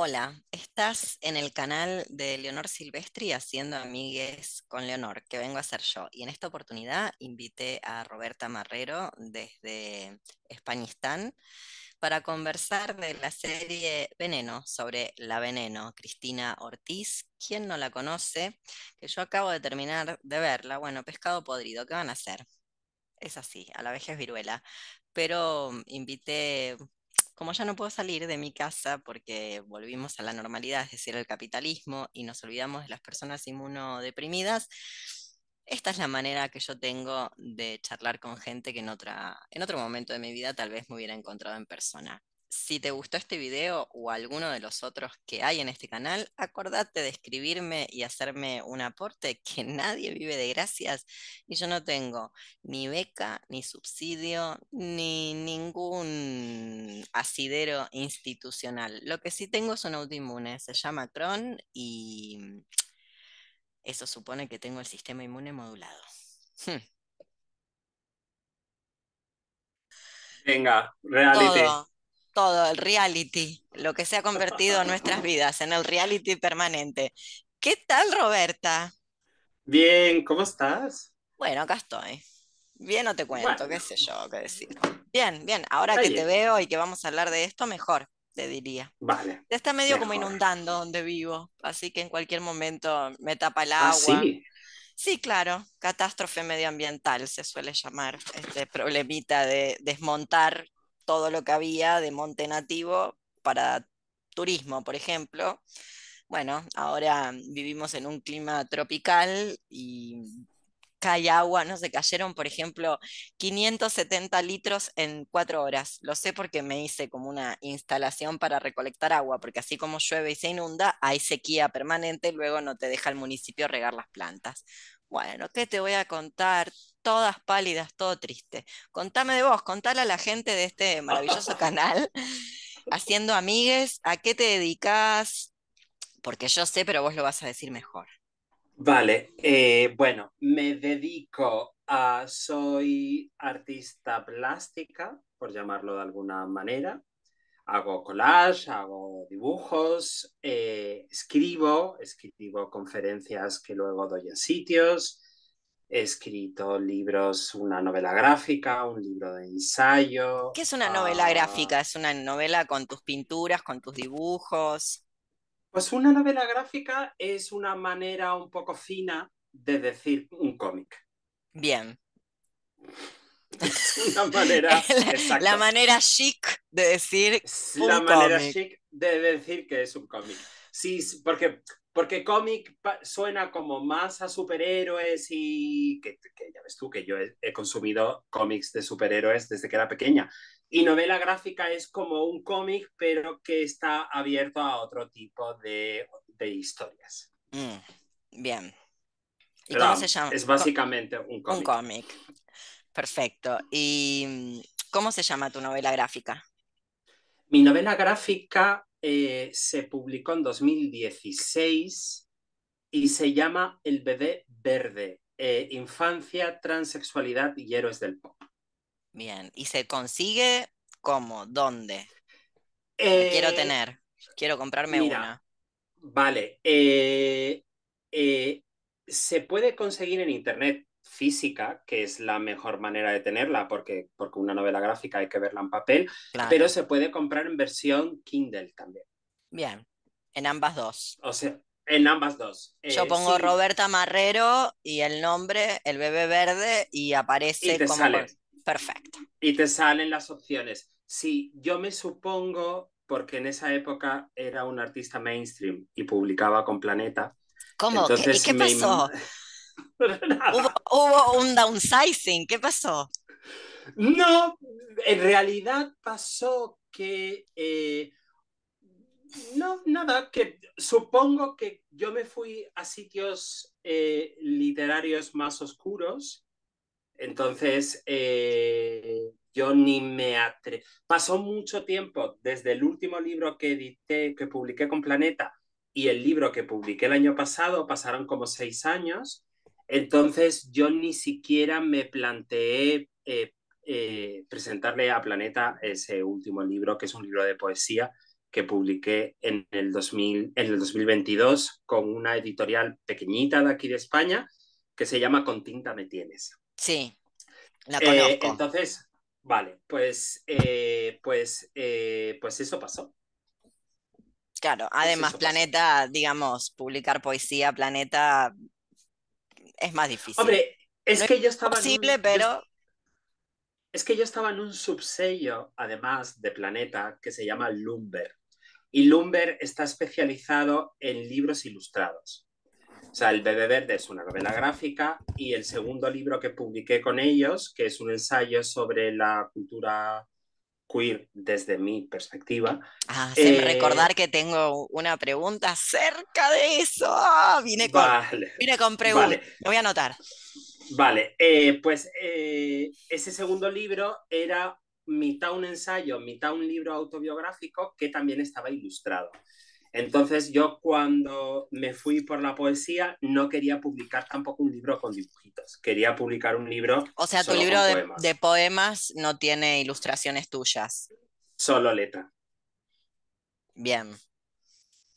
Hola, estás en el canal de Leonor Silvestri haciendo amigues con Leonor, que vengo a ser yo. Y en esta oportunidad invité a Roberta Marrero desde Españistán para conversar de la serie Veneno sobre la Veneno, Cristina Ortiz. ¿Quién no la conoce? Que yo acabo de terminar de verla. Bueno, pescado podrido, ¿qué van a hacer? Es así, a la vejez viruela. Pero invité como ya no puedo salir de mi casa porque volvimos a la normalidad, es decir, el capitalismo, y nos olvidamos de las personas inmunodeprimidas, esta es la manera que yo tengo de charlar con gente que en, otra, en otro momento de mi vida tal vez me hubiera encontrado en persona. Si te gustó este video o alguno de los otros que hay en este canal, acordate de escribirme y hacerme un aporte que nadie vive de gracias y yo no tengo ni beca, ni subsidio, ni ningún asidero institucional. Lo que sí tengo es un autoinmune, se llama Crohn y eso supone que tengo el sistema inmune modulado. Hmm. Venga, reality. Todo, todo, el reality, lo que se ha convertido en nuestras vidas, en el reality permanente. ¿Qué tal, Roberta? Bien, ¿cómo estás? Bueno, acá estoy. Bien, no te cuento, qué sé yo, qué decir. Bien, bien, ahora está que te veo y que vamos a hablar de esto, mejor, te diría. Vale, Está medio como inundando donde vivo, así que en cualquier momento me tapa el Ah, agua. sí. Sí, claro, catástrofe medioambiental se suele llamar, este problemita de desmontar todo lo que había de monte nativo para turismo, por ejemplo. Bueno, ahora vivimos en un clima tropical y cae agua, no sé, cayeron, por ejemplo, 570 litros en cuatro horas. Lo sé porque me hice como una instalación para recolectar agua, porque así como llueve y se inunda, hay sequía permanente, luego no te deja el municipio regar las plantas. Bueno, ¿qué te voy a contar? Todas pálidas, todo triste. Contame de vos, contale a la gente de este maravilloso canal, haciendo amigues, ¿a qué te dedicas? Porque yo sé, pero vos lo vas a decir mejor. Vale, eh, bueno, me dedico a, soy artista plástica, por llamarlo de alguna manera. Hago collage, hago dibujos, eh, escribo, escribo conferencias que luego doy a sitios. He escrito libros, una novela gráfica, un libro de ¿Qué ensayo. es una novela Uh, gráfica? ¿Es una novela con tus pinturas, con tus dibujos? Pues una novela gráfica es una manera un poco fina de decir un cómic. Bien. Es una manera, La, la manera chic de decir la manera cómic. chic de decir que es un cómic. Sí, porque, porque cómic suena como más a superhéroes y que, que ya ves tú que yo he, he, consumido cómics de superhéroes desde que era pequeña. Y novela gráfica es como un cómic, pero que está abierto a otro tipo de, de historias. Mm, bien. ¿Y Pero cómo se llama? es básicamente un Un cómic. cómic. Perfecto. ¿Y mm, cómo se llama tu novela gráfica? Mi novela gráfica eh, se publicó en 2016 y se llama El bebé verde, eh, infancia, transexualidad y héroes del pop. Bien. ¿Y se consigue cómo? ¿Dónde? Quiero Eh, tener. Quiero comprarme mira, una. vale, se puede conseguir en internet física, que es la mejor manera de tenerla, porque, porque una novela gráfica hay que verla en papel, pero se puede comprar en versión Kindle también. Bien. En ambas dos. O sea, en ambas dos. Yo Eh, pongo sí, Roberta Marrero y el nombre, el bebé verde, y y aparece te como... sale. Perfecto. Y te salen las opciones. Sí, yo me supongo, porque en esa época era un artista mainstream y publicaba con Planeta, ¿Cómo? ¿Qué, ¿Y entonces qué me... pasó? Hubo, un downsizing. ¿Qué pasó? No, en realidad pasó que... Eh, no, nada, que supongo que yo me fui a sitios eh, literarios más oscuros Entonces, eh, yo ni me atrevo. Pasó mucho tiempo desde el último libro que edité, que publiqué con Planeta, y el libro que publiqué el año pasado, pasaron como seis años. Entonces, yo ni siquiera me planteé eh, eh, presentarle a Planeta ese último libro, que es un libro de poesía, que publiqué en el, 2000, en el 2022 con una editorial pequeñita de aquí de España que se llama Con tinta me tienes. Sí, la Eh, conozco. entonces, vale, pues, eh, pues, eh, pues eso pasó. Claro, Pues además, pasó. Planeta, digamos, publicar poesía, Planeta, es más difícil. Hombre, es No que yo estaba en un- Posible, yo- pero Es que yo estaba en un subsello, además de Planeta, que se llama Lumber. Y Lumber está especializado en libros ilustrados. O sea, el Bebé Verde es una novela gráfica y el segundo libro que publiqué con ellos, que es un ensayo sobre la cultura queer desde mi perspectiva. hacerme Eh, recordar que tengo una pregunta acerca de eso. Ah, Vine con, Vale, vine con preguntas. vale. Me voy a anotar. Vale, eh, pues eh, ese segundo libro era mitad un ensayo, mitad un libro autobiográfico que también estaba ilustrado. Entonces yo cuando me fui por la poesía no quería publicar tampoco un libro con dibujitos, quería publicar un libro O sea, tu libro con de, poemas, de poemas no tiene ilustraciones tuyas. solo letra, Bien,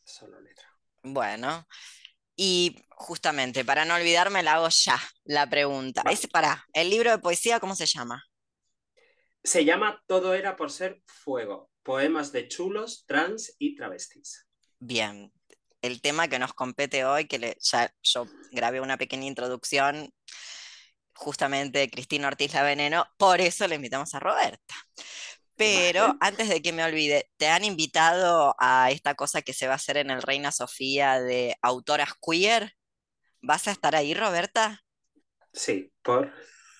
solo letra. bueno. Y justamente, para no olvidarme, la hago ya la pregunta. Vale. Es para, ¿el libro de poesía cómo se llama? Se llama Todo era por ser fuego, poemas de chulos, trans y travestis. Bien, el tema que nos compete hoy, que le- ya yo grabé una pequeña introducción, justamente Cristina Ortiz La Veneno, por eso le invitamos a Roberta. Pero Vale. antes de que me olvide, ¿te han invitado a esta cosa que se va a hacer en el Reina Sofía de autoras queer? ¿Vas a estar ahí, Roberta? Sí, por...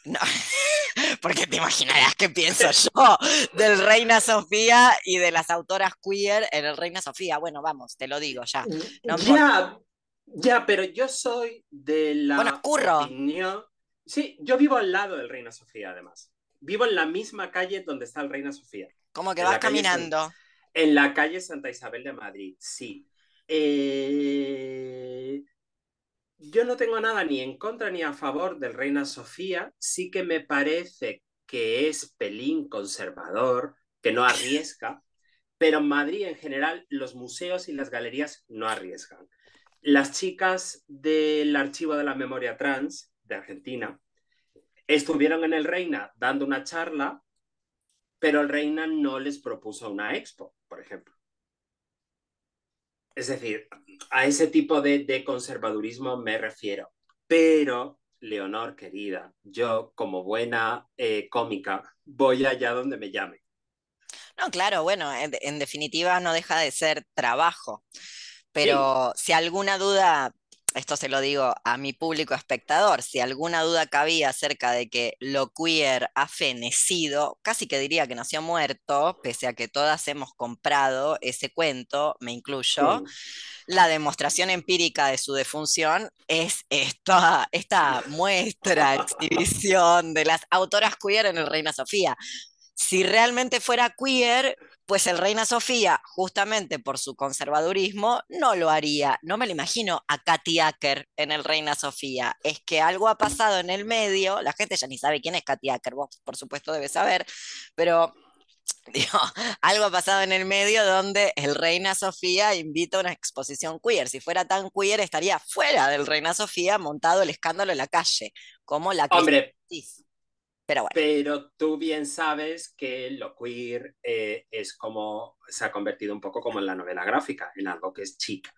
No, porque te imaginarás qué pienso yo del Reina Sofía y de las autoras queer en el Reina Sofía. Bueno, vamos, te lo digo ya. No me ya, ya, pero yo soy de la Bueno, curro. opinión. Sí, yo vivo al lado del Reina Sofía, además. Vivo en la misma calle donde está el Reina Sofía. Como que En vas San- caminando. En la calle Santa Isabel de Madrid, sí. Eh, Yo no tengo nada ni en contra ni a favor del Reina Sofía. Sí que me parece que es pelín conservador, que no arriesga, pero en Madrid en general los museos y las galerías no arriesgan. Las chicas del Archivo de la Memoria Trans de Argentina estuvieron en el Reina dando una charla, pero el Reina no les propuso una expo, por ejemplo. Es decir, a ese tipo de, de conservadurismo me refiero. Pero, Leonor, querida, yo como buena eh, cómica voy allá donde me llame. No, claro, bueno, en, en definitiva no deja de ser trabajo. Pero si alguna duda, esto se lo digo a mi público espectador, si alguna duda cabía acerca de que lo queer ha fenecido, casi que diría que nació muerto, pese a que todas hemos comprado ese cuento, me incluyo, la demostración empírica de su defunción es esta, esta muestra, exhibición de las autoras queer en el Reina Sofía. Si realmente fuera queer, pues el Reina Sofía, justamente por su conservadurismo, no lo haría. No me lo imagino a Katy Acker en el Reina Sofía. Es que algo ha pasado en el medio, la gente ya ni sabe quién es Katy Acker, vos por supuesto debes saber, pero digo, algo ha pasado en el medio donde el Reina Sofía invita a una exposición queer. Si fuera tan queer, estaría fuera del Reina Sofía montado el escándalo en la calle, como la Hombre, Cristina. Pero bueno. pero tú bien sabes que lo queer eh, es como, se ha convertido un poco como en la novela gráfica, en algo que es chic.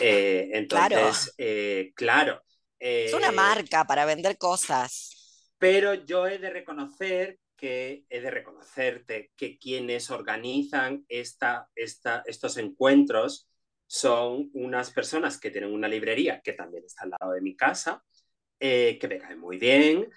Eh, entonces, eh, claro. Es una marca para vender cosas. Pero yo he de reconocer que he de reconocerte que quienes organizan esta, esta, estos encuentros son unas personas que tienen una librería que también está al lado de mi casa, eh, que me cae muy bien,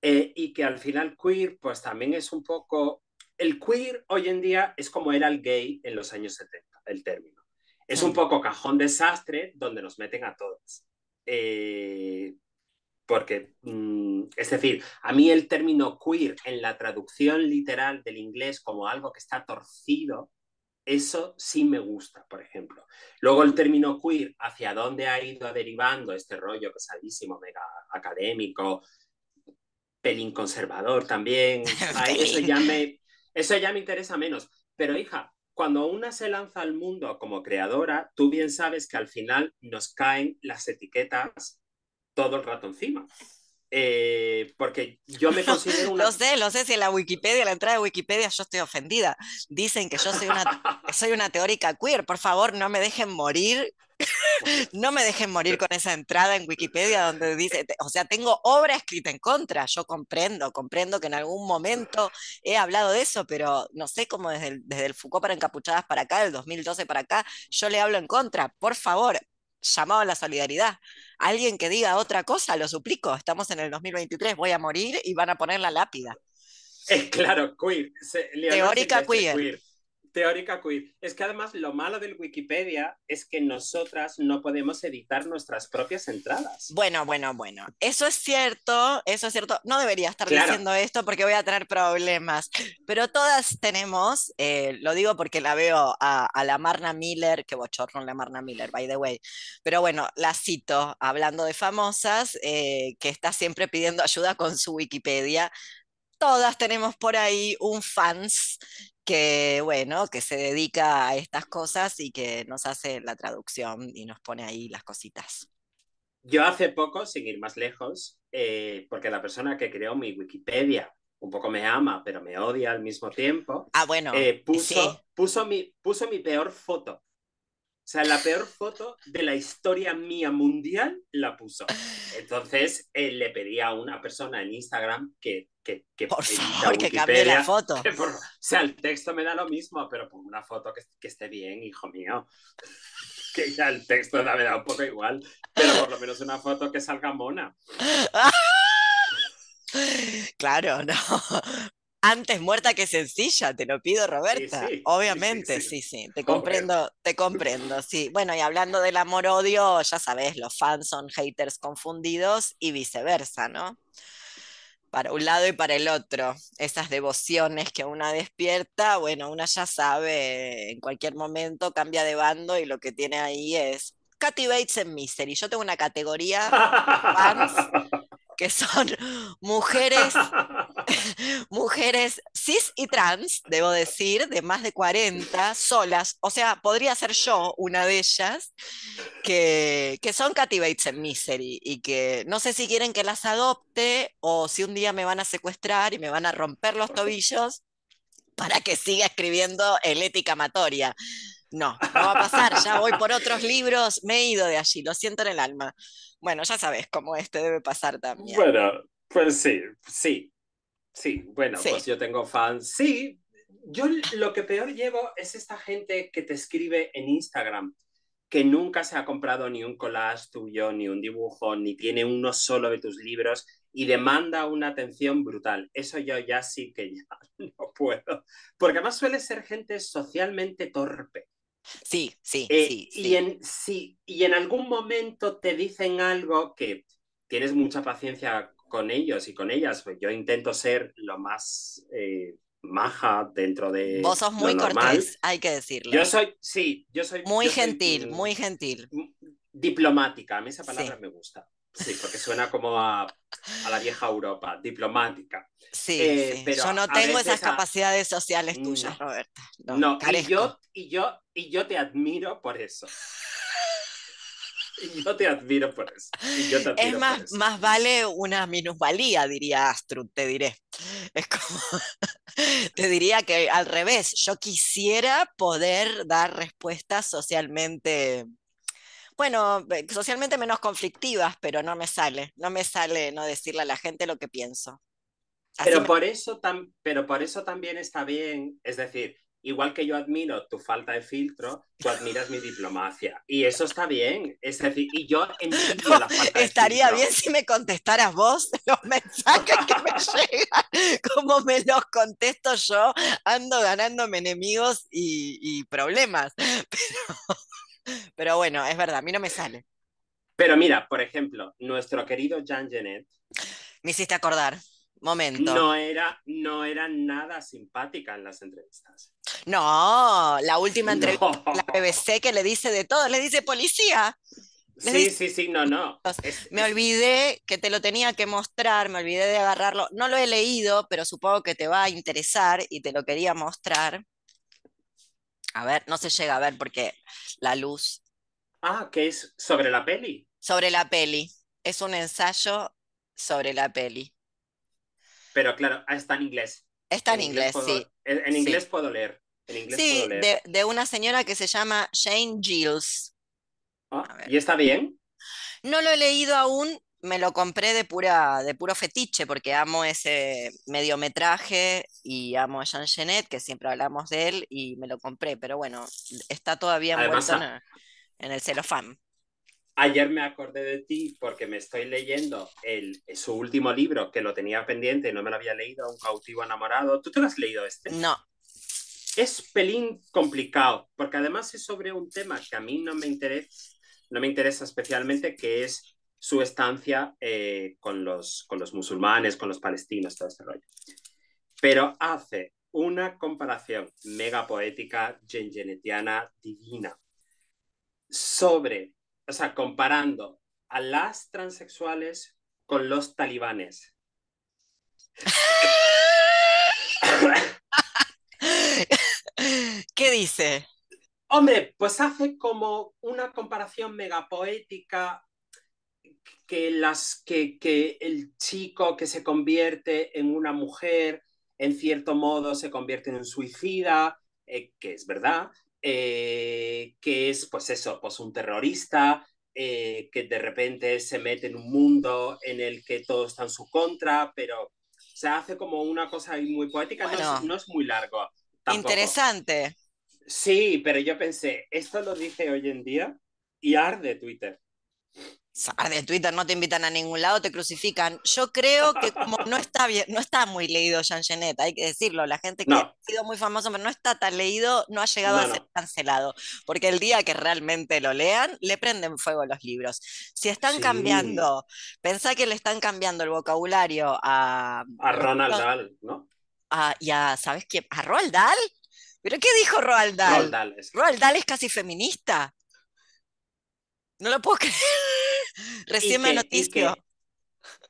eh, y que al final queer, pues también es un poco... El queer hoy en día es como era el gay en los años 70, el término. Es un poco cajón desastre donde nos meten a todas. Eh, porque, mm, es decir, a mí el término queer en la traducción literal del inglés como algo que está torcido, eso sí me gusta, por ejemplo. Luego el término queer, hacia dónde ha ido derivando este rollo pesadísimo, mega académico, pelín conservador también, eso ya me, eso ya me interesa menos. Pero hija, cuando una se lanza al mundo como creadora, tú bien sabes que al final nos caen las etiquetas todo el rato encima. Eh, porque yo me considero una... Lo sé, lo sé, si en la Wikipedia, en la entrada de Wikipedia, yo estoy ofendida. Dicen que yo soy una, soy una teórica queer. Por favor, no me dejen morir. No me dejen morir con esa entrada en Wikipedia donde dice, o sea, tengo obra escrita en contra. Yo comprendo, comprendo que en algún momento he hablado de eso, pero no sé cómo desde el, desde el Foucault para encapuchadas para acá, del 2012 para acá, yo le hablo en contra. Por favor, llamado a la solidaridad. Alguien que diga otra cosa, lo suplico. Estamos en el 2023, voy a morir y van a poner la lápida. Es claro, queer. Teórica queer teórica queer. Es que además lo malo del Wikipedia es que nosotras no podemos editar nuestras propias entradas. Bueno, bueno, bueno. Eso es cierto, eso es cierto. No debería estar diciendo esto porque voy a tener problemas, pero todas tenemos, eh, lo digo porque la veo a, la Marna Miller, que bochorno la Marna Miller, by the way, pero bueno, la cito hablando de famosas, eh, que está siempre pidiendo ayuda con su Wikipedia todas tenemos por ahí un fans que, bueno, que se dedica a estas cosas y que nos hace la traducción y nos pone ahí las cositas. Yo hace poco, sin ir más lejos, eh, porque la persona que creó mi Wikipedia un poco me ama, pero me odia al mismo tiempo, ah, bueno, eh, puso, puso, mi, puso mi peor foto. O sea, la peor foto de la historia mía mundial la puso. Entonces eh, le pedí a una persona en Instagram que, que, que por favor, que cambie la foto. o sea, el texto me da lo mismo, pero pongo una foto que, que esté bien, hijo mío. Que ya el texto me da un poco igual, pero por lo menos una foto que salga mona. Claro, no antes muerta que sencilla, te lo pido, Roberta. Obviamente, sí, sí, te comprendo, te comprendo, sí. Bueno, y hablando del amor-odio, ya sabes, los fans son haters confundidos y viceversa, ¿no? Para un lado y para el otro, esas devociones que una despierta, bueno, una ya sabe, en cualquier momento cambia de bando y lo que tiene ahí es Katy Bates en Misery. Yo tengo una categoría fans que son mujeres, mujeres cis y trans, debo decir, de más de 40, solas. O sea, podría ser yo una de ellas, que, que son Katy Bates en Misery y que no sé si quieren que las adopte o si un día me van a secuestrar y me van a romper los tobillos para que siga escribiendo el ética amatoria. No, no va a pasar, ya voy por otros libros, me he ido de allí, lo siento en el alma. Bueno, ya sabes cómo este debe pasar también. Bueno, pues sí, sí, sí, bueno, pues yo tengo fans, sí. Yo lo que peor llevo es esta gente que te escribe en Instagram, que nunca se ha comprado ni un collage tuyo, ni un dibujo, ni tiene uno solo de tus libros y demanda una atención brutal. Eso yo ya sí que ya no puedo. Porque además suele ser gente socialmente torpe. Sí, sí, eh, sí, Y, en, y en algún momento te dicen algo que tienes mucha paciencia con ellos y con ellas. Pues yo intento ser lo más eh, maja dentro de. Vos sos muy cortés, hay que decirlo. Yo soy, sí, yo soy. Muy gentil, muy gentil. Diplomática, a mí esa palabra me gusta. Sí, porque suena como a, la vieja Europa, diplomática. Sí, eh, Pero yo no tengo esas capacidades sociales tuyas, Roberta. No, y, yo, y, yo, y yo te admiro por eso. Y yo te admiro por eso. es más, más vale una minusvalía, diría Astrud, te diré. Es como, te diría que al revés, yo quisiera poder dar respuestas socialmente bueno, socialmente menos conflictivas, pero no me sale, no me sale no decirle a la gente lo que pienso. pero, por eso pero por eso también está bien, es decir, igual que yo admiro tu falta de filtro, tú admiras mi diplomacia. Y eso está bien. Es decir, y yo entiendo la falta Estaría bien si me contestaras vos los mensajes que me llegan, como me los contesto yo, ando ganándome enemigos y, y problemas. Pero pero bueno, es verdad, a mí no me sale. Pero mira, por ejemplo, nuestro querido Jean Genet. Me hiciste acordar. Momento. No era, no era nada simpática en las entrevistas. No, la última entrevista la BBC que le dice de todo, le dice policía. sí, sí, sí, no, no. me olvidé que te lo tenía que mostrar, me olvidé de agarrarlo. No lo he leído, pero supongo que te va a interesar y te lo quería mostrar. A ver, no se llega a ver porque la luz. Ah, que es sobre la peli. Sobre la peli. Es un ensayo sobre la peli. Pero claro, ah, está en inglés. Está en, inglés, puedo- sí. En, en Sí. inglés puedo leer. En inglés Sí, puedo leer. de, de una señora que se llama Jane Giles. Ah. ¿Y está bien? No lo he leído aún, me lo compré de pura, de puro fetiche, porque amo ese mediometraje y amo a Jean Genet, que siempre hablamos de él, y me lo compré, pero bueno, está todavía Además, en, en el celofán. Ayer me acordé de ti porque me estoy leyendo el, su último libro, que lo tenía pendiente y no me lo había leído, Un cautivo enamorado. ¿Tú te lo has leído este? No, Es pelín complicado, porque además es sobre un tema que a mí no me interesa, no me interesa especialmente, que es su estancia eh, con, los, con los musulmanes, con los palestinos, todo este rollo. Pero hace una comparación mega poética, gengenetiana, divina, sobre, o sea, comparando a las transexuales con los talibanes. ¿qué dice? Hombre, pues hace como una comparación megapoética que, las, que, que el chico que se convierte en una mujer, en cierto modo se convierte en un suicida, eh, que es verdad, eh, que es pues eso, pues un terrorista, eh, que de repente se mete en un mundo en el que todo está en su contra, pero se hace como una cosa muy poética, no, es, no es muy largo. Tampoco. Interesante. Sí, pero yo pensé, esto lo dice hoy en día y arde Twitter. Ah, de Twitter no te invitan a ningún lado, te crucifican. Yo creo que como no está bien, no está muy leído Jean Genet, hay que decirlo. La gente que No. ha sido muy famoso, pero no está tan leído, no ha llegado No, a ser cancelado. Porque el día que realmente lo lean, le prenden fuego los libros. Si están Sí. cambiando, pensá que le están cambiando el vocabulario a, A Ronald. Dahl, ¿no? a, y a, ¿sabes quién? ¿A Roald Dahl? ¿Pero qué dijo Roald Dahl? Roald Dahl. es- Roald Dahl es casi feminista. No lo puedo creer. Recién me notició.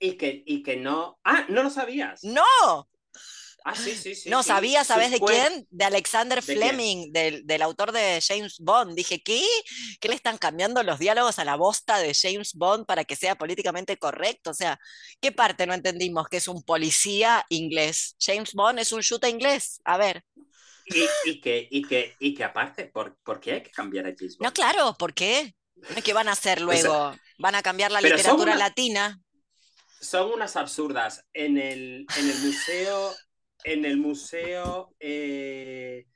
Y que, y que no. Ah, no lo sabías. ¡No! Ah, sí, sí, sí. No sí. sabía, ¿sabes de quién? De Alexander ¿De Fleming, del, del autor de James Bond. Dije, ¿qué? ¿Qué le están cambiando los diálogos a la bosta de James Bond para que sea políticamente correcto? O sea, ¿qué parte no entendimos? Que es un policía inglés. James Bond es un shooter inglés. A ver. Y, y que, y, que, y que aparte, ¿por, ¿por qué hay que cambiar a James No, Bond? claro, ¿por qué? ¿Qué van a hacer luego? ¿Van a cambiar la literatura una- latina? Son unas absurdas. En el, en el museo, en el museo eh,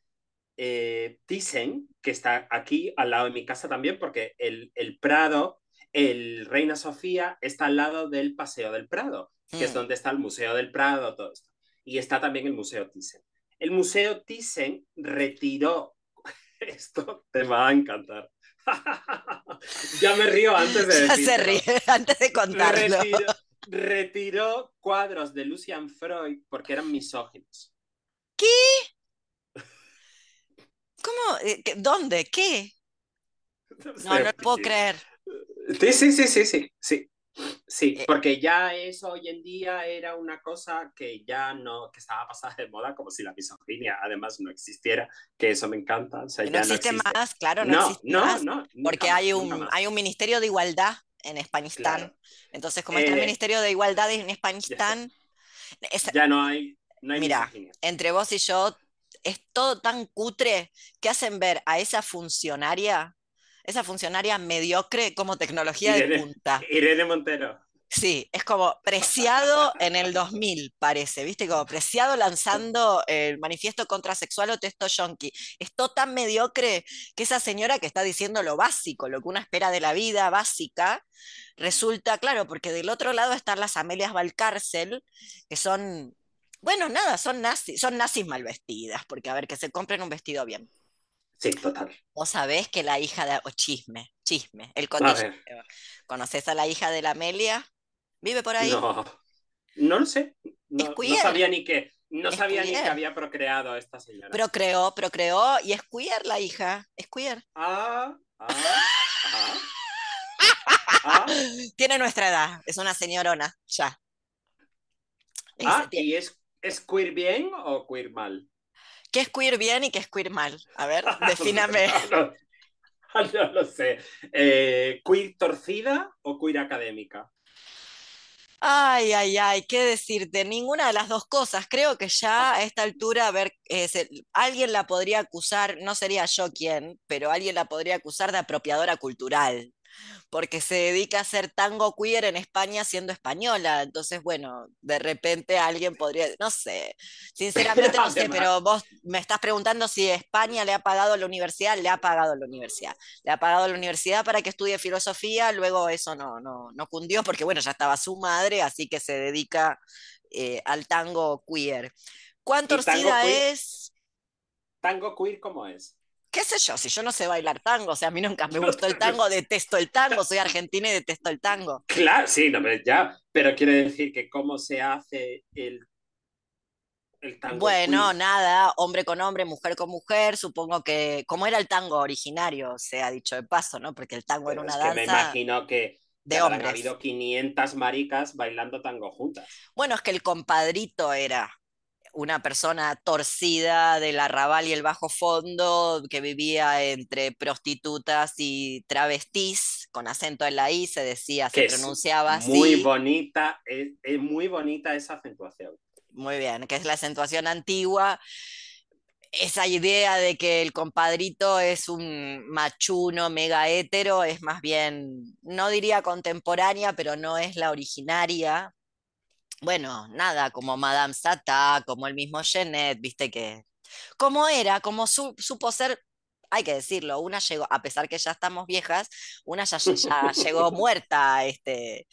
eh, Thyssen, que está aquí al lado de mi casa también, porque el, el Prado, el Reina Sofía, está al lado del Paseo del Prado, que es Mm. donde está el Museo del Prado, todo esto. Y está también el Museo Thyssen. El Museo Thyssen retiró, esto te va a encantar. ya me río antes de se ríe antes de contarlo. Retiró, retiró cuadros de Lucian Freud porque eran misóginos. ¿Cómo? Eh, qué- ¿Dónde? ¿Qué? No, no lo puedo creer. Sí, sí, sí, sí, sí, sí. Sí, Eh. porque ya eso hoy en día era una cosa que ya no, que estaba pasada de moda, como si la misoginia además no existiera, que eso me encanta. O sea, ya no existe más, claro, no, No, existe no, más, no, porque más, hay un, hay un ministerio de igualdad en Españistán. Claro. Entonces, como está el Eh, ministerio de igualdad en Españistán, es- Ya no hay, no hay Mira, misoginia. entre vos y yo, es todo tan cutre que hacen ver a esa funcionaria, esa funcionaria mediocre como tecnología de punta. Irene Montero. Sí, es como preciado en el 2000, parece, ¿viste? Como preciado lanzando el manifiesto contrasexual o texto yonki. Es todo tan mediocre que esa señora que está diciendo lo básico, lo que una espera de la vida básica, resulta, claro, porque del otro lado están las Amelias Valcárcel, que son, bueno, nada, son nazis, son nazis mal vestidas, porque a ver, que se compren un vestido bien. Sí, total. Vos sabés que la hija de, o chisme, chisme, el A ¿Conoces a la hija de la Amelia? ¿Vive por ahí? no, no lo sé. No, sabía ni que, no Es sabía ni que había procreado esta señora. Procreó, procreó y es queer la hija, es queer. Ah, ah, ah. Ah, Tiene nuestra edad, es una señorona, ya. Ah, ¿y es, es queer bien o queer mal? ¿Qué es queer bien y qué es queer mal? A ver, defíname. no, lo sé. Eh, ¿Queer torcida o queer académica? Ay, ay, ay, ¿qué decirte? Ninguna de las dos cosas. Creo que ya a esta altura, a ver, eh, alguien la podría acusar, no sería yo quien, pero alguien la podría acusar de apropiadora cultural porque se dedica a hacer tango queer en España siendo española. Entonces, bueno, de repente alguien podría, no sé, sinceramente no sé, pero vos me estás preguntando si España le ha pagado a la universidad, le ha pagado a la universidad. Le ha pagado a la universidad para que estudie filosofía, luego eso no, no, no cundió porque, bueno, ya estaba su madre, así que se dedica eh, al tango queer. ¿Cuán torcida es? ¿Tango queer cómo es? Qué sé yo, si yo no sé bailar tango, o sea, a mí nunca me gustó el tango, detesto el tango, soy argentina y detesto el tango. Claro, sí, no, ya, pero quiero decir que cómo se hace el, el tango. Bueno, nada, hombre con hombre, mujer con mujer, supongo que, como era el tango originario, se ha dicho de paso, ¿no? Porque el tango era una danza. me imagino que de hombres. Ha habido 500 maricas bailando tango juntas. Bueno, es que el compadrito era una persona torcida del arrabal y el bajo fondo que vivía entre prostitutas y travestis, con acento en la I, se decía, se pronunciaba así. Muy bonita, es, muy bonita esa acentuación. Muy bien, que es la acentuación antigua. Esa idea de que el compadrito es un machuno mega hétero es más bien, no diría contemporánea, pero no es la originaria, bueno, nada, como Madame Sata, como el mismo Genet, viste que. Como era, como supo ser, hay que decirlo, una llegó, a pesar que ya estamos viejas, una ya, llegó muerta, este,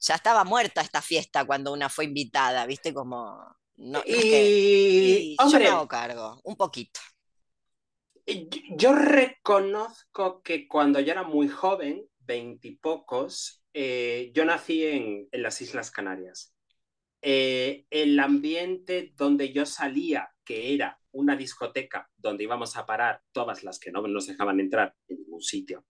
ya estaba muerta esta fiesta cuando una fue invitada, viste, como. No, y, yo me hago cargo, un poquito. Yo reconozco que cuando yo era muy joven, veintipocos, eh, yo nací en, en las Islas Canarias. Eh, el ambiente donde yo salía, que era una discoteca donde íbamos a parar todas las que no nos dejaban entrar en ningún sitio.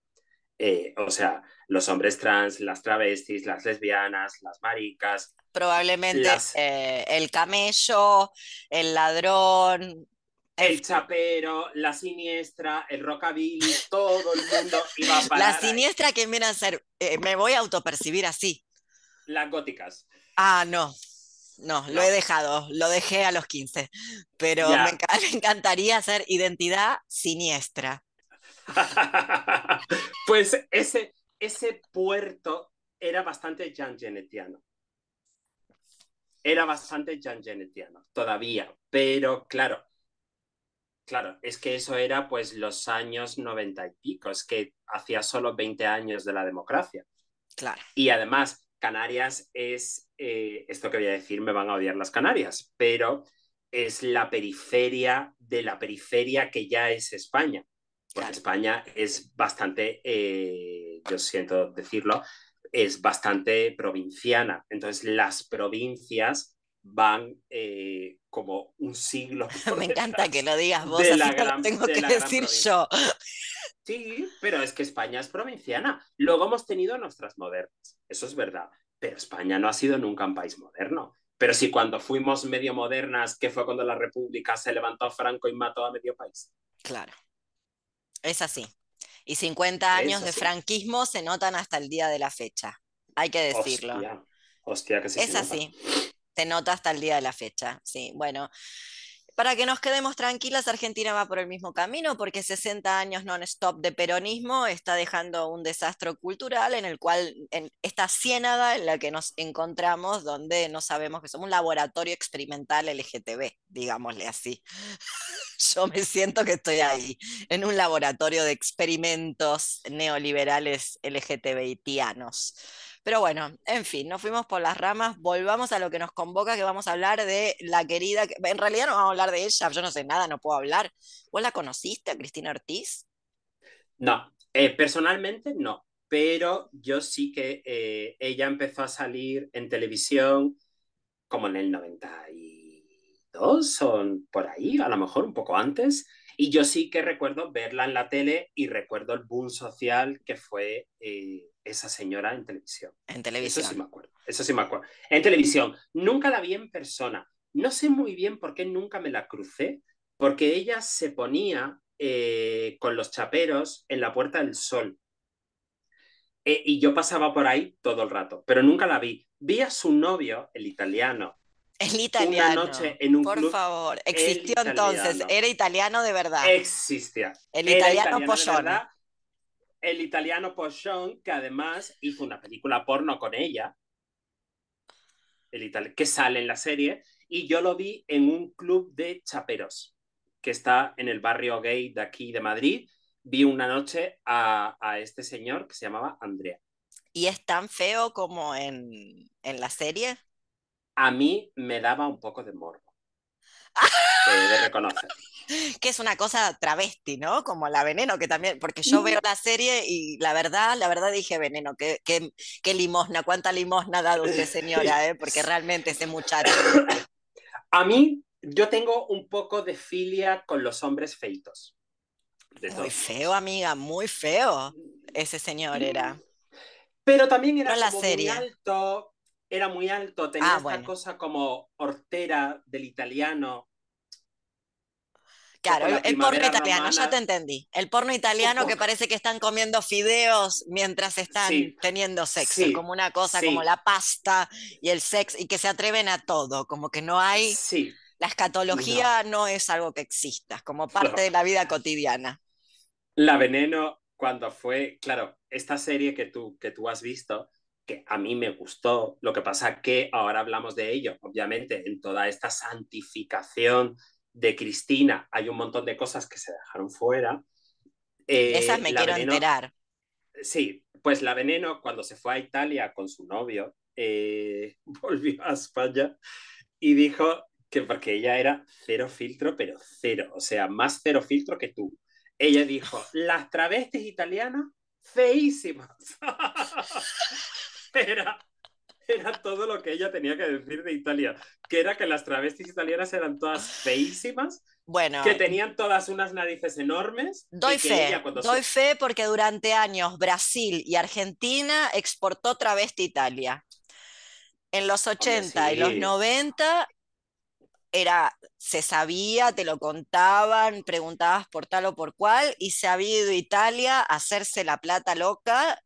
Eh, o sea, los hombres trans, las travestis, las lesbianas, las maricas. Probablemente eh, el camello, el ladrón. El chapero, la siniestra, el rockabilly, todo el mundo iba a parar. La siniestra, que viene a ser? me voy a autopercibir así. Las góticas. Ah, no. No, lo he dejado, lo dejé a los 15, pero me, encantaría hacer identidad siniestra. pues ese, ese puerto era bastante Jan Genetiano. Era bastante Jan Genetiano, todavía, pero claro, claro, es que eso era pues los años noventa y pico, es que hacía solo 20 años de la democracia. Claro. Y además, Canarias es, eh, esto que voy a decir me van a odiar las Canarias, pero es la periferia de la periferia que ya es España. Porque España es bastante, eh, yo siento decirlo, es bastante provinciana. Entonces las provincias van eh, como un siglo. Me encanta que lo digas vos, así lo tengo que decir yo. Sí, pero es que España es provinciana. Luego hemos tenido nuestras modernas, eso es verdad, pero España no ha sido nunca un país moderno. Pero si cuando fuimos medio modernas, que fue cuando la República se levantó Franco y mató a medio país. Claro, es así. Y 50 años de franquismo se notan hasta el día de la fecha, hay que decirlo. Hostia, que sí Es así, se nota hasta el día de la fecha, sí. Bueno, para que nos quedemos tranquilas, Argentina va por el mismo camino porque 60 años non-stop de peronismo está dejando un desastre cultural en el cual, en esta ciénaga en la que nos encontramos, donde no sabemos que somos un laboratorio experimental LGTB, digámosle así. Yo me siento que estoy ahí, en un laboratorio de experimentos neoliberales LGTBitianos. Pero bueno, en fin, nos fuimos por las ramas, volvamos a lo que nos convoca, que vamos a hablar de la querida, en realidad no vamos a hablar de ella, yo no sé nada, no puedo hablar. ¿Vos la conociste, a Cristina Ortiz? No, eh, personalmente no, pero yo sí que eh, ella empezó a salir en televisión como en el 92 o por ahí, a lo mejor un poco antes. Y yo sí que recuerdo verla en la tele y recuerdo el boom social que fue eh, esa señora en televisión. En televisión. Eso sí me acuerdo. Eso sí me acuerdo. En televisión. Nunca la vi en persona. No sé muy bien por qué nunca me la crucé, porque ella se ponía eh, con los chaperos en la Puerta del Sol. Eh, y yo pasaba por ahí todo el rato, pero nunca la vi. Vi a su novio, el italiano, el italiano. Una noche en un Por favor, existió entonces, era italiano de verdad. Existía. El italiano, italiano El italiano Pochon, que además hizo una película porno con ella, el que sale en la serie, y yo lo vi en un club de chaperos que está en el barrio gay de aquí de Madrid. Vi una noche a, a este señor que se llamaba Andrea. ¿Y es tan feo como en, en la serie? A mí me daba un poco de morbo. de reconocer. Que es una cosa travesti, ¿no? Como la veneno, que también, porque yo mm. veo la serie y la verdad, la verdad dije veneno, qué, qué, limosna, cuánta limosna ha dado usted, señora, ¿eh? porque realmente ese muchacho. A mí, yo tengo un poco de filia con los hombres feitos. muy feo, amiga, muy feo. Ese señor era. Pero también era la muy alto, era muy alto, tenía ah, esta cosa como hortera del italiano. Claro, el, porno italiano, ya te entendí. El porno italiano que parece que están comiendo fideos mientras están teniendo sexo, como una cosa como la pasta y el sexo, y que se atreven a todo, como que no hay... La escatología no. es algo que exista, como parte de la vida cotidiana. La veneno, cuando fue, claro, esta serie que tú, que tú has visto, que a mí me gustó. Lo que pasa que ahora hablamos de ello, obviamente, en toda esta santificación de Cristina hay un montón de cosas que se dejaron fuera. Eh, Esas me quiero enterar. Sí, pues la veneno cuando se fue a Italia con su novio, eh, volvió a España y dijo que porque ella era cero filtro, pero cero, o sea, más cero filtro que tú. Ella dijo, las travestis italianas, feísimas. era, era todo lo que ella tenía que decir de Italia, que era que las travestis italianas eran todas feísimas, bueno, que tenían todas unas narices enormes. Doy fe, doy fe porque durante años Brasil y Argentina exportó travesti Italia. En los 80 y los 90 era, se sabía, te lo contaban, preguntabas por tal o por cual, y se había ido a Italia a hacerse la plata loca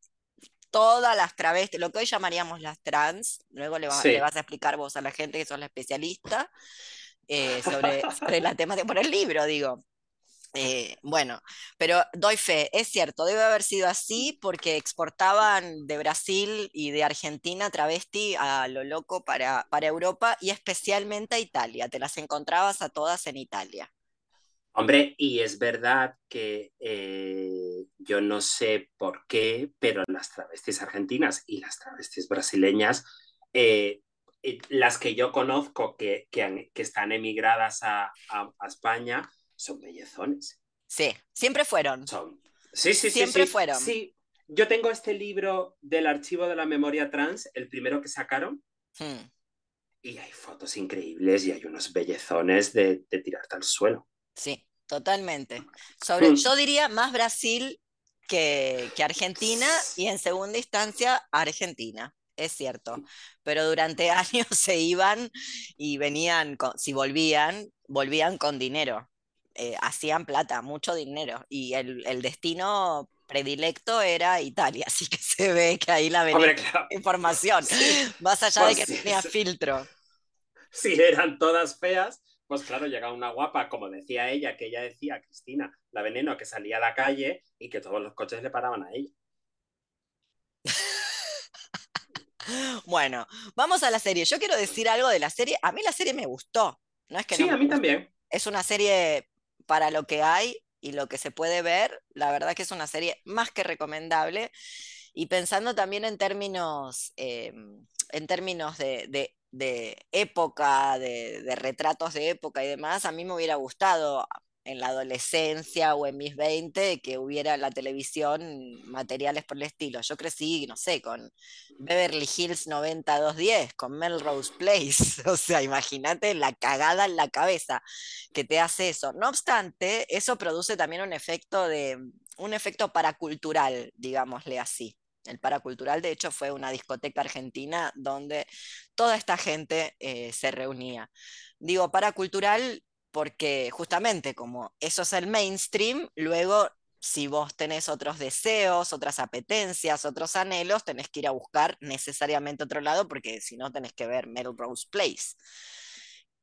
todas las travestis, lo que hoy llamaríamos las trans, luego le, vas a explicar vos a la gente que sos la especialista eh, sobre, sobre la temática, por el libro, digo. Eh, bueno, pero doy fe, es cierto, debe haber sido así porque exportaban de Brasil y de Argentina travesti a lo loco para, para Europa y especialmente a Italia. Te las encontrabas a todas en Italia. Hombre, y es verdad que eh, yo no sé por qué, pero las travestis argentinas y las travestis brasileñas, eh, eh, las que yo conozco que, que, están emigradas a, España, son bellezones. Sí, siempre fueron. Son. Sí, sí, sí. Siempre sí, fueron. Sí, yo tengo este libro del archivo de la memoria trans, el primero que sacaron. Hmm. Y hay fotos increíbles y hay unos bellezones de, de tirarte al suelo. Sí, totalmente. Sobre, mm. yo diría más Brasil que, Argentina y en segunda instancia Argentina, es cierto. Pero durante años se iban y venían, si volvían, volvían con dinero. Eh, hacían plata, mucho dinero. Y el, destino predilecto era Italia, así que se ve que ahí la venía información, más allá de que tenía filtro. Si eran todas feas, pues claro, llega una guapa, como decía ella, que ella decía, Cristina, la veneno, que salía a la calle y que todos los coches le paraban a ella. bueno, vamos a la serie. Yo quiero decir algo de la serie. A mí la serie me gustó. No es que sí, a mí también. Es una serie para lo que hay y lo que se puede ver. La verdad que es una serie más que recomendable. Y pensando también en términos, eh, en términos de, de época, de, retratos de época y demás, a mí me hubiera gustado en la adolescencia o en mis 20 que hubiera en la televisión materiales por el estilo. Yo crecí, no sé, con Beverly Hills 90210, con Melrose Place. O sea, imagínate la cagada en la cabeza que te hace eso. No obstante, eso produce también un efecto de un efecto paracultural, digámosle así. El Paracultural, de hecho, fue una discoteca argentina donde toda esta gente eh, se reunía. Digo paracultural porque justamente como eso es el mainstream, luego si vos tenés otros deseos, otras apetencias, otros anhelos, tenés que ir a buscar necesariamente otro lado, porque si no tenés que ver Melrose Place.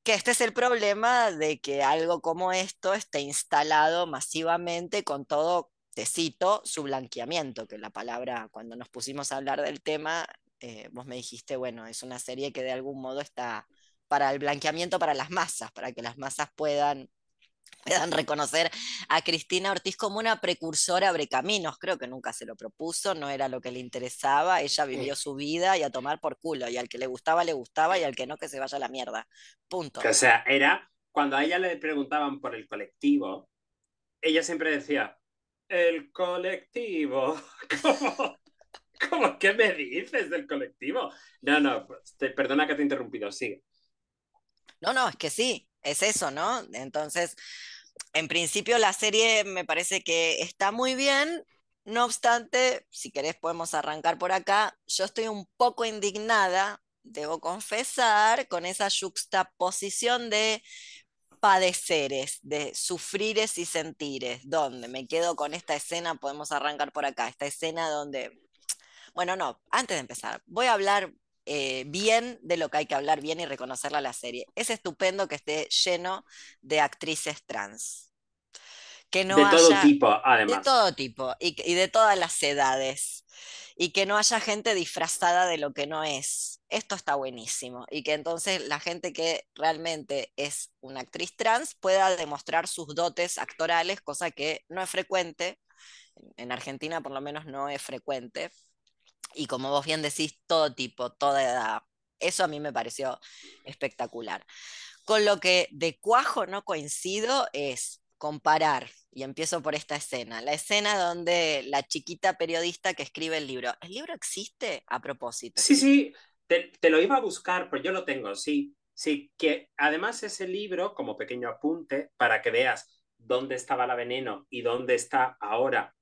Que este es el problema de que algo como esto esté instalado masivamente con todo, te cito, su blanqueamiento, que la palabra, cuando nos pusimos a hablar del tema, eh, vos me dijiste, bueno, es una serie que de algún modo está para el blanqueamiento para las masas, para que las masas puedan puedan reconocer a Cristina Ortiz como una precursora Brecaminos. Creo que nunca se lo propuso, no era lo que le interesaba. Ella vivió su vida y a tomar por culo. Y al que le gustaba, le gustaba, y al que no, que se vaya a la mierda. Punto. O sea, era cuando a ella le preguntaban por el colectivo, ella siempre decía, el colectivo. ¿Cómo? ¿Qué me dices del colectivo? No, no, pues, perdona que te he interrumpido, sigue. No, no, es que sí, es eso, ¿no? Entonces, en principio la serie me parece que está muy bien. No obstante, si querés podemos arrancar por acá. Yo estoy un poco indignada, debo confesar, con esa juxtaposición de padeceres, de sufrires y sentires, donde me quedo con esta escena, podemos arrancar por acá, esta escena donde, bueno, no, antes de empezar, voy a hablar eh, bien de lo que hay que hablar bien y reconocerla a la serie. Es estupendo que esté lleno de actrices trans. Que no de todo tipo, además. De todo tipo y, y de todas las edades. Y que no haya gente disfrazada de lo que no es. Esto está buenísimo. Y que entonces la gente que realmente es una actriz trans pueda demostrar sus dotes actorales, cosa que no es frecuente. En Argentina por lo menos no es frecuente y como vos bien decís, todo tipo, toda edad. Eso a mí me pareció espectacular. Con lo que de cuajo no coincido es comparar, y empiezo por esta escena, la escena donde la chiquita periodista que escribe el libro, ¿el libro existe a propósito? Sí, sí, te, lo iba a buscar, pero yo lo tengo, sí, sí, que además ese libro, como pequeño apunte, para que veas dónde estaba la veneno y dónde está ahora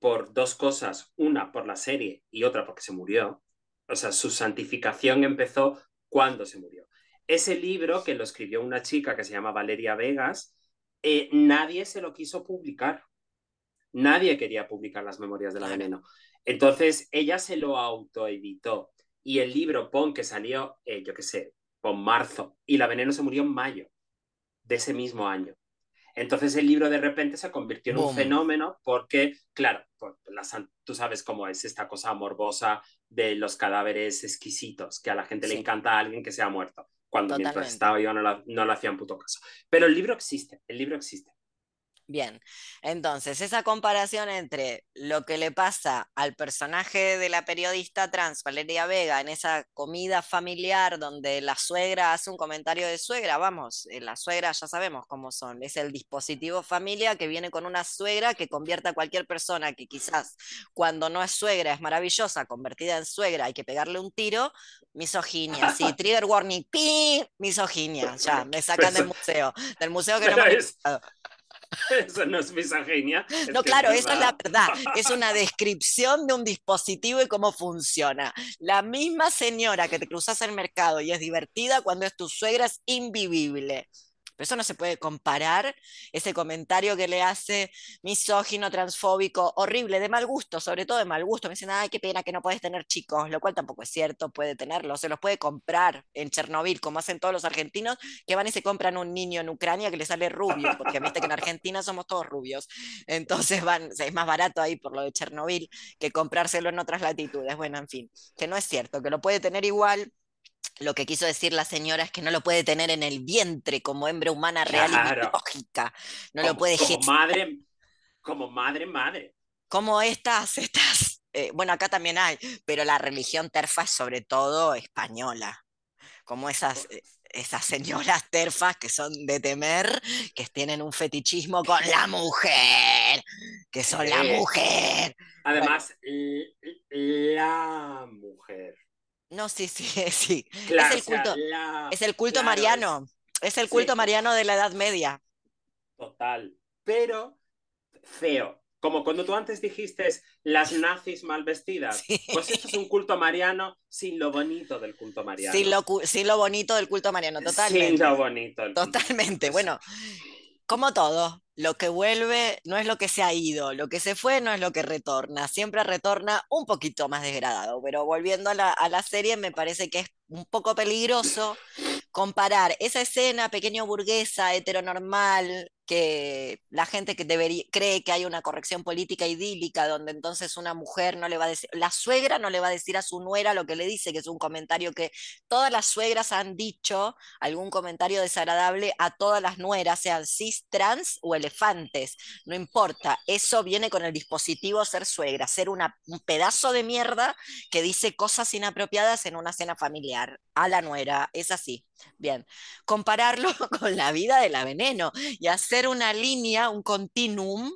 por dos cosas, una por la serie y otra porque se murió. O sea, su santificación empezó cuando se murió. Ese libro que lo escribió una chica que se llama Valeria Vegas, eh, nadie se lo quiso publicar. Nadie quería publicar las memorias de la veneno. Entonces ella se lo autoeditó y el libro Pon que salió, eh, yo qué sé, pon marzo y la veneno se murió en mayo de ese mismo año. Entonces el libro de repente se convirtió en un fenómeno porque, claro, tú sabes cómo es esta cosa morbosa de los cadáveres exquisitos, que a la gente le encanta a alguien que se ha muerto, cuando mientras estaba yo no, no le hacían puto caso. Pero el libro existe, el libro existe. Bien, entonces esa comparación entre lo que le pasa al personaje de la periodista trans, Valeria Vega, en esa comida familiar donde la suegra hace un comentario de suegra, vamos, eh, la suegra ya sabemos cómo son, es el dispositivo familia que viene con una suegra que convierte a cualquier persona que quizás cuando no es suegra es maravillosa, convertida en suegra, hay que pegarle un tiro, misoginia, sí, trigger warning, pi, misoginia, ya, me sacan del museo, del museo que no me Eso no es misoginia. no, claro, esa es la verdad. Es una descripción de un dispositivo y cómo funciona. La misma señora que te cruzas el mercado y es divertida cuando es tu suegra es invivible. Pero eso no se puede comparar, ese comentario que le hace misógino, transfóbico, horrible, de mal gusto, sobre todo de mal gusto. Me dicen, ay, qué pena que no puedes tener chicos, lo cual tampoco es cierto, puede tenerlo, se los puede comprar en Chernobyl, como hacen todos los argentinos, que van y se compran un niño en Ucrania que le sale rubio, porque viste que en Argentina somos todos rubios. Entonces van, es más barato ahí por lo de Chernobyl que comprárselo en otras latitudes. Bueno, en fin, que no es cierto, que lo puede tener igual, lo que quiso decir la señora es que no lo puede tener en el vientre como hembra humana real y biológica. No lo puede como madre, como madre, madre. Como estas, estas, eh, bueno, acá también hay, pero la religión terfa es sobre todo española. Como esas, eh, esas señoras terfas que son de temer, que tienen un fetichismo con la mujer, que son la mujer. Además, la mujer. No, sí, sí, sí. es el culto, es el culto mariano. Es, el culto mariano de la Edad Media. Total. Pero feo. Como cuando tú antes dijiste las nazis mal vestidas. Pues esto es un culto mariano sin lo bonito del culto mariano. Sin lo, sin lo bonito del culto mariano, totalmente. Sin lo bonito. totalmente. Bueno, como todo, lo que vuelve no es lo que se ha ido, lo que se fue no es lo que retorna, siempre retorna un poquito más degradado, pero volviendo a la, a la serie me parece que es un poco peligroso comparar esa escena pequeño burguesa, heteronormal, que la gente que debería, cree que hay una corrección política idílica, donde entonces una mujer no le va a decir, la suegra no le va a decir a su nuera lo que le dice, que es un comentario que todas las suegras han dicho, algún comentario desagradable a todas las nueras, sean cis, trans o elefantes, no importa, eso viene con el dispositivo ser suegra, ser una, un pedazo de mierda que dice cosas inapropiadas en una cena familiar a la nuera, es así. Bien, compararlo con la vida de la veneno y hacer una línea, un continuum,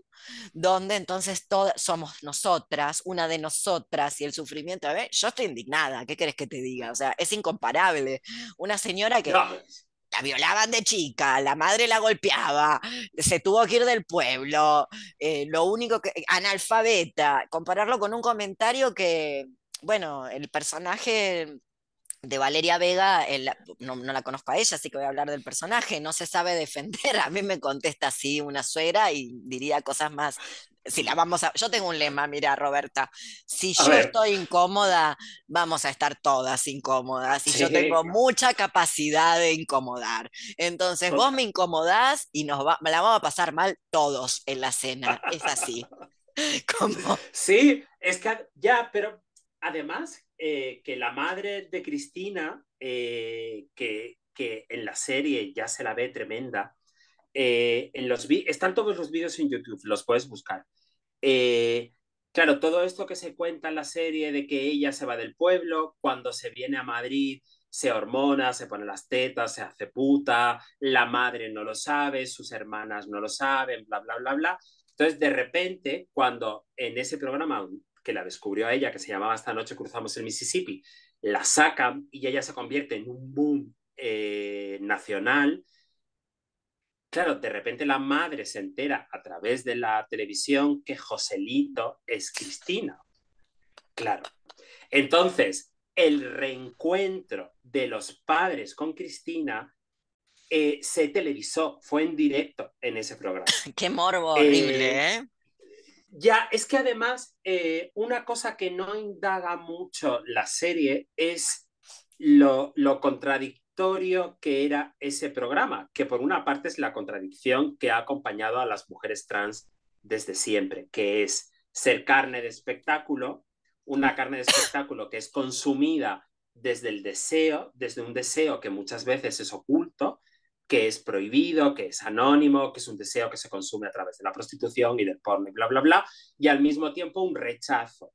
donde entonces todas somos nosotras, una de nosotras y el sufrimiento. A ver, yo estoy indignada, ¿qué querés que te diga? O sea, es incomparable. Una señora que la violaban de chica, la madre la golpeaba, se tuvo que ir del pueblo, eh, lo único que, analfabeta, compararlo con un comentario que, bueno, el personaje de Valeria Vega, no, la conozco a ella, así que voy a hablar del personaje, no se sabe defender, a mí me contesta así una suegra y diría cosas más, si la vamos a, yo tengo un lema, mira Roberta, si yo estoy incómoda, vamos a estar todas incómodas, y yo tengo mucha capacidad de incomodar, entonces vos me incomodás y nos va, la vamos a pasar mal todos en la cena, es así. Como... Sí, es que ya, pero además eh, que la madre de Cristina, eh, que, que, en la serie ya se la ve tremenda, eh, en los están todos los vídeos en YouTube, los puedes buscar. claro, todo esto que se cuenta en la serie de que ella se va del pueblo, cuando se viene a Madrid se hormona, se pone las tetas, se hace puta, la madre no lo sabe, sus hermanas no lo saben, bla, bla, bla, bla. Entonces, de repente, cuando en ese programa que la descubrió a ella, que se llamaba Esta noche cruzamos el Mississippi, la sacan y ella se convierte en un boom eh, nacional. Claro, de repente la madre se entera a través de la televisión que Joselito es Cristina. Claro. Entonces, el reencuentro de los padres con Cristina eh, se televisó, fue en directo en ese programa. Qué morbo horrible, ¿eh? ¿eh? Ya, es que además eh, una cosa que no indaga mucho la serie es lo, lo, contradictorio que era ese programa, que por una parte es la contradicción que ha acompañado a las mujeres trans desde siempre, que es ser carne de espectáculo, una carne de espectáculo que es consumida desde el deseo, desde un deseo que muchas veces es oculto, que es prohibido, que es anónimo, que es un deseo que se consume a través de la prostitución y del porno y bla, bla, bla, y al mismo tiempo un rechazo.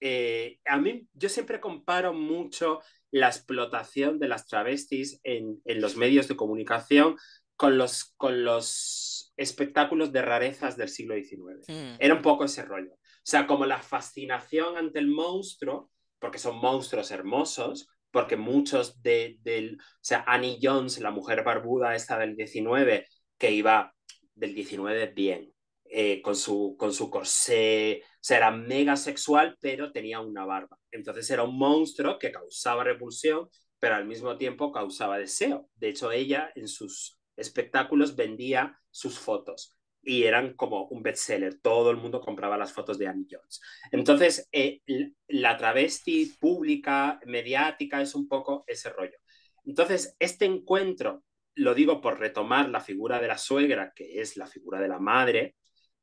Eh, a mí, yo siempre comparo mucho la explotación de las travestis en, en los medios de comunicación con los, con los espectáculos de rarezas del siglo XIX. Hmm. Era un poco ese rollo. O sea, como la fascinación ante el monstruo, porque son monstruos hermosos, porque muchos de, del, o sea, Annie Jones, la mujer barbuda esta del 19, que iba del 19 bien, eh, con, su, con su corsé, o era mega sexual, pero tenía una barba. Entonces era un monstruo que causaba repulsión, pero al mismo tiempo causaba deseo. De hecho, ella en sus espectáculos vendía sus fotos y eran como un bestseller. Todo el mundo compraba las fotos de Annie Jones. Entonces, eh, la travesti pública, mediática, es un poco ese rollo. Entonces, este encuentro, lo digo por retomar la figura de la suegra, que es la figura de la madre,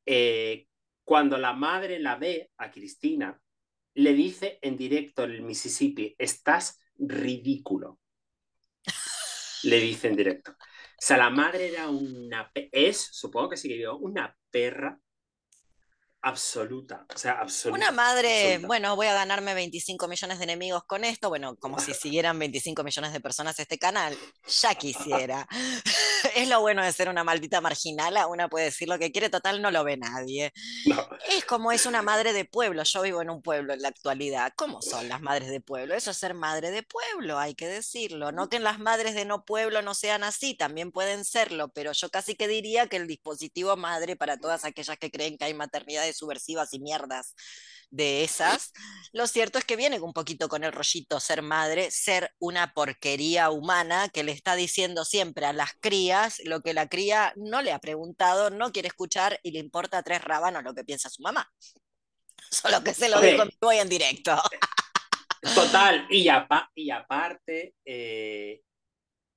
eh, cuando la madre la ve a Cristina, le dice en directo en el Mississippi, estás ridículo. Le dice en directo. O sea, la madre era una, es, supongo que sigue vivo, una perra absoluta, o sea, absoluta. Una madre, bueno, voy a ganarme 25 millones de enemigos con esto, bueno, como si siguieran 25 millones de personas este canal, ya quisiera. es lo bueno de ser una maldita marginala, una puede decir lo que quiere, total no lo ve nadie. No. Es como es una madre de pueblo, yo vivo en un pueblo en la actualidad. ¿Cómo son las madres de pueblo? Eso es ser madre de pueblo, hay que decirlo. No que las madres de no pueblo no sean así, también pueden serlo, pero yo casi que diría que el dispositivo madre para todas aquellas que creen que hay maternidades subversivas y mierdas de esas. Lo cierto es que viene un poquito con el rollito ser madre, ser una porquería humana que le está diciendo siempre a las crías lo que la cría no le ha preguntado, no quiere escuchar y le importa tres rábanos lo que piensa su mamá. Solo que se lo digo voy en directo. Total, y, y aparte, eh,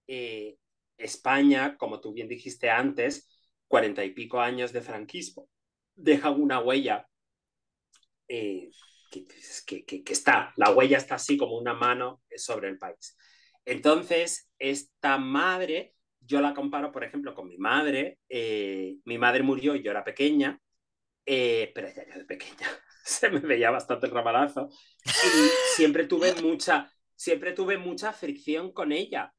eh, España, como tú bien dijiste antes, cuarenta y pico años de franquismo, deja una huella eh, que, que, está, la huella está así como una mano sobre el país. Entonces, esta madre, yo la comparo, por ejemplo, con mi madre. Eh, mi madre murió yo era pequeña, eh, pero ella de pequeña se me veía bastante el rabalazo y siempre tuve mucha, siempre tuve mucha fricción con ella.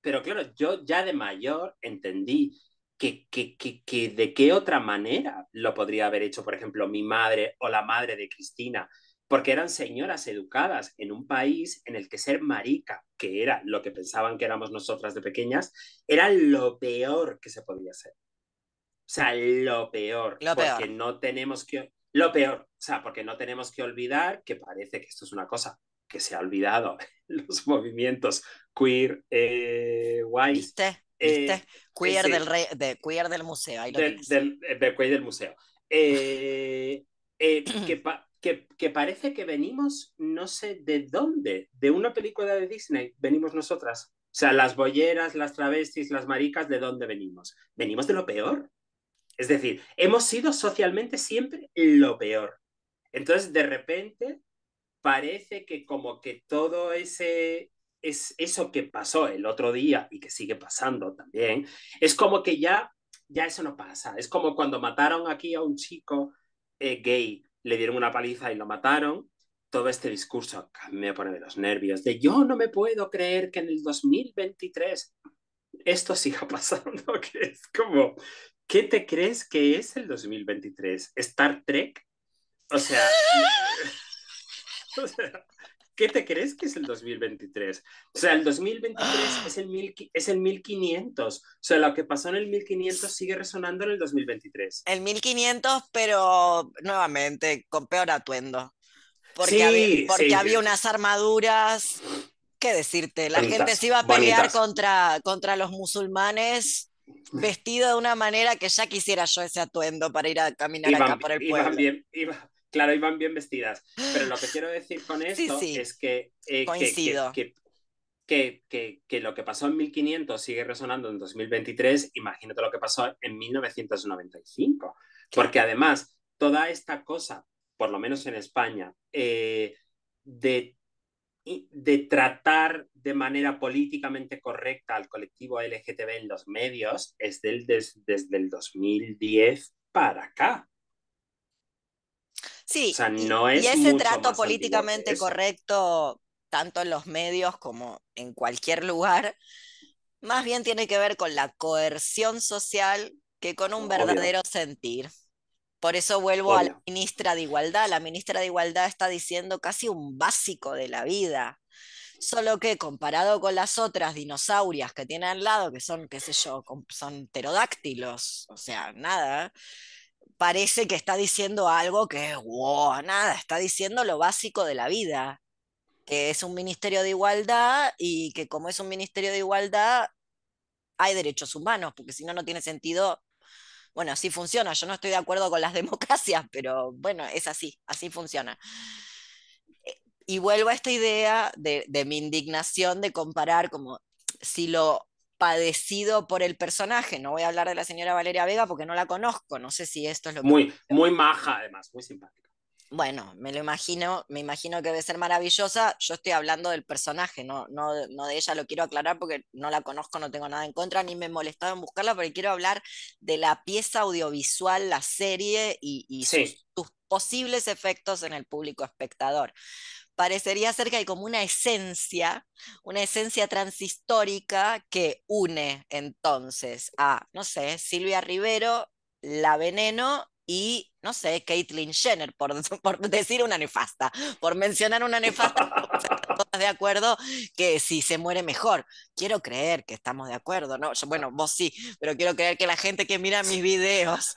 pero claro, yo ya de mayor entendí que, que, que, de qué otra manera lo podría haber hecho, por ejemplo, mi madre o la madre de Cristina, porque eran señoras educadas en un país en el que ser marica, que era lo que pensaban que éramos nosotras de pequeñas, era lo peor que se podía ser. O sea, lo peor. Lo porque no tenemos que... Lo peor, o sea, porque no tenemos que olvidar que parece que esto es una cosa que se ha olvidado los movimientos queer, eh, ¿Viste? Eh, queer, del de, queer del museo. Ahí del, del, de queer del museo. Eh, eh, que, que, parece que venimos, no sé de dónde, de una película de Disney, venimos nosotras. O sea, las bolleras, las travestis, las maricas, ¿de dónde venimos? Venimos de lo peor. Es decir, hemos sido socialmente siempre lo peor. Entonces, de repente, parece que como que todo ese, es eso que pasó el otro día y que sigue pasando también, es como que ya, ya eso no pasa. Es como cuando mataron aquí a un chico eh, gay, le dieron una paliza y lo mataron. Todo este discurso me pone de los nervios, de yo no me puedo creer que en el 2023 esto siga pasando, que es como, ¿qué te crees que es el 2023? ¿Star Trek? O sea, o sea ¿qué te crees que es el 2023? O sea, el 2023 es, el mil, es el 1500. O sea, lo que pasó en el 1500 sigue resonando en el 2023. El 1500, pero nuevamente con peor atuendo. Porque, había, porque había unas armaduras. ¿Qué decirte? La gente se iba a pelear contra, contra los musulmanes vestido de una manera que ya quisiera yo ese atuendo para ir a caminar acá por el pueblo. Bien, claro, iban bien vestidas. Pero lo que quiero decir con esto es que, eh, que, que, que, lo que pasó en 1500 sigue resonando en 2023. Imagínate lo que pasó en 1995. Porque además, toda esta cosa, por lo menos en España, eh, de de tratar de manera políticamente correcta al colectivo LGTB en los medios es del, desde el 2010 para acá. Sí, y, ese trato políticamente correcto, tanto en los medios como en cualquier lugar, más bien tiene que ver con la coerción social que con un verdadero sentir. Por eso vuelvo a la ministra de Igualdad. La ministra de Igualdad está diciendo casi un básico de la vida. Solo que comparado con las otras dinosaurias que tiene al lado, que son, qué sé yo, son pterodáctilos, o sea, nada, parece que está diciendo algo que es, wow, nada, está diciendo lo básico de la vida, que es un ministerio de igualdad y que como es un ministerio de igualdad, hay derechos humanos, porque si no, no tiene sentido. Bueno, así funciona. Yo no estoy de acuerdo con las democracias, pero bueno, es así, así funciona. Y vuelvo a esta idea de, de mi indignación de comparar como si lo padecido por el personaje. No voy a hablar de la señora Valeria Vega porque no la conozco, no sé si esto es lo que... Muy, muy maja además, muy simpática. Bueno, me lo imagino, me imagino que debe ser maravillosa. Yo estoy hablando del personaje, no, no, no de ella, lo quiero aclarar porque no la conozco, no tengo nada en contra, ni me he molestado en buscarla, porque quiero hablar de la pieza audiovisual, la serie y, sus, sus posibles efectos en el público espectador parecería ser que hay como una esencia, una esencia transhistórica que une entonces a, no sé, Silvia Rivero, La Veneno y, no sé, Caitlyn Jenner, por, por decir una nefasta, por mencionar una nefasta, todas de acuerdo que si se muere mejor. Quiero creer que estamos de acuerdo, ¿no? bueno, vos sí, pero quiero creer que la gente que mira mis videos,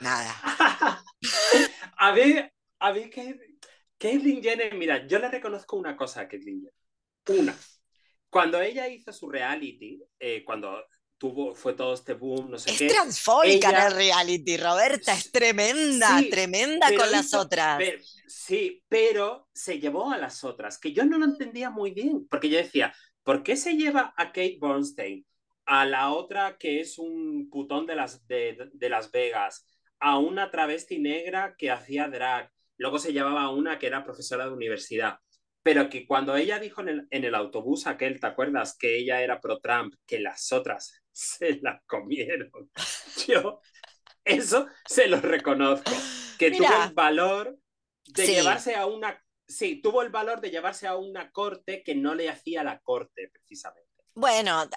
nada. a ver, a ver, que Caitlyn Jenner, mira, yo le reconozco una cosa a Caitlyn Jenner. Una. Cuando ella hizo su reality, eh, cuando tuvo, fue todo este boom, no sé es qué. Es transfóbica en el reality, Roberta, es tremenda, tremenda con las otras. sí, pero se llevó a las otras, que yo no lo entendía muy bien, porque yo decía, ¿por qué se lleva a Kate Bernstein, a la otra que es un putón de Las, de, de las Vegas, a una travesti negra que hacía drag? Luego se llevaba una que era profesora de universidad. Pero que cuando ella dijo en el, en el autobús aquel, ¿te acuerdas? Que ella era pro-Trump, que las otras se la comieron. Yo, eso se lo reconozco. Que tuvo el valor de llevarse a una. Sí, tuvo el valor de llevarse a una corte que no le hacía la corte, precisamente. Bueno,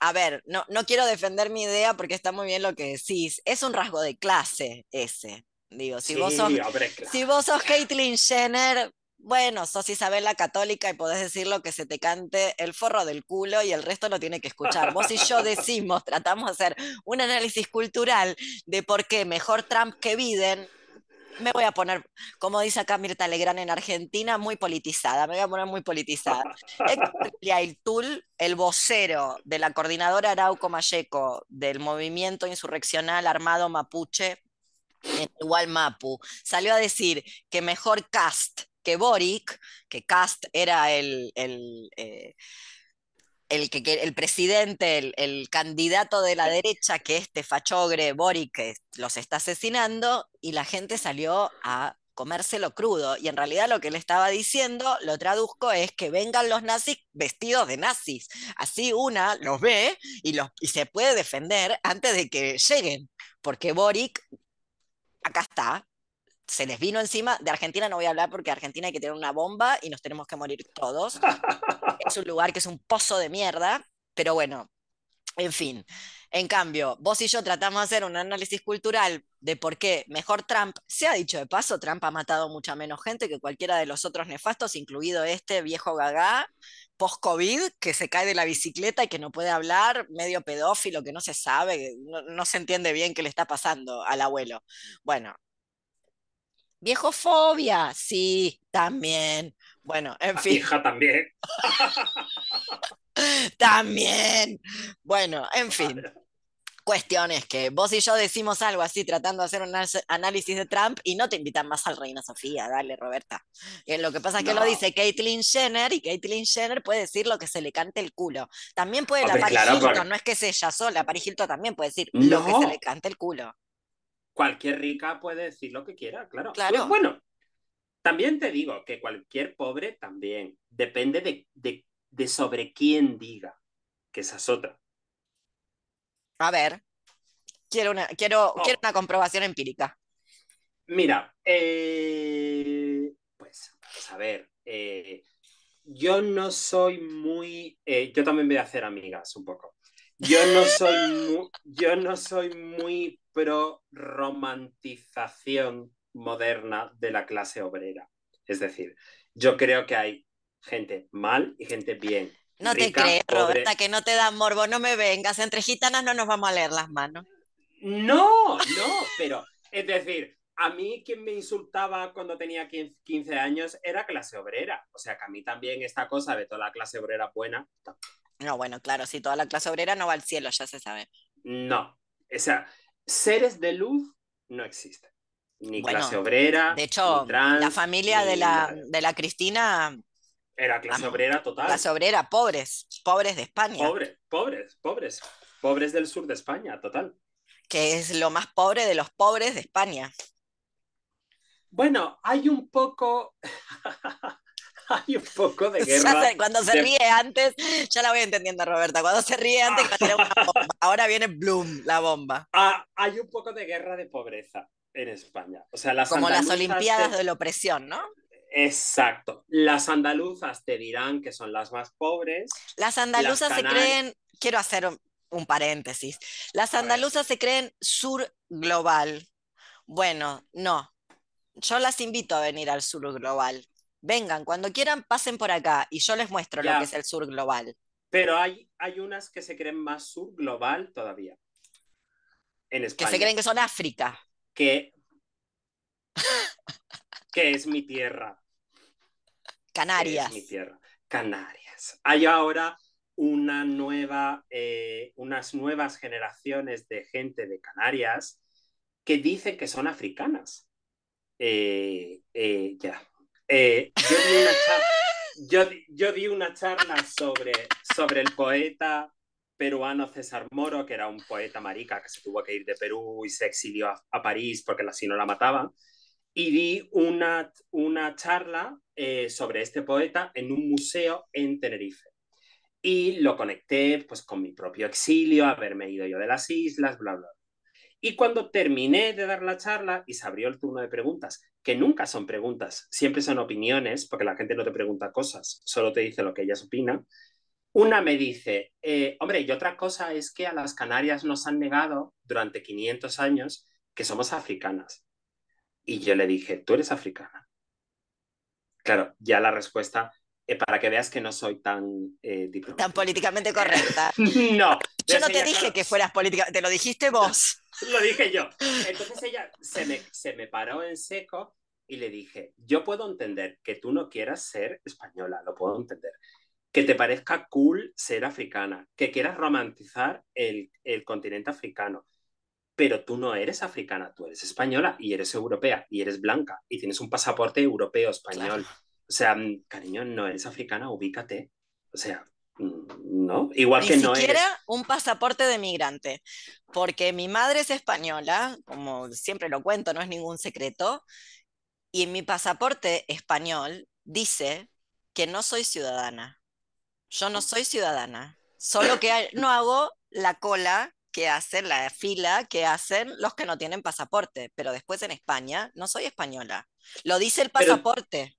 a ver, no, no quiero defender mi idea porque está muy bien lo que decís. Es un rasgo de clase ese. Digo, si, vos sos, si vos sos Caitlyn Jenner, bueno, sos Isabel la católica y podés decir lo que se te cante el forro del culo y el resto lo tiene que escuchar. Vos y yo decimos, tratamos de hacer un análisis cultural de por qué mejor Trump que Biden. Me voy a poner, como dice acá Mirta Legrand en Argentina, muy politizada. Me voy a poner muy politizada. Héctor el vocero de la coordinadora Arauco Mayeco del movimiento insurreccional armado mapuche, en Mapu, salió a decir que mejor cast que Boric, que Cast era el, el, eh, el, que, el presidente, el, el, candidato de la derecha, que este fachogre Boric que los está asesinando, y la gente salió a comérselo crudo. Y en realidad lo que le estaba diciendo, lo traduzco, es que vengan los nazis vestidos de nazis. Así una los ve y, los, y se puede defender antes de que lleguen, porque Boric acá está, se les vino encima. De Argentina no voy a hablar porque Argentina hay que tener una bomba y nos tenemos que morir todos. es un lugar que es un pozo de mierda, pero bueno, en fin. En cambio, vos y yo tratamos de hacer un análisis cultural de por qué mejor Trump, se ha dicho de paso, Trump ha matado mucha menos gente que cualquiera de los otros nefastos, incluido este viejo gagá post-COVID que se cae de la bicicleta y que no puede hablar, medio pedófilo, que no se sabe, no, no se entiende bien qué le está pasando al abuelo. Bueno, Viejofobia, sí, también. Bueno, en fin. Hija también. también. Bueno, en fin. Cuestiones que vos y yo decimos algo así tratando de hacer un análisis de Trump y no te invitan más al Reina Sofía, dale Roberta. Eh, lo que pasa es que lo dice Caitlyn Jenner y Caitlyn Jenner puede decir lo que se le cante el culo. También puede la Paris Hilton, no es que sea ella sola, Paris Hilton también puede decir lo que se le cante el culo cualquier rica puede decir lo que quiera, claro. claro. bueno, también te digo que cualquier pobre también depende de, de, sobre quién diga, que esa es otra. A ver, quiero una, quiero, oh. quiero una comprobación empírica. Mira, eh, pues, a ver, eh, yo no soy muy, eh, yo también voy a hacer amigas un poco. Yo no soy yo no soy muy pro romantización moderna de la clase obrera. Es decir, yo creo que hay gente mal y gente bien. No te creo, Roberta, que no te da morbo, no me vengas. Entre gitanas no nos vamos a leer las manos. No, no, pero es decir, a mí quien me insultaba cuando tenía 15 años era clase obrera. O sea que a mí también esta cosa de toda la clase obrera buena. No, bueno, claro, si toda la clase obrera no va al cielo, ya se sabe. No, o sea, seres de luz no existen. Ni clase obrera. De hecho, la familia de la, de la Cristina. Era clase obrera total. Clase obrera, pobres, pobres de España. Pobres, pobres, pobres. Pobres del sur de España, total. Que es lo más pobre de los pobres de España. Bueno, hay un poco. hay un poco de guerra. cuando se ríe antes, ya la voy entendiendo, Roberta. Cuando se ríe antes, ahora viene Bloom, la bomba. Ah, hay un poco de guerra de pobreza en España. O sea, las Como las Olimpiadas de... la opresión, ¿no? Exacto. Las andaluzas te dirán que son las más pobres. Las andaluzas se creen, quiero hacer un, paréntesis, las andaluzas se creen sur global. Bueno, no. Yo las invito a venir al sur global. Vengan, cuando quieran, pasen por acá y yo les muestro lo que es el sur global. Pero hay, hay unas que se creen más sur global todavía. En España. Que se creen que son África. Que, que es mi tierra. Canarias. Es mi tierra. Canarias. Hay ahora una nueva, eh, unas nuevas generaciones de gente de Canarias que dicen que son africanas. Eh, eh, ya. yo, di una charla, sobre, sobre el poeta peruano César Moro, que era un poeta marica que se tuvo que ir de Perú y se exilió a, a París porque así no la mataban y di una, una charla eh, sobre este poeta en un museo en Tenerife. Y lo conecté pues, con mi propio exilio, haberme ido yo de las islas, bla, bla. Y cuando terminé de dar la charla y se abrió el turno de preguntas, que nunca son preguntas, siempre son opiniones, porque la gente no te pregunta cosas, solo te dice lo que ellas opinan. Una me dice, eh, hombre, y otra cosa es que a las Canarias nos han negado durante 500 años que somos africanas. Y yo le dije, ¿tú eres africana? Claro, ya la respuesta, eh, para que veas que no soy tan eh, Tan políticamente correcta. no. Yo no te dije que fueras política, te lo dijiste vos. lo dije yo. Entonces ella se me, se me paró en seco y le dije, yo puedo entender que tú no quieras ser española, lo puedo entender. Que te parezca cool ser africana, que quieras romantizar el, el continente africano, pero tú no eres africana, tú eres española y eres europea y eres blanca y tienes un pasaporte europeo español. O sea, mm, cariño, no eres africana, ubícate. O sea, mm, ¿no? Igual que no siquiera un pasaporte de migrante, porque mi madre es española, como siempre lo cuento, no es ningún secreto, y en mi pasaporte español dice que no soy ciudadana. Yo no soy ciudadana, solo que no hago la cola que hacen, la fila que hacen los que no tienen pasaporte, pero después en España no soy española. Lo dice el pasaporte.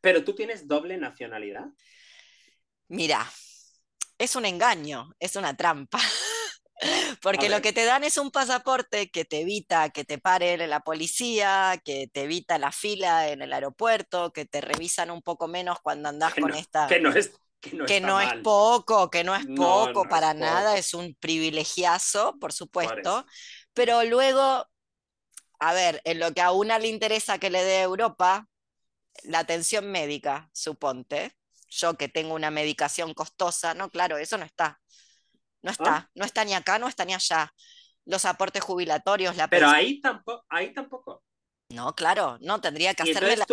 Pero, tú tienes doble nacionalidad. Mira, es un engaño, es una trampa. Porque lo que te dan es un pasaporte que te evita que te pare la policía, que te evita la fila en el aeropuerto, que te revisan un poco menos cuando andas con esta. Que no es que no, es poco, que no es poco para nada, es un privilegiazo, por supuesto, pero luego, a ver, en lo que a una le interesa que le dé Europa, la atención médica, suponte, yo que tengo una medicación costosa, no, claro, eso no está, no está, ah. no está ni acá, no está ni allá. Los aportes jubilatorios, la Pero ahí tampoco, ahí tampoco. No, claro, no, tendría que hacerme la...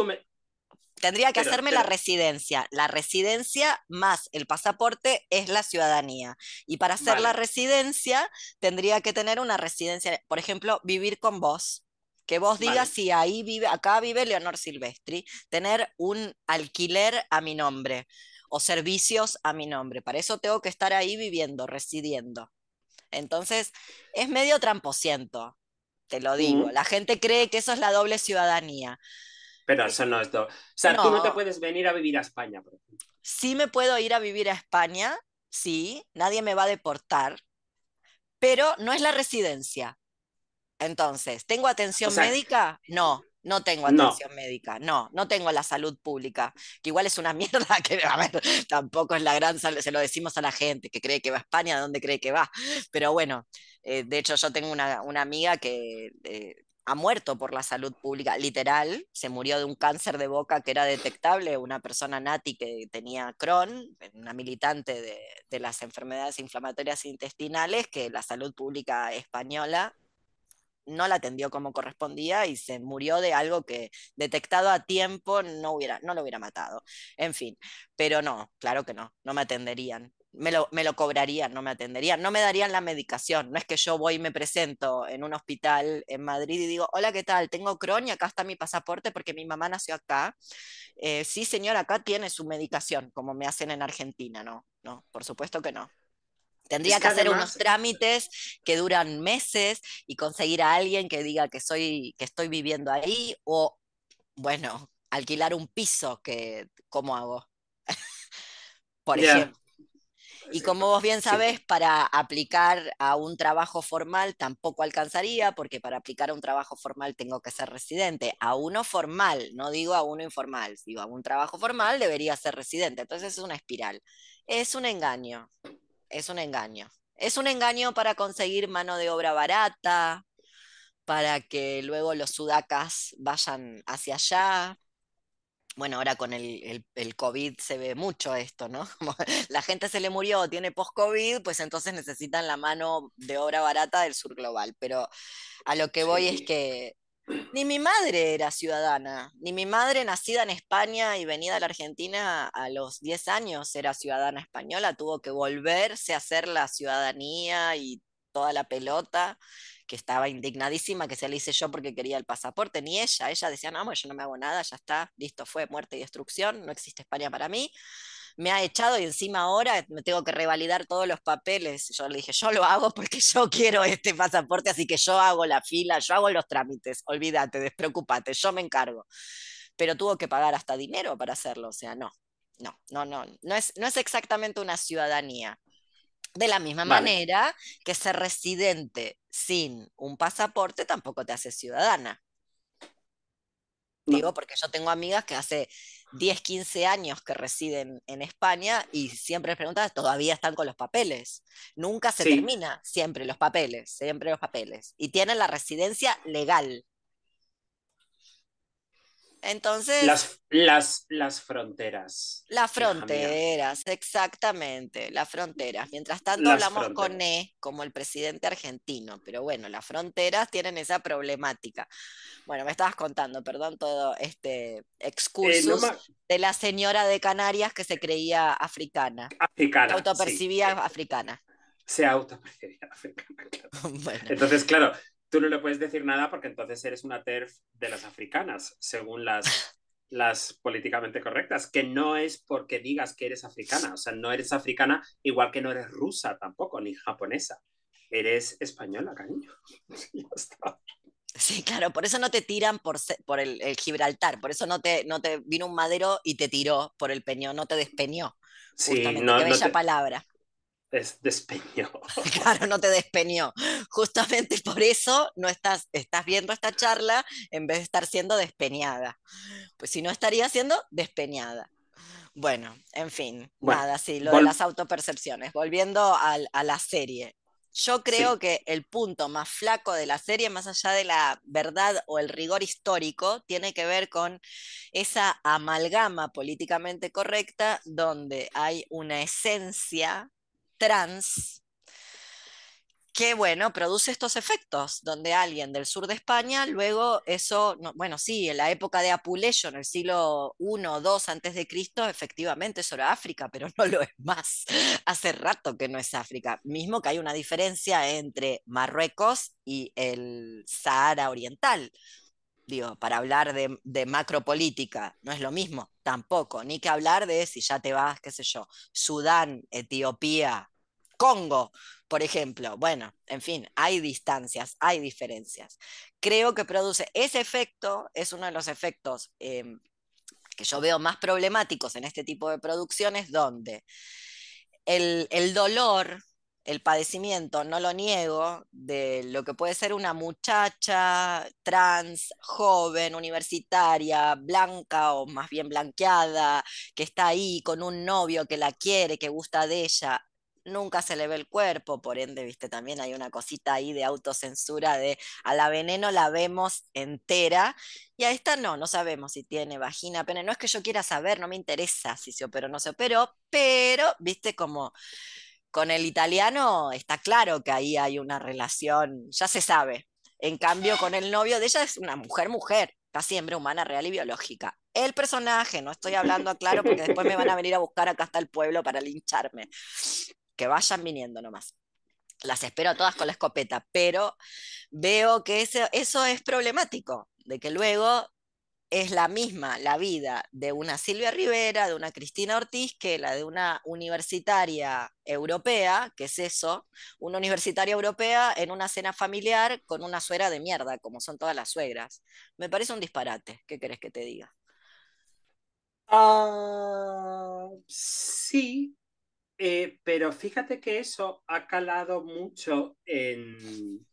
Tendría que hacerme la residencia. La residencia más el pasaporte es la ciudadanía. Y para hacer la residencia, tendría que tener una residencia, por ejemplo, vivir con vos. Que vos digas si ahí vive, acá vive Leonor Silvestri, tener un alquiler a mi nombre o servicios a mi nombre. Para eso tengo que estar ahí viviendo, residiendo. Entonces, es medio tramposiento, te lo digo. La gente cree que eso es la doble ciudadanía. Pero eso no es todo. O sea, tú no te puedes venir a vivir a España, por ejemplo. Sí me puedo ir a vivir a España, sí, nadie me va a deportar, pero no es la residencia. Entonces, ¿tengo atención médica? No, no tengo atención médica, no, no tengo la salud pública, que igual es una mierda, que a ver, tampoco es la gran salud, se lo decimos a la gente que cree que va a España, ¿de dónde cree que va? Pero bueno, eh, de hecho yo tengo una, amiga que eh, ha muerto por la salud pública, literal, se murió de un cáncer de boca que era detectable, una persona nati que tenía Crohn, una militante de, de las enfermedades inflamatorias intestinales, que la salud pública española no la atendió como correspondía y se murió de algo que detectado a tiempo no, hubiera, no lo hubiera matado. En fin, pero no, claro que no, no me atenderían me lo, me lo cobrarían, no me atenderían, no me darían la medicación. No es que yo voy y me presento en un hospital en Madrid y digo, hola, ¿qué tal? Tengo Crohn y acá está mi pasaporte porque mi mamá nació acá. Eh, sí, señor, acá tiene su medicación, como me hacen en Argentina, ¿no? No, por supuesto que no. Tendría que, hacer unos trámites que duran meses y conseguir a alguien que diga que soy, que estoy viviendo ahí, o bueno, alquilar un piso, que, ¿cómo hago? Por ejemplo. Y como vos bien Sí. sabés, para aplicar a un trabajo formal tampoco alcanzaría, porque para aplicar a un trabajo formal tengo que ser residente. A uno formal, no digo a uno informal, digo a un trabajo formal debería ser residente. Entonces es una espiral. Es un engaño, es un engaño. Es un engaño para conseguir mano de obra barata, para que luego los sudacas vayan hacia allá. Bueno, ahora con el, el- el COVID se ve mucho esto, ¿no? Como la gente se le murió, tiene post-COVID, pues entonces necesitan la mano de obra barata del sur global. Pero a lo que voy es que ni mi madre era ciudadana, ni mi madre nacida en España y venida a la Argentina a los 10 años era ciudadana española, tuvo que volverse a hacer la ciudadanía y toda la pelota, que estaba indignadísima que se le hice yo porque quería el pasaporte, ni ella, ella decía, no, yo no me hago nada, ya está, listo, fue muerte y destrucción, no existe España para mí. Me ha echado y encima ahora me tengo que revalidar todos los papeles. Yo le dije, yo lo hago porque yo quiero este pasaporte, así que yo hago la fila, yo hago los trámites, olvídate, despreocúpate, yo me encargo. Pero tuvo que pagar hasta dinero para hacerlo, o sea, no, no, no, no, no es, no es exactamente una ciudadanía. De la misma Vale. manera que ser residente sin un pasaporte tampoco te hace ciudadana. No. Digo, porque yo tengo amigas que hace 10, 15 años que residen en España y siempre preguntan, todavía están con los papeles. Nunca se Sí. termina, siempre los papeles, siempre los papeles. Y tienen la residencia legal. Entonces, Las, las, las fronteras. las fronteras, exactamente, las fronteras. Mientras tanto Las hablamos con. E como el presidente argentino, pero bueno, las fronteras tienen esa problemática. Bueno, me estabas contando, perdón, todo este Eh, excursus no de la señora de Canarias que se creía africana, se africana. sí. autopercibía africana. Se autopercibía africana, claro. Bueno, Entonces, claro, tú no le puedes decir nada porque entonces eres una TERF de las africanas, según las, las políticamente correctas, que no es porque digas que eres africana, o sea, no eres africana igual que no eres rusa tampoco, ni japonesa. Eres española, cariño. Ya está. sí, claro, por eso no te tiran por, por el, el Gibraltar, por eso no te, no te vino un madero y te tiró por el peñón, no te despeñó, Sí, justamente, no, qué no bella te, palabra. Es despeño. Claro, no te despeñó. Justamente por eso no estás, estás viendo esta charla en vez de estar siendo despeñada. Pues si no estaría siendo despeñada. Bueno, en fin, Bueno, nada, sí, lo de las autopercepciones. Volviendo a la serie. Yo creo sí, que el punto más flaco de la serie, más allá de la verdad o el rigor histórico, tiene que ver con esa amalgama políticamente correcta donde hay una esencia trans que, bueno, produce estos efectos, donde alguien del sur de España, luego eso, no- bueno, sí, en la época de Apuleyo, en el siglo I, II antes de Cristo, efectivamente eso era África, pero no lo es más. Hace rato que no es África. Mismo que hay una diferencia entre Marruecos y el Sahara Oriental. Digo, para hablar de, de macropolítica, no es lo mismo, tampoco, ni que hablar de si ya te vas, qué sé yo, Sudán, Etiopía, Congo, por ejemplo. Bueno, en fin, hay distancias, hay diferencias. Creo que produce ese efecto, es uno de los efectos eh, que yo veo más problemáticos en este tipo de producciones, donde el dolor, el padecimiento, no lo niego, de lo que puede ser una muchacha trans, joven, universitaria, blanca o más bien blanqueada, que está ahí con un novio que la quiere, que gusta de ella. Nunca se le ve el cuerpo, por ende, viste, también hay una cosita ahí de autocensura de a la veneno la vemos entera y a esta no, no sabemos si tiene vagina, pene. No es que yo quiera saber, no me interesa si se operó o no se operó, pero, viste, como con el italiano está claro que ahí hay una relación, ya se sabe. En cambio, con el novio de ella es una mujer, mujer, casi hembra humana, real y biológica. El personaje, no estoy hablando claro porque después me van a venir a buscar acá hasta el pueblo para lincharme. Que vayan viniendo nomás. Las espero a todas con la escopeta, pero veo que ese- eso es problemático, de que luego es la misma la vida de una Silvia Rivera, de una Cristina Ortiz, que la de una universitaria europea, que es eso, una universitaria europea en una cena familiar con una suegra de mierda, como son todas las suegras. Me parece un disparate, ¿qué querés que te diga? Ah, sí, eh, pero fíjate que eso ha calado mucho en...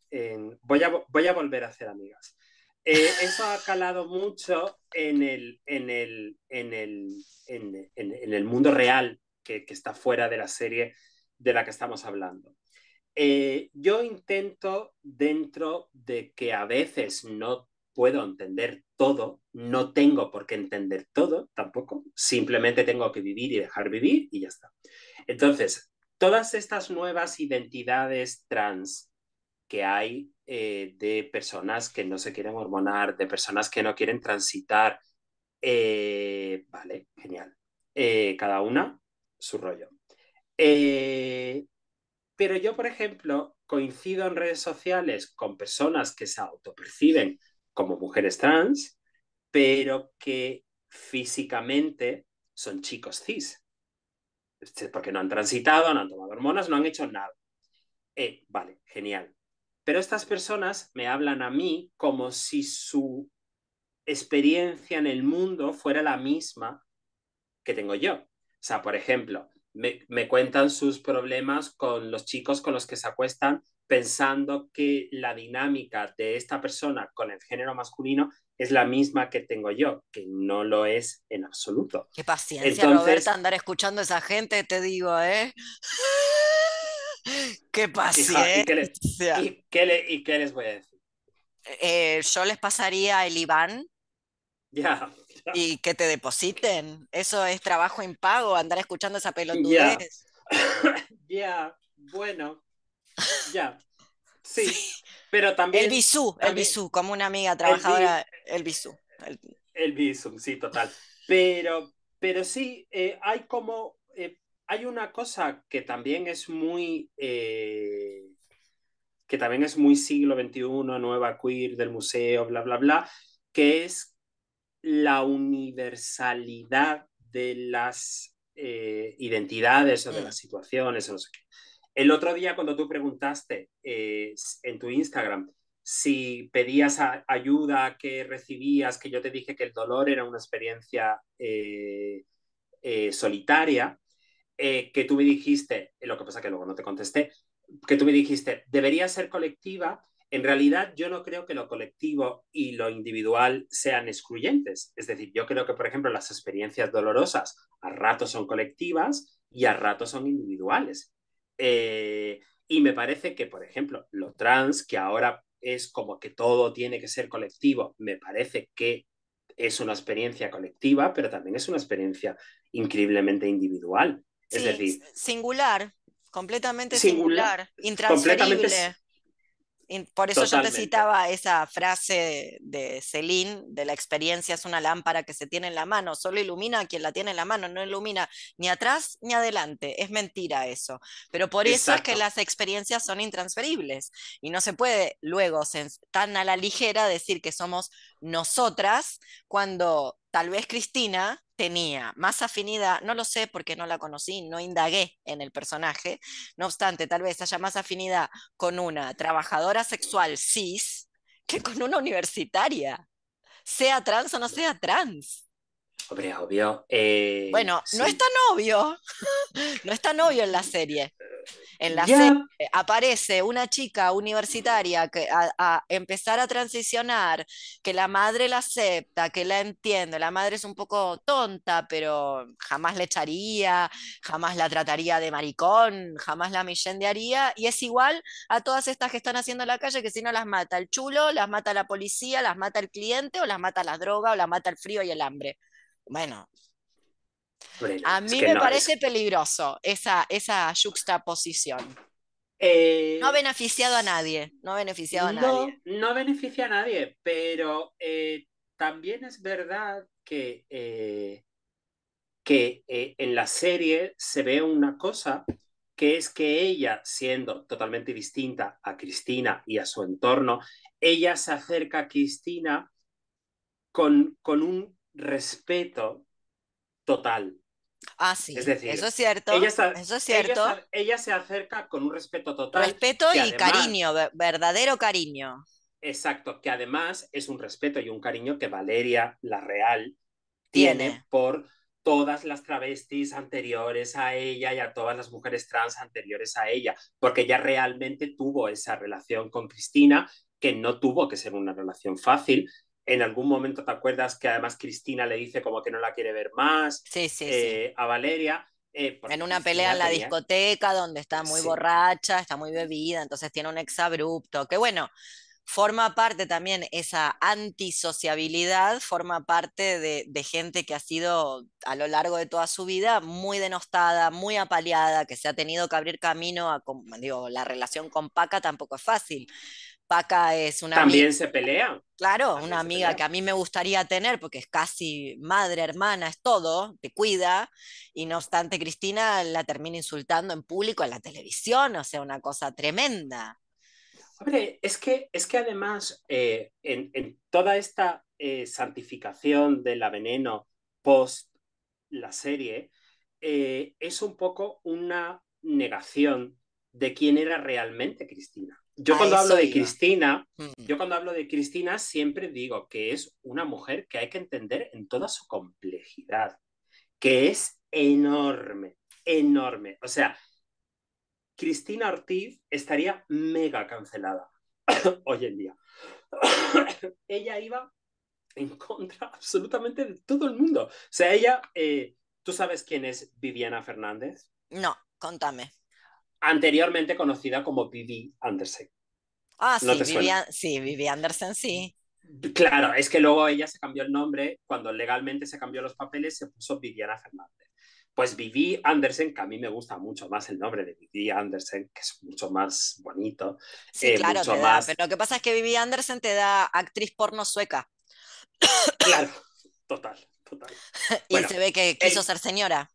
Voy a, vo- voy a volver a hacer amigas. Eh, eso ha calado mucho en el, en el, en el, en, el mundo real que, que está fuera de la serie de la que estamos hablando. Eh, yo intento, dentro de que a veces no puedo entender todo, no tengo por qué entender todo tampoco, simplemente tengo que vivir y dejar vivir y ya está. Entonces, todas estas nuevas identidades trans que hay eh, de personas que no se quieren hormonar, de personas que no quieren transitar, eh, vale, genial. Eh, cada una su rollo. Pero yo, por ejemplo, coincido en redes sociales con personas que se autoperciben como mujeres trans, pero que físicamente son chicos cis, porque no han transitado, no han tomado hormonas, no han hecho nada. Eh, vale, genial. Pero estas personas me hablan a mí como si su experiencia en el mundo fuera la misma que tengo yo. O sea, por ejemplo, me, me, cuentan sus problemas con los chicos con los que se acuestan pensando que la dinámica de esta persona con el género masculino es la misma que tengo yo, que no lo es en absoluto. Qué paciencia, Entonces, Roberta, andar escuchando a esa gente, te digo, ¿eh? Qué paciencia. ¿y, qué le, y, qué le, ¿Y qué les voy a decir? Eh, yo les pasaría el Iván. Ya. Y que te depositen. Eso es trabajo impago, andar escuchando esa pelotudez. Ya, yeah. bueno, ya. Sí. sí. pero también. El bisú, también, el bisú, como una amiga trabajadora, el bisú. El, el bisú, sí, total. Pero, pero sí, eh, hay como. Eh, hay una cosa que también es muy. Eh, que también es muy siglo XXI, nueva queer del museo, bla, bla, bla, que es la universalidad de las identidades o de las situaciones o no sé qué. El otro día cuando tú preguntaste eh, en tu Instagram si pedías ayuda que recibías, que yo te dije que el dolor era una experiencia eh, solitaria, que tú me dijiste, lo que pasa que luego no te contesté, que tú me dijiste, debería ser colectiva, en realidad yo no creo que lo colectivo y lo individual sean excluyentes. Es decir, yo creo que, por ejemplo, las experiencias dolorosas a ratos son colectivas y a ratos son individuales. Eh, y me parece que, por ejemplo, lo trans, que ahora es como que todo tiene que ser colectivo, me parece que es una experiencia colectiva, pero también es una experiencia increíblemente individual. Sí, es decir, singular, completamente singular, singular intransferible. Completamente por eso Totalmente. yo te citaba esa frase de Celine, de la experiencia es una lámpara que se tiene en la mano, solo ilumina a quien la tiene en la mano, no ilumina ni atrás ni adelante. Es mentira eso. Pero por eso es que las experiencias son intransferibles y no se puede luego tan a la ligera decir que somos nosotras cuando tal vez Cristina tenía más afinidad, no lo sé porque no la conocí, no indagué en el personaje, no obstante, tal vez haya más afinidad con una trabajadora sexual cis que con una universitaria, sea trans o no sea trans. Hombre, obvio. Eh, bueno, sí. no es tan obvio, no es tan obvio en la serie. En la yeah. serie aparece una chica universitaria que a, a, empezar a transicionar, que la madre la acepta, que la entiende, la madre es un poco tonta, pero jamás le echaría, jamás la trataría de maricón, jamás la millendearía, y es igual a todas estas que están haciendo en la calle, que si no las mata el chulo, las mata la policía, las mata el cliente, o las mata la droga, o las mata el frío y el hambre. Bueno, Bueno, a mí me no, parece es- peligroso esa, esa juxtaposición. Eh, No ha beneficiado a nadie, no ha beneficiado a no, nadie. no beneficia a nadie, pero eh, también es verdad que, eh, que eh, en la serie se ve una cosa que es que ella, siendo totalmente distinta a Cristina y a su entorno, ella se acerca a Cristina con, con un respeto total. Ah, sí, Es decir, eso es cierto, Ella, eso es cierto. se- ella se acerca con un respeto total. Respeto y además- cariño, ver- verdadero cariño. Exacto, que además es un respeto y un cariño que Valeria, la real, tiene, Tiene. por todas las travestis anteriores a ella y a todas las mujeres trans anteriores a ella, porque ella realmente tuvo esa relación con Cristina, que no tuvo que ser una relación fácil. En algún momento te acuerdas que además Cristina le dice como que no la quiere ver más sí, sí, eh, sí. a Valeria. Eh, en una pelea en la discoteca donde está muy borracha, está muy bebida, entonces tiene un exabrupto, que bueno, forma parte también esa antisociabilidad, forma parte de, gente que ha sido a lo largo de toda su vida muy denostada, muy apaleada, que se ha tenido que abrir camino a, digo, la relación con Paca tampoco es fácil. Paca es una También se pelea. Claro, una amiga que a mí me gustaría tener porque es casi madre, hermana, es todo, te cuida, y no obstante Cristina la termina insultando en público en la televisión, o sea, una cosa tremenda. Hombre, es que, es que además eh, en, toda esta eh, santificación de la veneno post la serie, eh, es un poco una negación de quién era realmente Cristina. Yo cuando hablo de Cristina, mm. yo cuando hablo de Cristina siempre digo que es una mujer que hay que entender en toda su complejidad, que es enorme, enorme. O sea, Cristina Ortiz estaría mega cancelada hoy en día. ella iba en contra absolutamente de todo el mundo. O sea, ella, eh, ¿tú sabes quién es Viviana Fernández? No, contame anteriormente conocida como Vivi Andersen. Ah, sí, sí, Vivi Andersen, sí. Claro, es que luego ella se cambió el nombre, cuando legalmente se cambió los papeles, se puso Viviana Fernández. Pues Vivi Andersen, que a mí me gusta mucho más el nombre de Vivi Andersen, que es mucho más bonito. Sí, eh, claro, te da, pero lo que pasa es que Vivi Andersen te da actriz porno sueca. Claro, total, total. y se ve que quiso ser señora.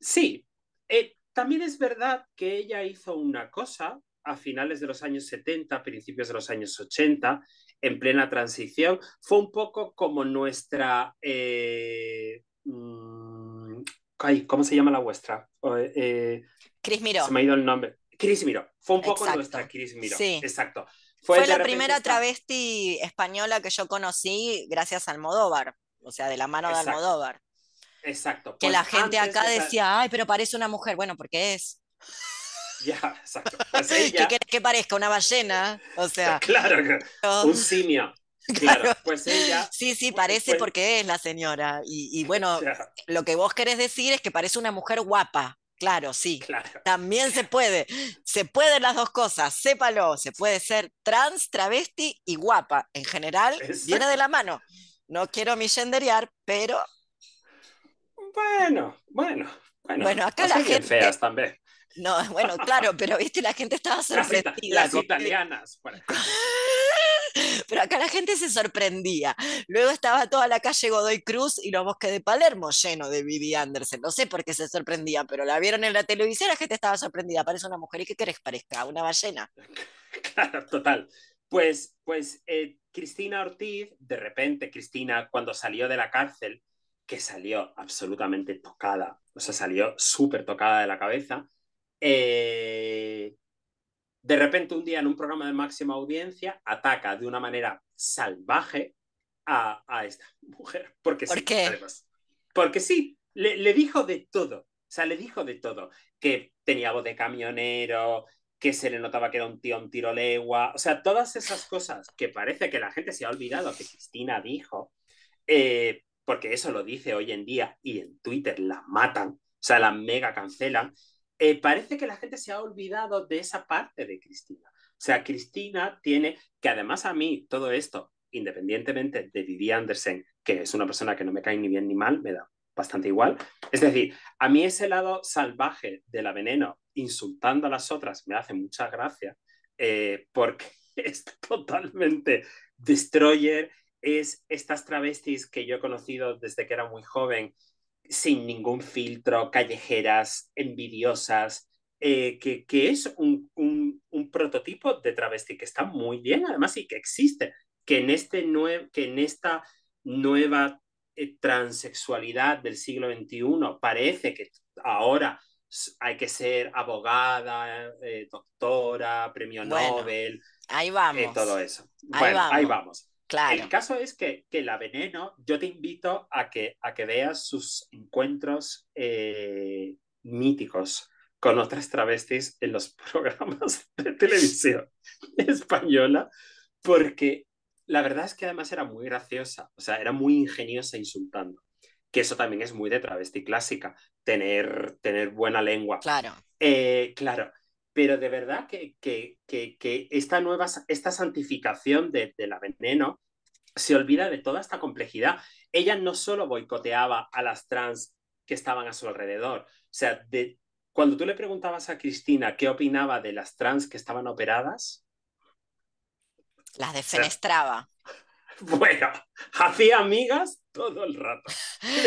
Sí, eh, también es verdad que ella hizo una cosa a finales de los años 70, principios de los años 80, en plena transición. Fue un poco como nuestra... Eh, mm, ¿Cómo se llama la vuestra? Eh, Cris Miró. Se me ha ido el nombre. Cris Miró. Fue un poco nuestra Cris Miró. Sí. Exacto. Fue, la primera travesti española que yo conocí gracias a Almodóvar, o sea, de la mano de Almodóvar. Exacto. que la pues gente acá decía, ay, pero parece una mujer. Bueno, porque es. Ya, exacto. Pues ¿Qué que parezca? ¿Una ballena? O sea. Claro, un simio. Claro, pues ella. Sí, sí, parece porque es la señora. Y, bueno, lo que vos querés decir es que parece una mujer guapa. Claro, sí. También se puede. Se pueden las dos cosas. Sépalo. Se puede ser trans, travesti y guapa. En general, viene de la mano. No quiero millenderear, pero bueno, bueno, bueno. Bueno, acá la gente... feas también. No, bueno, claro, pero viste, la gente estaba sorprendida. Las, italianas, Pero acá la gente se sorprendía. Luego estaba toda la calle Godoy Cruz y los bosques de Palermo lleno de Vivi Anderson. No sé por qué se sorprendía, pero la vieron en la televisión, la gente estaba sorprendida. Parece una mujer. ¿Y qué querés parezca? ¿Una ballena? Claro, total. Pues, pues eh, Cristina Ortiz, de repente, Cristina, cuando salió de la cárcel, que salió absolutamente tocada, o sea, salió súper tocada de la cabeza. Eh, de repente un día en un programa de máxima audiencia ataca de una manera salvaje a, esta mujer. Porque ¿Por sí, qué? Porque sí, le, dijo de todo. O sea, le dijo de todo. Que tenía voz de camionero, que se le notaba que era un tío un tiro legua. O sea, todas esas cosas que parece que la gente se ha olvidado que Cristina dijo, eh, porque eso lo dice hoy en día y en Twitter la matan, o sea, la mega cancelan, eh, parece que la gente se ha olvidado de esa parte de Cristina. O sea, Cristina tiene, que además a mí todo esto, independientemente de Vivi Andersen, que es una persona que no me cae ni bien ni mal, me da bastante igual. Es decir, a mí ese lado salvaje de la veneno insultando a las otras me hace mucha gracia eh, porque es totalmente destroyer es estas travestis que yo he conocido desde que era muy joven, sin ningún filtro, callejeras, envidiosas, eh, que, es un, prototipo de travesti que está muy bien, además, y que existe, que en, este que en esta nueva eh, transexualidad del siglo XXI parece que ahora hay que ser abogada, eh, doctora, premio Nobel. Ahí vamos. todo eso. Bueno, ahí vamos. Claro. El caso es que, que, la veneno, yo te invito a que, a que veas sus encuentros eh, míticos con otras travestis en los programas de televisión española, porque la verdad es que además era muy graciosa, o sea, era muy ingeniosa insultando, que eso también es muy de travesti clásica, tener, tener buena lengua. Claro. Eh, claro, pero de verdad que, que, que, que esta nueva, esta santificación de, de, la veneno se olvida de toda esta complejidad. Ella no solo boicoteaba a las trans que estaban a su alrededor, o sea, de, cuando tú le preguntabas a Cristina qué opinaba de las trans que estaban operadas, las defenestraba. Bueno, hacía amigas todo el rato.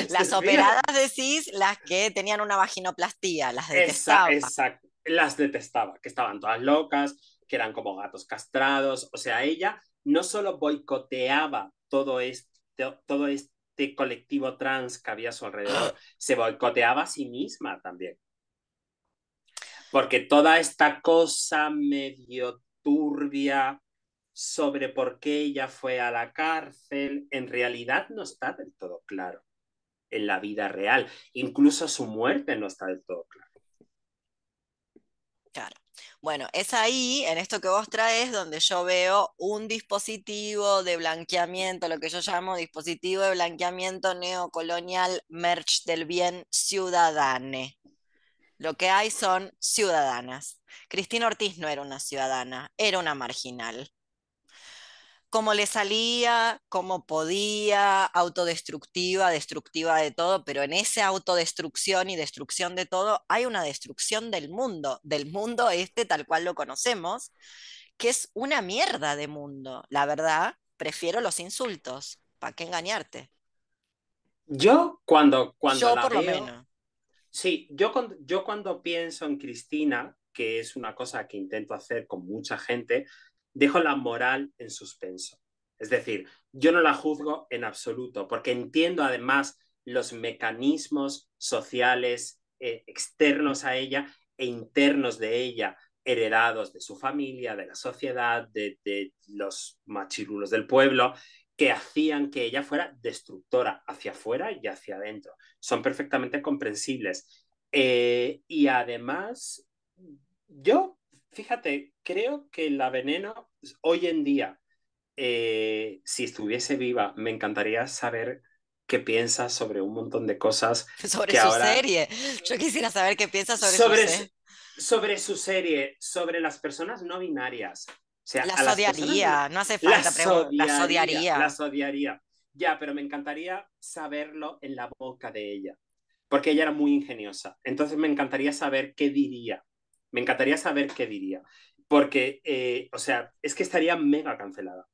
Las operadas decís, las que tenían una vaginoplastía, las detestaba. Exacto, las detestaba, que estaban todas locas, que eran como gatos castrados. O sea, ella no solo boicoteaba todo este, todo este colectivo trans que había a su alrededor, se boicoteaba a sí misma también. Porque toda esta cosa medio turbia sobre por qué ella fue a la cárcel, en realidad no está del todo claro en la vida real. Incluso su muerte no está del todo claro. Bueno, es ahí, en esto que vos traes, donde yo veo un dispositivo de blanqueamiento, lo que yo llamo dispositivo de blanqueamiento neocolonial merch del bien ciudadane. Lo que hay son ciudadanas. Cristina Ortiz no era una ciudadana, era una marginal. Como le salía, como podía, autodestructiva, destructiva de todo, pero en esa autodestrucción y destrucción de todo hay una destrucción del mundo, del mundo este tal cual lo conocemos, que es una mierda de mundo. La verdad, prefiero los insultos. ¿Para qué engañarte? Yo cuando, cuando Yo la por veo, lo menos. Sí, yo, yo cuando pienso en Cristina, que es una cosa que intento hacer con mucha gente, dejo la moral en suspenso. Es decir, yo no la juzgo en absoluto, porque entiendo además los mecanismos sociales eh, externos a ella e internos de ella, heredados de su familia, de la sociedad, de, de los machirulos del pueblo, que hacían que ella fuera destructora hacia afuera y hacia adentro. Son perfectamente comprensibles. Eh, y además, yo, fíjate, creo que la veneno hoy en día, eh, si estuviese viva, me encantaría saber qué piensa sobre un montón de cosas. Sobre que su ahora... serie. Yo quisiera saber qué piensa sobre, sobre su serie. Sobre su serie, sobre las personas no binarias. O sea, las odiaría, personas- no hace falta las preguntar. Las odiaría. las odiaría. Ya, pero me encantaría saberlo en la boca de ella, porque ella era muy ingeniosa. Entonces me encantaría saber qué diría. Me encantaría saber qué diría. Porque, eh, o sea, es que estaría mega cancelada.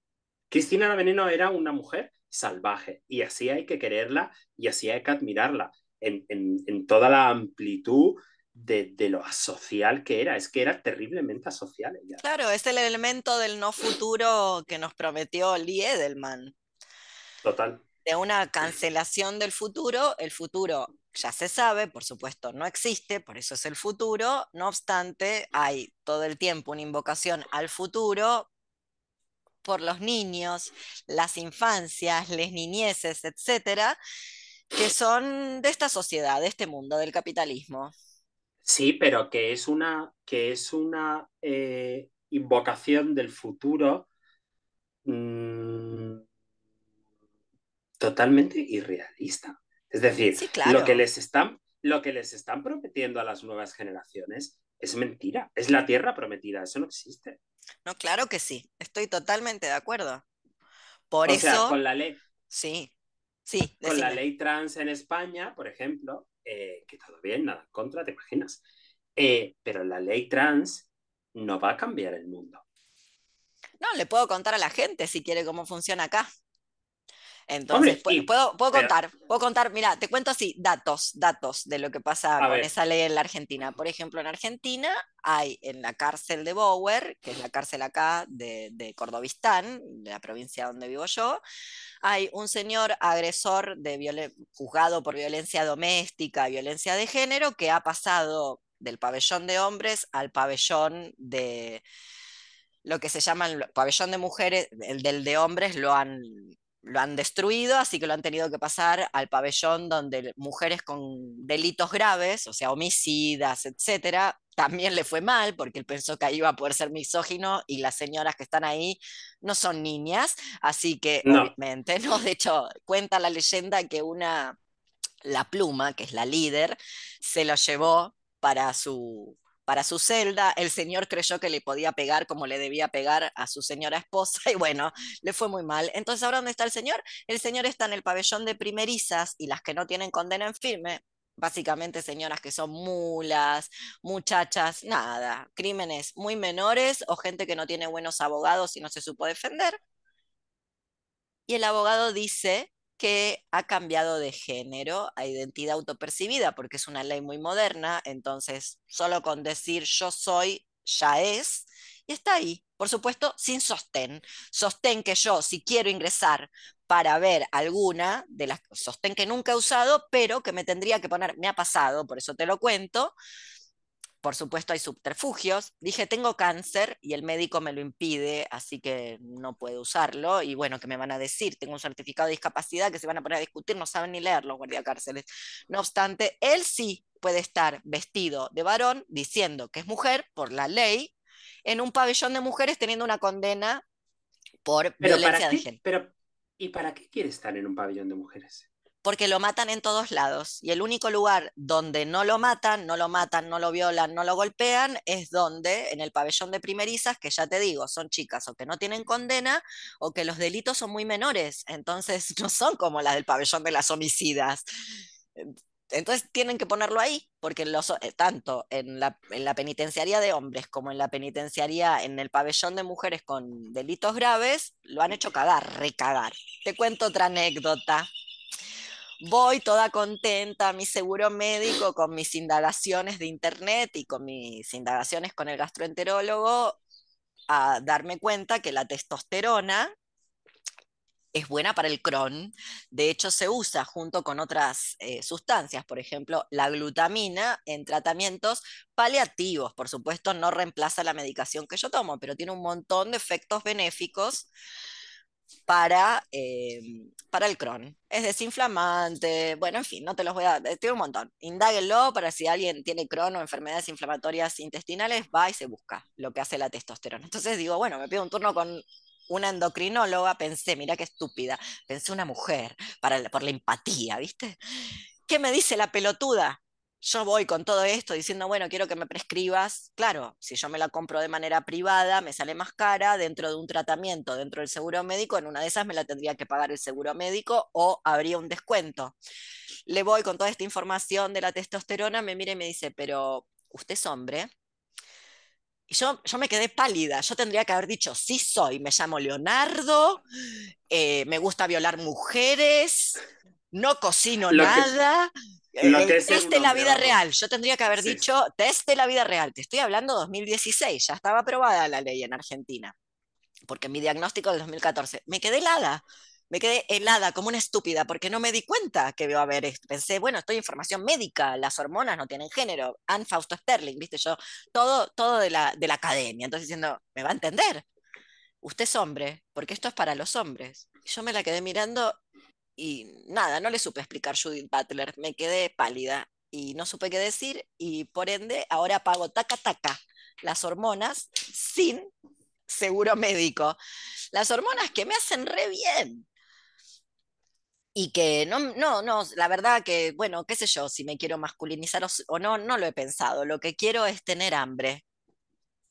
Cristina la Veneno era una mujer salvaje y así hay que quererla y así hay que admirarla en, en, en toda la amplitud de, de, lo asocial que era. Es que era terriblemente asocial ella. Claro, es el elemento del no futuro que nos prometió Lee Edelman. Total. De una cancelación del futuro, el futuro ya se sabe, por supuesto, no existe, por eso es el futuro. No obstante, hay todo el tiempo una invocación al futuro por los niños, las infancias, las niñeces, etcétera, que son de esta sociedad, de este mundo, del capitalismo. Sí, pero que es una, que es una eh, invocación del futuro mmm, totalmente irrealista. Es decir, Sí, claro. lo, que les están, lo que les están prometiendo a las nuevas generaciones es mentira. Es la tierra prometida, eso no existe. No, claro que sí, estoy totalmente de acuerdo. Por o eso, sea, con la ley, sí, sí, con la ley trans en España, por ejemplo, eh, que todo bien, nada en contra, te imaginas. Eh, pero la ley trans no va a cambiar el mundo. No, le puedo contar a la gente si quiere cómo funciona acá. Entonces, Hombre, puedo, puedo contar, puedo contar, mira, te cuento así, datos, datos de lo que pasa A con ver. esa ley en la Argentina. Por ejemplo, en Argentina hay en la cárcel de Bower, que es la cárcel acá de, de Cordobistán, de la provincia donde vivo yo, hay un señor agresor de juzgado por violencia doméstica, violencia de género, que ha pasado del pabellón de hombres al pabellón de, lo que se llama el pabellón de mujeres, el del de hombres lo han, lo han destruido, así que lo han tenido que pasar al pabellón donde mujeres con delitos graves, o sea, homicidas, etcétera, también le fue mal porque él pensó que ahí iba a poder ser misógino y las señoras que están ahí no son niñas, así que obviamente, ¿no? De hecho, cuenta la leyenda que una, la pluma, que es la líder, se lo llevó para su, para su celda, el señor creyó que le podía pegar como le debía pegar a su señora esposa y bueno, le fue muy mal. Entonces, ¿ahora dónde está el señor? El señor está en el pabellón de primerizas y las que no tienen condena en firme, básicamente señoras que son mulas, muchachas, nada, crímenes muy menores o gente que no tiene buenos abogados y no se supo defender. Y el abogado dice que ha cambiado de género a identidad autopercibida, porque es una ley muy moderna, entonces solo con decir yo soy ya es, y está ahí, por supuesto, sin sostén. Sostén que yo, si quiero ingresar para ver alguna de las, sostén que nunca he usado, pero que me tendría que poner, me ha pasado, por eso te lo cuento, por supuesto hay subterfugios. Dije, tengo cáncer y el médico me lo impide, así que no puedo usarlo. Y bueno, ¿qué me van a decir? Tengo un certificado de discapacidad que se van a poner a discutir, no saben ni leer los guardiacárceles. No obstante, él sí puede estar vestido de varón diciendo que es mujer por la ley en un pabellón de mujeres teniendo una condena por violencia de género. Pero, ¿y para qué quiere estar en un pabellón de mujeres? Porque lo matan en todos lados. Y el único lugar donde no lo matan, no lo matan, no lo violan, no lo golpean, es donde, en el pabellón de primerizas, que ya te digo, son chicas o que no tienen condena o que los delitos son muy menores. Entonces no son como las del pabellón de las homicidas. Entonces tienen que ponerlo ahí, porque eh, tanto en la, en la penitenciaría de hombres como en la penitenciaría, en el pabellón de mujeres con delitos graves, lo han hecho cagar, recagar. Te cuento otra anécdota voy toda contenta a mi seguro médico con mis indagaciones de internet y con mis indagaciones con el gastroenterólogo a darme cuenta que la testosterona es buena para el Crohn. De hecho, se usa junto con otras eh, sustancias, por ejemplo, la glutamina en tratamientos paliativos. Por supuesto, no reemplaza la medicación que yo tomo, pero tiene un montón de efectos benéficos para, eh, para el Crohn. Es desinflamante, bueno, en fin, no te los voy a... Tiene un montón. Indáguenlo para si alguien tiene Crohn o enfermedades inflamatorias intestinales, va y se busca lo que hace la testosterona. Entonces digo, bueno, me pido un turno con una endocrinóloga, pensé, mira qué estúpida, pensé una mujer para, por la empatía, ¿viste? ¿Qué me dice la pelotuda? Yo voy con todo esto diciendo, bueno, quiero que me prescribas, claro, si yo me la compro de manera privada, me sale más cara, dentro de un tratamiento, dentro del seguro médico, en una de esas me la tendría que pagar el seguro médico o habría un descuento. Le voy con toda esta información de la testosterona, me mira y me dice, pero usted es hombre. Y yo, yo me quedé pálida, yo tendría que haber dicho, sí soy, me llamo Leonardo, eh, me gusta violar mujeres, no cocino nada. Lo test de la vida real. Yo tendría que haber dicho test de la vida real. Te estoy hablando 2016, ya estaba aprobada la ley en Argentina. Porque mi diagnóstico del 2014. Me quedé helada. Me quedé helada como una estúpida porque no me di cuenta que iba a haber. Pensé, bueno, estoy en formación médica, las hormonas no tienen género. Anne Fausto Sterling, viste yo, todo, todo de la, de la academia. Entonces diciendo, me va a entender. Usted es hombre, porque esto es para los hombres. Yo me la quedé mirando y nada, no le supe explicar Judith Butler, me quedé pálida y no supe qué decir y por ende ahora pago taca taca las hormonas sin seguro médico. Las hormonas que me hacen re bien. Y que no, no, no, la verdad que, bueno, qué sé yo, si me quiero masculinizar o, no, no lo he pensado. Lo que quiero es tener hambre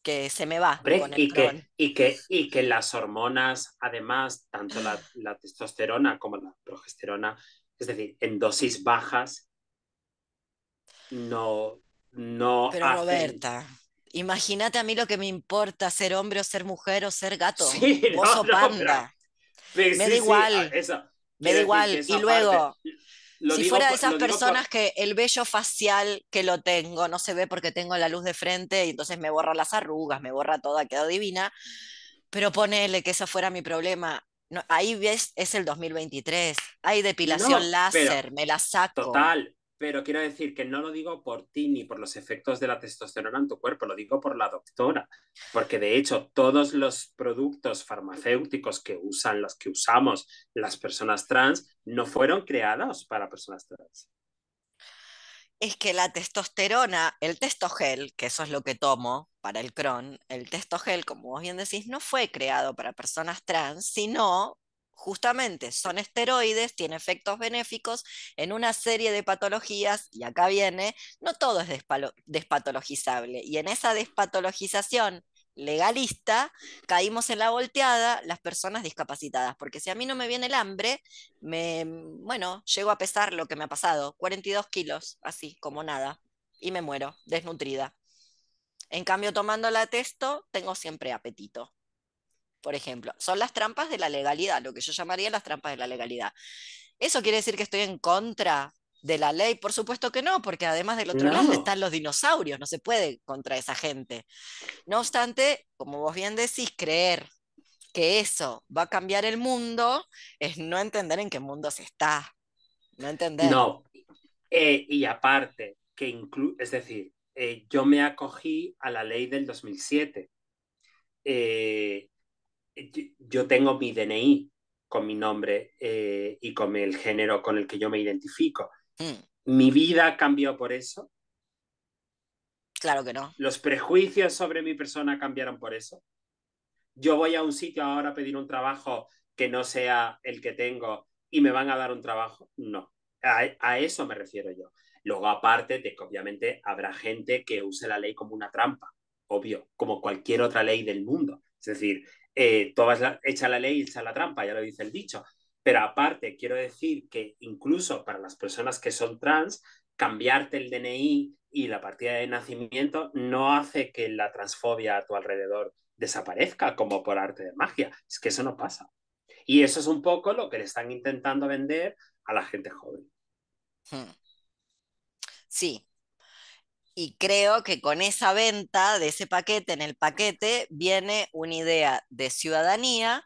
que se me va. y, que, y, que, y que las hormonas, además, tanto la, testosterona como la progesterona, es decir, en dosis bajas, no... no Pero Roberta, imagínate a mí lo que me importa ser hombre o ser mujer o ser gato. Sí, panda. me da igual. me da igual. Y luego, si fuera de esas personas que el vello facial que lo tengo no se ve porque tengo la luz de frente y entonces me borra las arrugas, me borra todo, ha quedado divina, pero ponele que ese fuera mi problema. ahí ves, es el 2023, hay depilación láser, me la saco. Total, pero quiero decir que no lo digo por ti ni por los efectos de la testosterona en tu cuerpo, lo digo por la doctora, porque de hecho todos los productos farmacéuticos que usan, los que usamos las personas trans, no fueron creados para personas trans. Es que la testosterona, el testogel, que eso es lo que tomo para el Crohn, el testogel, como vos bien decís, no fue creado para personas trans, sino justamente son esteroides, tiene efectos benéficos en una serie de patologías, y acá viene, no todo es despatologizable, y en esa despatologización legalista, caímos en la volteada las personas discapacitadas, porque si a mí no me viene el hambre, me, bueno, llego a pesar lo que me ha pasado, 42 kilos, así como nada, y me muero, desnutrida. En cambio, tomando la testo, tengo siempre apetito por ejemplo. Son las trampas de la legalidad, lo que yo llamaría las trampas de la legalidad. ¿Eso quiere decir que estoy en contra de la ley? Por supuesto que no, porque además del otro lado están los dinosaurios, no se puede contra esa gente. No obstante, como vos bien decís, creer que eso va a cambiar el mundo es no entender en qué mundo se está. No entender. No. Eh, y aparte, que incluye, es decir, eh, yo me acogí a la ley del 2007. Eh, yo tengo mi DNI con mi nombre eh, y con el género con el que yo me identifico. Mm. ¿Mi vida cambió por eso? Claro que no. ¿Los prejuicios sobre mi persona cambiaron por eso? Yo voy a un sitio ahora a pedir un trabajo que no sea el que tengo y me van a dar un trabajo. No, a, a eso me refiero yo. Luego, aparte de que obviamente habrá gente que use la ley como una trampa, obvio, como cualquier otra ley del mundo. Es decir, eh, la, echa la ley y echa la trampa, ya lo dice el dicho. Pero aparte, quiero decir que incluso para las personas que son trans, cambiarte el DNI y la partida de nacimiento no hace que la transfobia a tu alrededor desaparezca como por arte de magia. Es que eso no pasa. Y eso es un poco lo que le están intentando vender a la gente joven. Hmm. Sí, y creo que con esa venta de ese paquete, en el paquete viene una idea de ciudadanía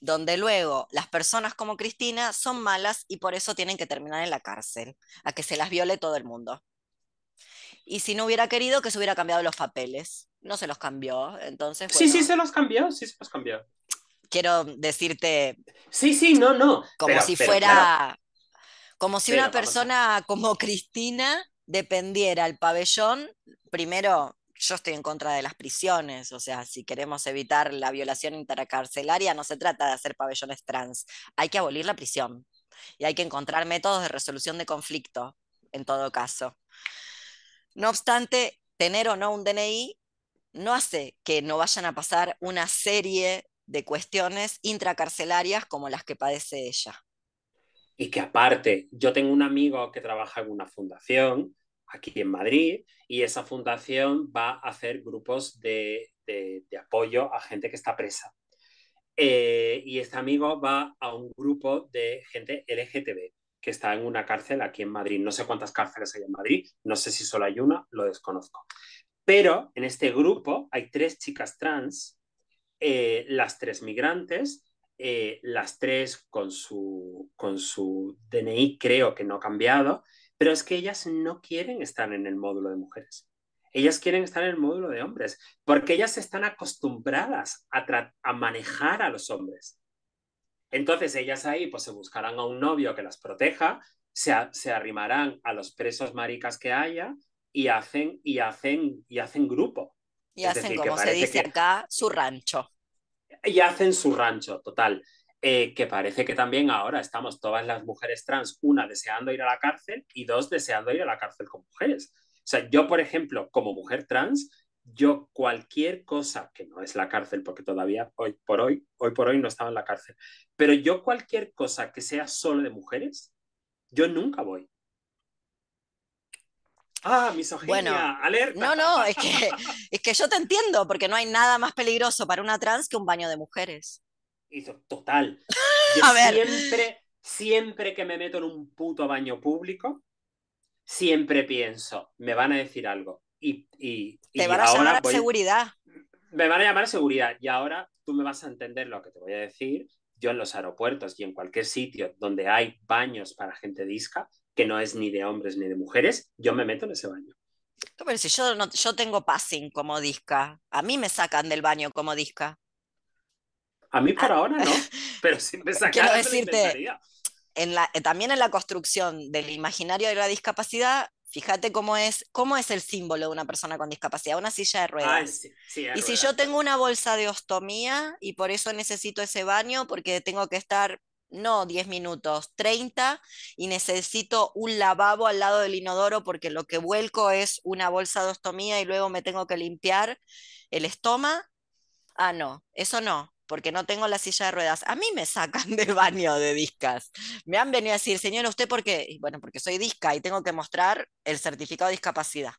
donde luego las personas como Cristina son malas y por eso tienen que terminar en la cárcel, a que se las viole todo el mundo. Y si no hubiera querido que se hubiera cambiado los papeles, no se los cambió, entonces... Sí, sí, se los cambió, sí se los cambió. Quiero decirte... Sí, sí, no, no. Como si fuera... Como si una persona como Cristina dependiera el pabellón, primero yo estoy en contra de las prisiones, o sea, si queremos evitar la violación intercarcelaria, no se trata de hacer pabellones trans, hay que abolir la prisión y hay que encontrar métodos de resolución de conflicto, en todo caso. No obstante, tener o no un DNI no hace que no vayan a pasar una serie de cuestiones intracarcelarias como las que padece ella. Y que aparte, yo tengo un amigo que trabaja en una fundación aquí en Madrid y esa fundación va a hacer grupos de, apoyo a gente que está presa. Eh, y este amigo va a un grupo de gente LGTB que está en una cárcel aquí en Madrid. No sé cuántas cárceles hay en Madrid, no sé si solo hay una, lo desconozco. Pero en este grupo hay tres chicas trans, eh, las tres migrantes, eh, las tres con su, con su DNI creo que no ha cambiado, pero es que ellas no quieren estar en el módulo de mujeres. Ellas quieren estar en el módulo de hombres, porque ellas están acostumbradas a, manejar a los hombres. Entonces ellas ahí pues se buscarán a un novio que las proteja, se, se arrimarán a los presos maricas que haya y hacen, y hacen, y hacen grupo. Y hacen, como se dice acá, su rancho. Y hacen su rancho, total. Eh, que parece que también ahora estamos todas las mujeres trans, una deseando ir a la cárcel y dos deseando ir a la cárcel con mujeres. O sea, yo, por ejemplo, como mujer trans, yo cualquier cosa, que no es la cárcel, porque todavía hoy por hoy, hoy por hoy no estaba en la cárcel, pero yo cualquier cosa que sea solo de mujeres, yo nunca voy. Ah, misoginia, bueno, alerta. No, no, es que, es que yo te entiendo, porque no hay nada más peligroso para una trans que un baño de mujeres hizo total. Yo siempre, siempre que me meto en un puto baño público, siempre pienso, me van a decir algo. Y, y, te van a llamar seguridad. Me van a llamar seguridad. Y ahora tú me vas a entender lo que te voy a decir. Yo en los aeropuertos y en cualquier sitio donde hay baños para gente disca, que no es ni de hombres ni de mujeres, yo me meto en ese baño. Pero si yo, no, yo tengo passing como disca, a mí me sacan del baño como disca. A mí por ahora no, pero si me sacan Quiero decirte, en la, eh, también en la construcción del imaginario de la discapacidad, fíjate cómo es, cómo es el símbolo de una persona con discapacidad, una silla de Ah, ruedas. sí, sí, de Y si yo tengo una bolsa de ostomía y por eso necesito ese baño, porque tengo que estar, no 10 minutos, 30, y necesito un lavabo al lado del inodoro porque lo que vuelco es una bolsa de ostomía y luego me tengo que limpiar el estómago, ah, no, eso no. Porque no tengo la silla de ruedas. A mí me sacan del baño de discas. Me han venido a decir, señora, ¿usted por qué? Bueno, porque soy disca y tengo que mostrar el certificado de discapacidad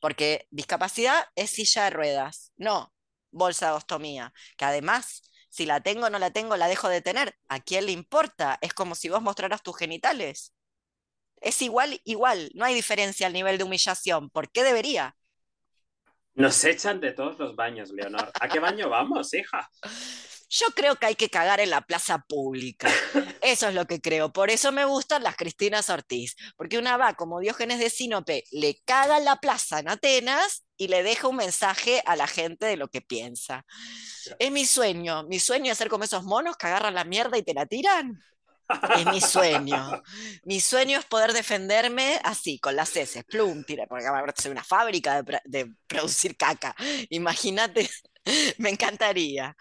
porque discapacidad es silla de ruedas, no bolsa de ostomía, que además, si la tengo o no la tengo, la dejo de tener. ¿A quién le importa? Es como si vos mostraras tus genitales. Es igual, igual, no hay diferencia al nivel de humillación. ¿Por qué debería? Nos echan de todos los baños, Leonor. ¿A qué baño vamos, hija? Yo creo que hay que cagar en la plaza pública. Eso es lo que creo. Por eso me gustan las Cristinas Ortiz. Porque una va como Diógenes de Sinope, le caga en la plaza en Atenas y le deja un mensaje a la gente de lo que piensa. Es mi sueño. Mi sueño es ser como esos monos que agarran la mierda y te la tiran. Es mi sueño. Mi sueño es poder defenderme así, con las heces, plum, tira, porque soy una fábrica de, de producir caca. Imagínate, me encantaría.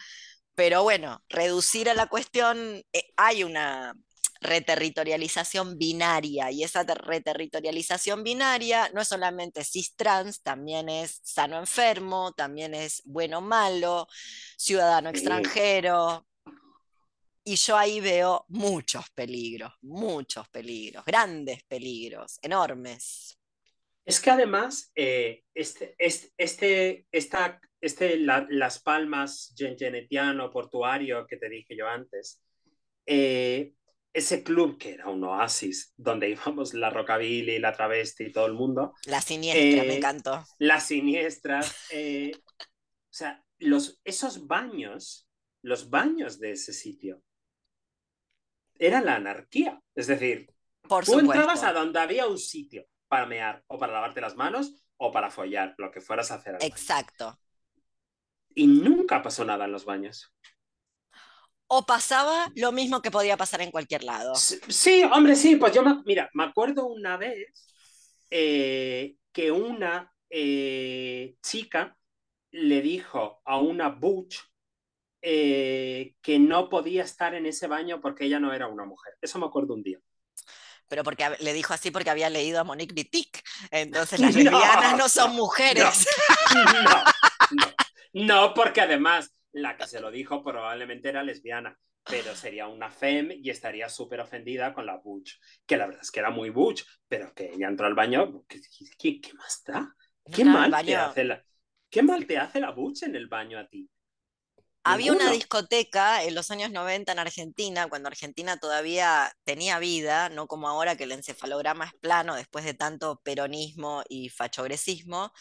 Pero bueno, reducir a la cuestión, eh, hay una reterritorialización binaria y esa reterritorialización binaria no es solamente cis-trans, también es sano-enfermo, también es bueno-malo, ciudadano extranjero. Y yo ahí veo muchos peligros, muchos peligros, grandes peligros, enormes. Es que además, eh, este, este, este, esta, este la, Las Palmas genetiano portuario que te dije yo antes, eh, ese club que era un oasis donde íbamos la rockabilly, la travesti y todo el mundo. La siniestra, eh, me encantó. La siniestra. o sea, los, esos baños, los baños de ese sitio, era la anarquía. Es decir, Por tú supuesto. entrabas a donde había un sitio para mear o para lavarte las manos o para follar, lo que fueras a hacer. al baño. Exacto. Y nunca pasó nada en los baños. O pasaba lo mismo que podía pasar en cualquier lado. Sí, sí, hombre, sí, pues yo, me, mira, me acuerdo una vez eh, que una eh, chica le dijo a una butch eh, que no podía estar en ese baño porque ella no era una mujer. Eso me acuerdo un día. Pero porque le dijo así porque había leído a Monique Wittig. Entonces las lesbianas no son mujeres. No, no, no, porque además la que se lo dijo probablemente era lesbiana, pero sería una fem y estaría súper ofendida con la butch, que la verdad es que era muy butch, pero que ella entró al baño, ¿qué, qué, qué más da? ¿Qué mal, te hace la, ¿Qué mal te hace la butch en el baño a ti? Había una discoteca en los años 90 en Argentina, cuando Argentina todavía tenía vida, no como ahora que el encefalograma es plano después de tanto peronismo y fachogresismo,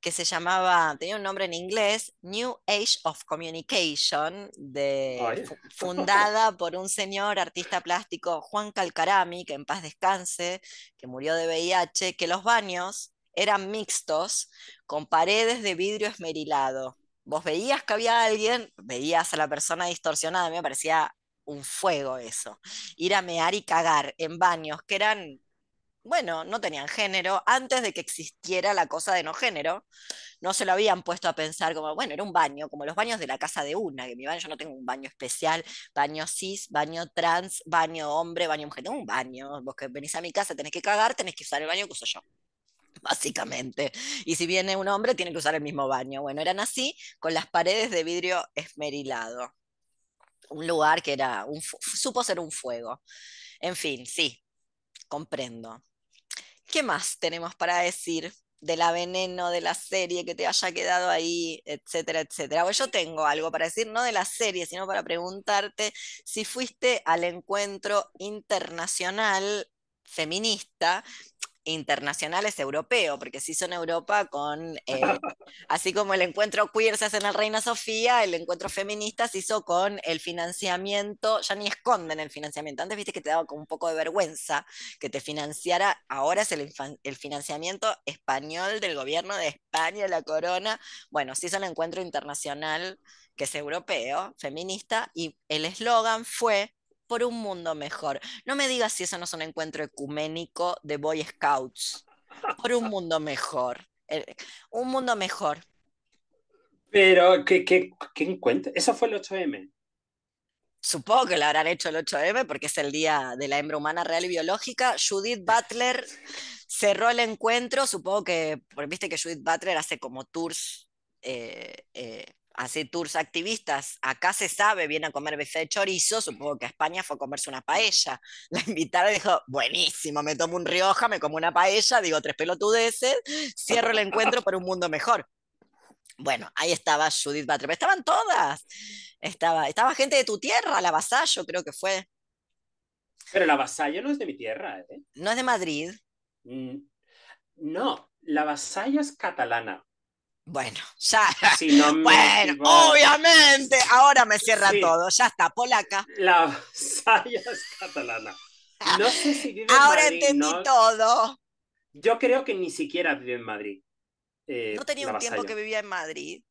que se llamaba, tenía un nombre en inglés, New Age of Communication, de, fundada por un señor artista plástico, Juan Calcarami, que en paz descanse, que murió de VIH, que los baños eran mixtos con paredes de vidrio esmerilado vos veías que había alguien, veías a la persona distorsionada, a mí me parecía un fuego eso. Ir a mear y cagar en baños que eran, bueno, no tenían género, antes de que existiera la cosa de no género, no se lo habían puesto a pensar como, bueno, era un baño, como los baños de la casa de una, que mi baño yo no tengo un baño especial, baño cis, baño trans, baño hombre, baño mujer, tengo un baño, vos que venís a mi casa tenés que cagar, tenés que usar el baño que uso yo básicamente. Y si viene un hombre, tiene que usar el mismo baño. Bueno, eran así, con las paredes de vidrio esmerilado. Un lugar que era, supo ser un fuego. En fin, sí, comprendo. ¿Qué más tenemos para decir de la veneno de la serie que te haya quedado ahí, etcétera, etcétera? Bueno, yo tengo algo para decir, no de la serie, sino para preguntarte si fuiste al encuentro internacional feminista internacional es europeo, porque se hizo en Europa con, eh, así como el encuentro queer se hace en el Reina Sofía, el encuentro feminista se hizo con el financiamiento, ya ni esconden el financiamiento, antes viste que te daba como un poco de vergüenza que te financiara, ahora es el, el financiamiento español del gobierno de España, la corona, bueno, se hizo el encuentro internacional que es europeo, feminista, y el eslogan fue por un mundo mejor. No me digas si eso no es un encuentro ecuménico de Boy Scouts. Por un mundo mejor. Eh, un mundo mejor. Pero, ¿qué, qué, qué encuentro? ¿Eso fue el 8M? Supongo que lo habrán hecho el 8M porque es el día de la hembra humana real y biológica. Judith Butler cerró el encuentro, supongo que, viste que Judith Butler hace como tours eh, eh, hace tours activistas, acá se sabe, viene a comer bife de chorizo, supongo que a España fue a comerse una paella. La invitaron y dijo, buenísimo, me tomo un Rioja, me como una paella, digo tres pelotudeces, cierro el encuentro por un mundo mejor. Bueno, ahí estaba Judith Butler, estaban todas. Estaba, estaba gente de tu tierra, la Vasallo creo que fue. Pero la Vasallo no es de mi tierra, ¿eh? No es de Madrid. Mm, no, la Vasallo es catalana. Bueno, ya. bueno, obviamente, ahora me cierra todo. Ya está, polaca. La Saya es catalana. No sé si vive en Ahora entendí todo. Yo creo que ni siquiera vive en Madrid. Eh, no tenía un tiempo que vivía en Madrid.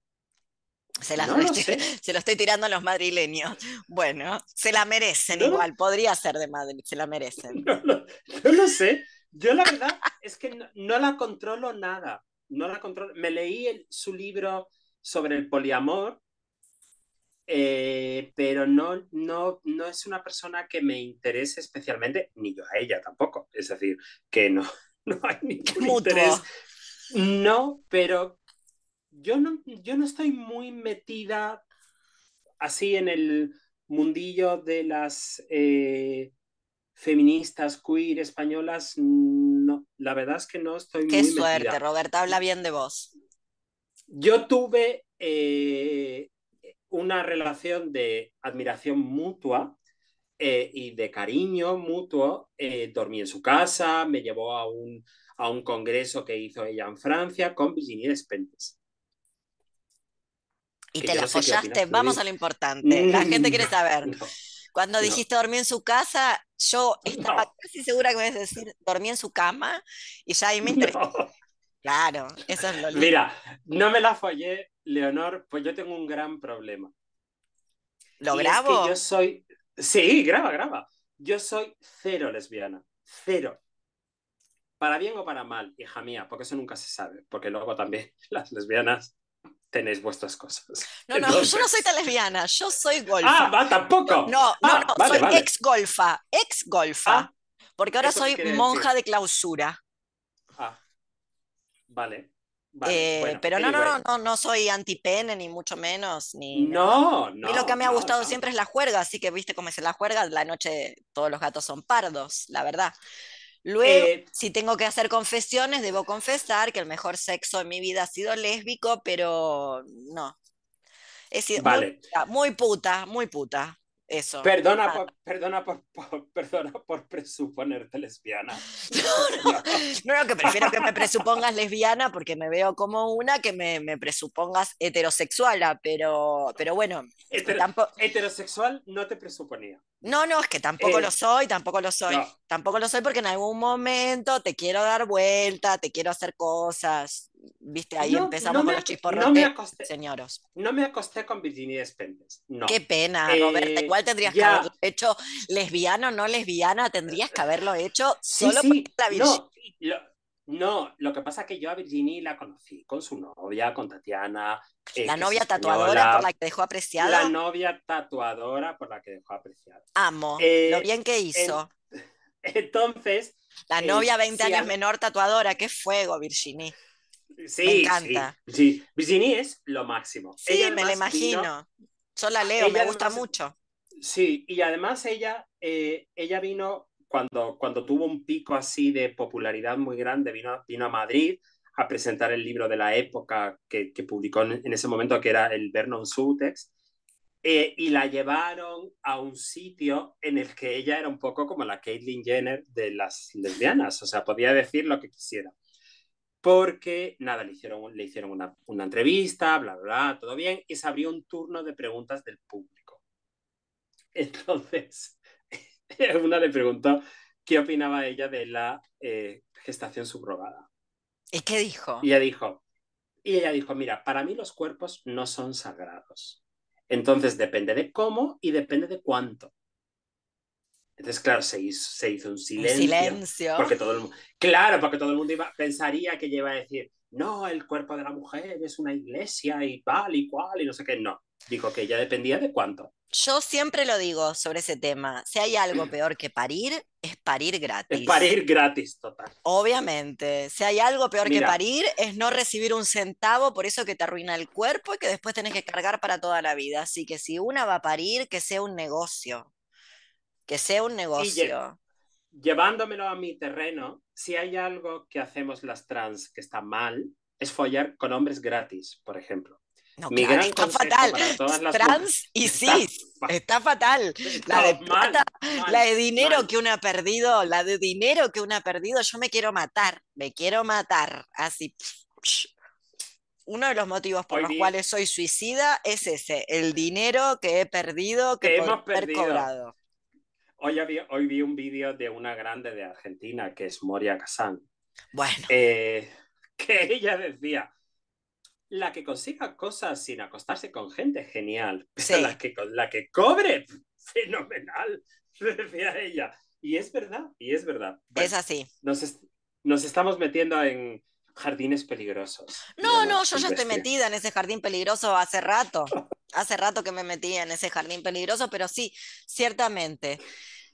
Se, la, se, lo estoy tirando a los madrileños. Bueno, se la merecen igual. Podría ser de Madrid, se la merecen. No, lo sé. Yo la verdad es que no la controlo nada no la controlo. Me leí su libro sobre el poliamor, eh, pero no, no, no es una persona que me interese especialmente, ni yo a ella tampoco. Es decir, que no, no hay ningún interés. No, pero yo no, yo no estoy muy metida así en el mundillo de las eh, feministas queer españolas, no, la verdad es que no estoy Qué suerte, Roberta, habla bien de vos. Yo tuve eh, una relación de admiración mutua eh, y de cariño mutuo. Eh, dormí en su casa, me llevó a un, a un congreso que hizo ella en Francia con Virginie Despentes. Y te la follaste, vamos a lo importante. La gente quiere saber. Cuando dijiste dormí en su casa, yo estaba casi segura que me ibas a decir dormí en su cama y ya ahí me interesó. Claro, eso es lo lindo. Mira, no me la follé, Leonor, pues yo tengo un gran problema. ¿Lo grabo? yo soy. Sí, graba, graba. Yo soy cero lesbiana. Cero. Para bien o para mal, hija mía, porque eso nunca se sabe. Porque luego también las lesbianas tenéis vuestras cosas. No, no, yo no soy tan lesbiana, yo soy golfa. Ah, va, tampoco. No, no, ah, no, soy ex golfa, ex golfa. Ah, porque ahora soy monja de clausura. Ah, vale. Eh, pero no, no, no, no, no soy antipene, ni mucho menos. Ni, no, no. Y lo que me ha gustado siempre es la juerga, así que viste cómo es la juerga, la noche todos los gatos son pardos, la verdad. Luego, eh, si tengo que hacer confesiones, debo confesar que el mejor sexo en mi vida ha sido lésbico, pero no. He sido muy, puta, muy puta. Eso. Perdona, por, perdona, por, perdona por presuponerte lesbiana. No, no, que prefiero que me presupongas lesbiana porque me veo como una que me, me presupongas heterosexual, pero, pero bueno. tampoco... Heterosexual no te presuponía. No, no, es que tampoco lo soy, tampoco lo soy. Tampoco lo soy porque en algún momento te quiero dar vuelta, te quiero hacer cosas. Viste, ahí empezamos con los chisporrotes, no señoros. No me acosté con Virginia Despentes, no. Qué pena, Roberta. Igual eh, tendrías que haberlo hecho lesbiana o no lesbiana, tendrías que haberlo hecho solo sí, la Virginia. No, lo, que pasa es que yo a Virginia la conocí con su novia, con Tatiana. Eh, la novia tatuadora por la que dejó apreciada. La novia tatuadora por la que dejó apreciada. Amo, eh, lo bien que hizo. entonces. La novia 20 años menor tatuadora, qué fuego, Virginie. Sí, me encanta. Sí, Virginie es lo máximo. Sí, me la imagino. Yo la leo, me gusta mucho. Sí, y además ella, eh, ella vino cuando, cuando tuvo un pico así de popularidad muy grande, vino, vino a Madrid a presentar el libro de la época que, que publicó en, ese momento, que era el Vernon Sutex. Eh, y la llevaron a un sitio en el que ella era un poco como la Caitlyn Jenner de las lesbianas, o sea, podía decir lo que quisiera. Porque, nada, le hicieron, le hicieron una, una entrevista, bla, bla, bla, todo bien, y se abrió un turno de preguntas del público. Entonces, una le preguntó qué opinaba ella de la eh, gestación subrogada. ¿Y qué dijo? Y ella dijo, y ella dijo, mira, para mí los cuerpos no son sagrados. Entonces depende de cómo y depende de cuánto. Entonces, claro, se hizo, se hizo un silencio. silencio. Porque todo el mundo, claro, porque todo el mundo iba, pensaría que iba a decir, no, el cuerpo de la mujer es una iglesia y tal y cual y no sé qué. No, dijo que ya dependía de cuánto. Yo siempre lo digo sobre ese tema. Si hay algo peor que parir, es parir gratis. Es parir gratis, total. Obviamente. Si hay algo peor que parir, es no recibir un centavo, por eso que te arruina el cuerpo y que después tenés que cargar para toda la vida. Así que si una va a parir, que sea un negocio. Que sea un negocio. llevándomelo a mi terreno, si hay algo que hacemos las trans que está mal, es follar con hombres gratis, por ejemplo. No, está fatal. Trans y cis, está, fatal. La de plata, la de dinero que una ha perdido, la de dinero que una ha perdido, yo me quiero matar, me quiero matar. Así. Uno de los motivos por los cuales soy suicida es ese, el dinero que he perdido, que, hemos cobrado. Hoy, hoy vi un vídeo de una grande de Argentina, que es Moria Kazan. Bueno. Eh, que ella decía, la que consiga cosas sin acostarse con gente, genial. Pero la, que, la que cobre, fenomenal, decía ella. Y es verdad, y es verdad. es así. Nos, nos estamos metiendo en jardines peligrosos. No, no, yo ya estoy metida en ese jardín peligroso hace rato. Hace rato que me metí en ese jardín peligroso, pero sí, ciertamente.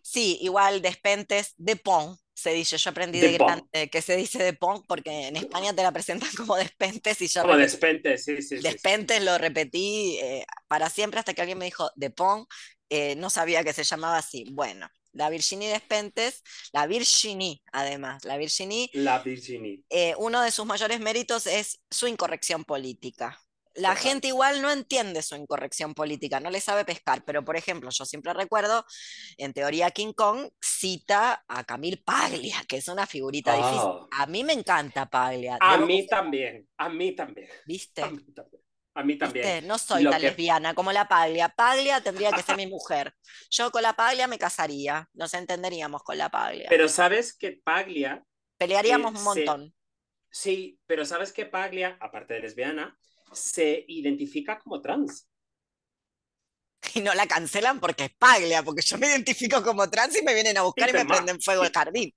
Sí, igual Despentes de Pont, se dice, yo aprendí de, grande que se dice de Pong porque en España te la presentan como Despentes y yo... Como Despentes, sí, sí. Despentes lo repetí eh, para siempre hasta que alguien me dijo de Pong, eh, no sabía que se llamaba así. Bueno, la Virginie Despentes, la Virginie además, la Virginie... La Virginie. Eh, uno de sus mayores méritos es su incorrección política. La gente igual no entiende su incorrección política, no le sabe pescar, pero por ejemplo, yo siempre recuerdo, en teoría King Kong cita a Camille Paglia, que es una figurita difícil. Oh. A mí me encanta Paglia. A mí también, a mí también. ¿Viste? A mí también. No soy tan lesbiana como la Paglia. Paglia tendría que ser mi mujer. Yo con la Paglia me casaría. Nos entenderíamos con la Paglia. Pero sabes que Paglia. Pelearíamos un montón. Sí, pero sabes que Paglia, aparte de lesbiana, se identifica como trans. Y no la cancelan porque es Paglia, porque yo me identifico como trans y me vienen a buscar y, me prenden fuego el jardín.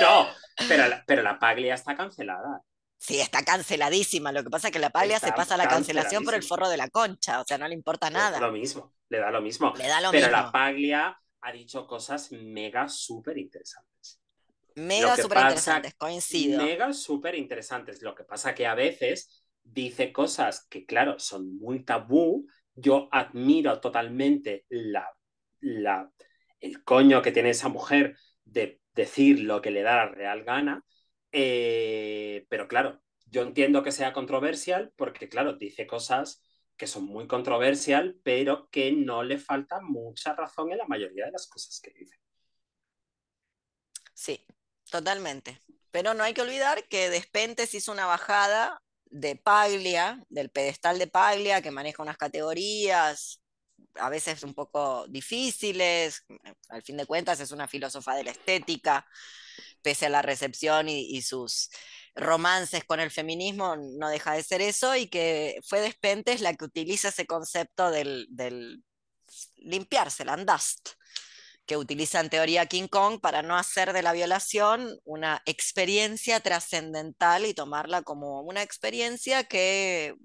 No, pero la, pero la Paglia está cancelada. Sí, está canceladísima. Lo que pasa es que la Paglia se pasa la cancelación por el forro de la concha, o sea, no le importa nada. Lo mismo, le da lo mismo. Le da lo pero la Paglia ha dicho cosas mega súper interesantes. Mega súper interesantes, coincido. Mega súper interesantes. Lo que pasa que a veces dice cosas que, claro, son muy tabú. Yo admiro totalmente la, la, el coño que tiene esa mujer de decir lo que le da la real gana. Eh, pero claro, yo entiendo que sea controversial porque, claro, dice cosas que son muy controversial, pero que no le falta mucha razón en la mayoría de las cosas que dice. Sí, totalmente. Pero no hay que olvidar que Despentes hizo una bajada de Paglia, del pedestal de Paglia, que maneja unas categorías a veces un poco difíciles, al fin de cuentas es una filósofa de la estética, pese a la recepción y, sus romances con el feminismo, no deja de ser eso, y que fue Despentes la que utiliza ese concepto del, del limpiarse, el andast, que utiliza en teoría King Kong para no hacer de la violación una experiencia trascendental y tomarla como una experiencia que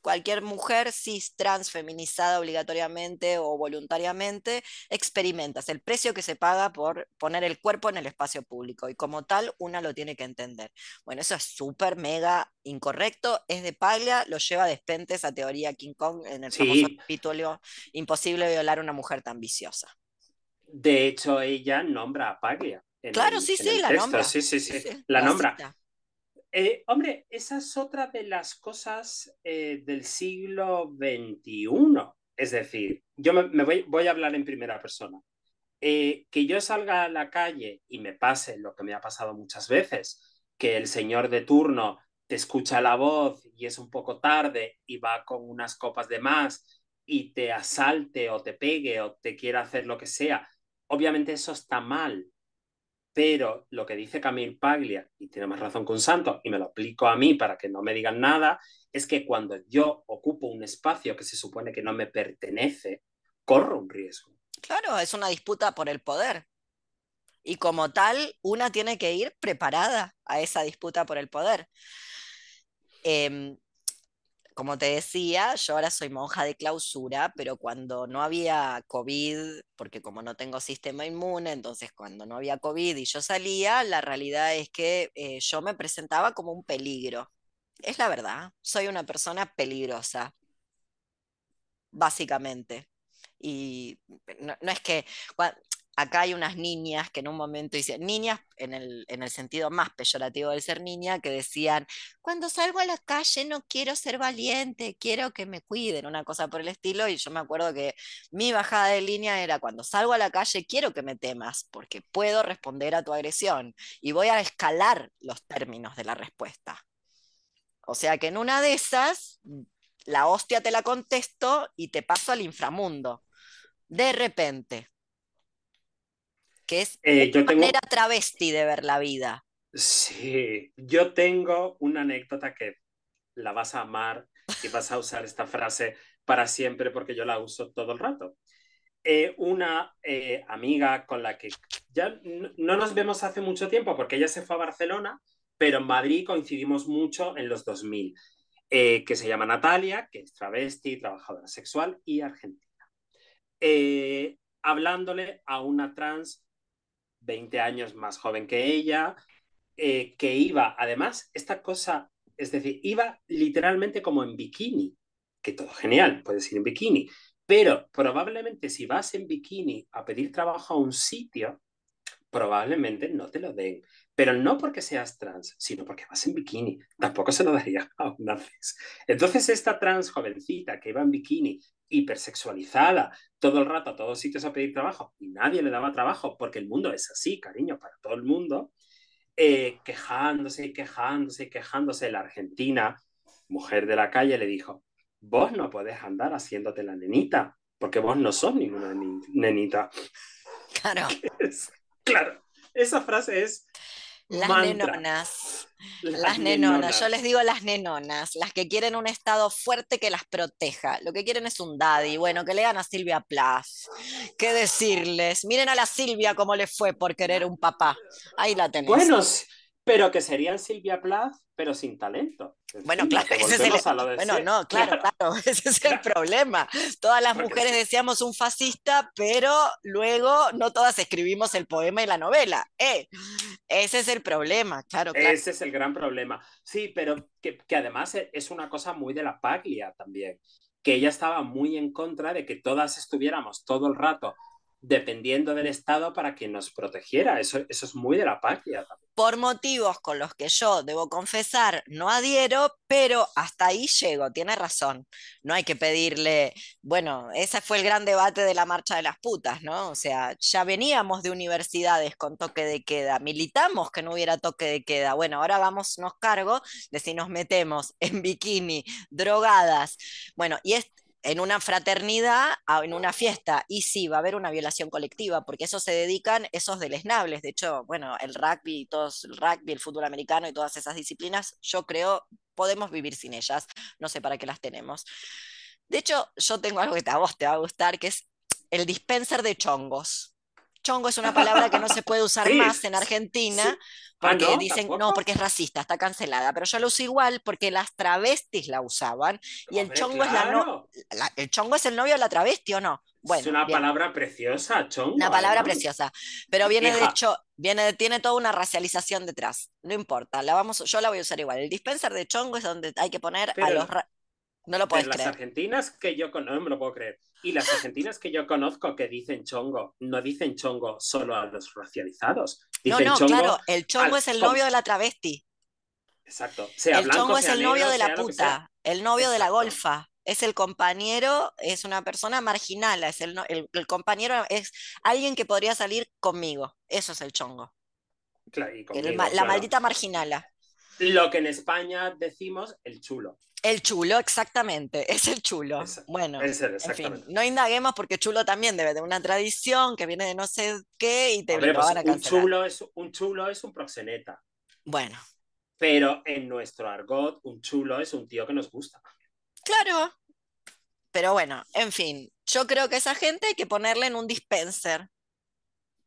cualquier mujer cis, trans, feminizada obligatoriamente o voluntariamente experimenta. Es el precio que se paga por poner el cuerpo en el espacio público y como tal una lo tiene que entender. Bueno, eso es súper mega incorrecto, es de Paglia, lo lleva Despentes a teoría King Kong en el famoso capítulo Imposible violar a una mujer tan viciosa. De hecho, ella nombra a Paglia. Claro, sí, sí, la nombra. Sí, sí, sí, la, nombra. Eh, hombre, esa es otra de las cosas eh, del siglo XXI. Es decir, yo me, voy, voy, a hablar en primera persona. Eh, que yo salga a la calle y me pase lo que me ha pasado muchas veces, que el señor de turno te escucha la voz y es un poco tarde y va con unas copas de más y te asalte o te pegue o te quiera hacer lo que sea, obviamente eso está mal. Pero lo que dice Camille Paglia, y tiene más razón que un santo, y me lo aplico a mí para que no me digan nada, es que cuando yo ocupo un espacio que se supone que no me pertenece, corro un riesgo. Claro, es una disputa por el poder. Y como tal, una tiene que ir preparada a esa disputa por el poder. Em, como te decía, yo ahora soy monja de clausura, pero cuando no había COVID, porque como no tengo sistema inmune, entonces cuando no había COVID y yo salía, la realidad es que eh, yo me presentaba como un peligro. Es la verdad, soy una persona peligrosa, básicamente. Y no, no es que acá hay unas niñas que en un momento dicen, niñas en el, en el sentido más peyorativo de ser niña, que decían, cuando salgo a la calle no quiero ser valiente, quiero que me cuiden, una cosa por el estilo, y yo me acuerdo que mi bajada de línea era, cuando salgo a la calle quiero que me temas, porque puedo responder a tu agresión, y voy a escalar los términos de la respuesta. O sea que en una de esas, la hostia te la contesto y te paso al inframundo. De repente, que es eh, una manera travesti de ver la vida. Sí, yo tengo una anécdota que la vas a amar y vas a usar esta frase para siempre porque yo la uso todo el rato. Eh, una eh, amiga con la que ya no nos vemos hace mucho tiempo porque ella se fue a Barcelona, pero en Madrid coincidimos mucho en los 2000, que se llama Natalia, que es travesti, trabajadora sexual y argentina. hablándole a una trans 20 años más joven que ella, eh, que iba, además, esta cosa, es decir, iba literalmente como en bikini, que todo genial, puedes ir en bikini, pero probablemente si vas en bikini a pedir trabajo a un sitio, probablemente no te lo den. Pero no porque seas trans, sino porque vas en bikini. Tampoco se lo daría a una cis. Entonces, esta trans jovencita que iba en bikini, hipersexualizada, todo el rato a todos sitios a pedir trabajo, y nadie le daba trabajo, porque el mundo es así, cariño, para todo el mundo, eh, quejándose y quejándose y quejándose. La argentina, mujer de la calle, le dijo, vos no podés andar haciéndote la nenita, porque vos no sos ninguna nenita. Claro. claro, esa frase es las nenonas. Las, nenonas. Yo les digo las nenonas, las que quieren un estado fuerte que las proteja. Lo que quieren es un daddy. Bueno, que lean a Silvia Plath. ¿Qué decirles? Miren a la Silvia cómo le fue por querer un papá. Ahí la tenés. Bueno, pero que serían Silvia Plath, pero sin talento. Bueno, claro, ese es el... bueno, no, claro, claro, ese es el problema. Todas las mujeres decíamos un fascista, pero luego no todas escribimos el poema y la novela. Eh, ese es el problema, claro, Ese es el gran problema. Sí, pero que, que además es una cosa muy de la Paglia también, que ella estaba muy en contra de que todas estuviéramos todo el rato dependiendo del Estado para que nos protegiera. Eso, eso es muy de la patria. Por motivos con los que yo, debo confesar, no adhiero, pero hasta ahí llego, tiene razón. No hay que pedirle, bueno, ese fue el gran debate de la marcha de las putas, ¿no? O sea, ya veníamos de universidades con toque de queda, militamos que no hubiera toque de queda. Bueno, ahora hagámonos cargo de si nos metemos en bikini, drogadas. Bueno, y es, en una fraternidad, en una fiesta, y sí, va a haber una violación colectiva, porque eso se dedican esos deleznables. De hecho, bueno, el rugby, todos, el rugby, el fútbol americano y todas esas disciplinas, yo creo, podemos vivir sin ellas. No sé para qué las tenemos. De hecho, yo tengo algo que a vos te va a gustar, que es el dispenser de chongos. Chongo es una palabra que no se puede usar más en Argentina porque ah, dicen, no, porque es racista, está cancelada, pero yo lo uso igual porque las travestis la usaban y el chongo es la, el chongo es el novio de la travesti o no. Bueno, es una palabra preciosa, chongo. Una palabra preciosa, pero viene de hecho, viene, tiene toda una racialización detrás. No importa, la vamos, yo la voy a usar igual. El dispenser de chongo es donde hay que poner a los no lo puedes Las argentinas que yo conozco, no me lo puedo creer. Y las argentinas que yo conozco que dicen chongo, no dicen chongo solo a los racializados. no, no, claro, el chongo es el novio de la travesti. Exacto. el chongo es el novio de la puta, el novio de la golfa. es el compañero, es una persona marginal, es el, el, compañero es alguien que podría salir conmigo. Eso es el chongo. la maldita marginala. Lo que en España decimos el chulo. El chulo, exactamente, es el chulo. bueno, en fin, no indaguemos porque chulo también debe de una tradición que viene de no sé qué y te lo pues van a. Un chulo, es, un chulo es un proxeneta. Bueno. Pero en nuestro argot, un chulo es un tío que nos gusta. Claro. Pero bueno, en fin, yo creo que esa gente hay que ponerle en un dispenser.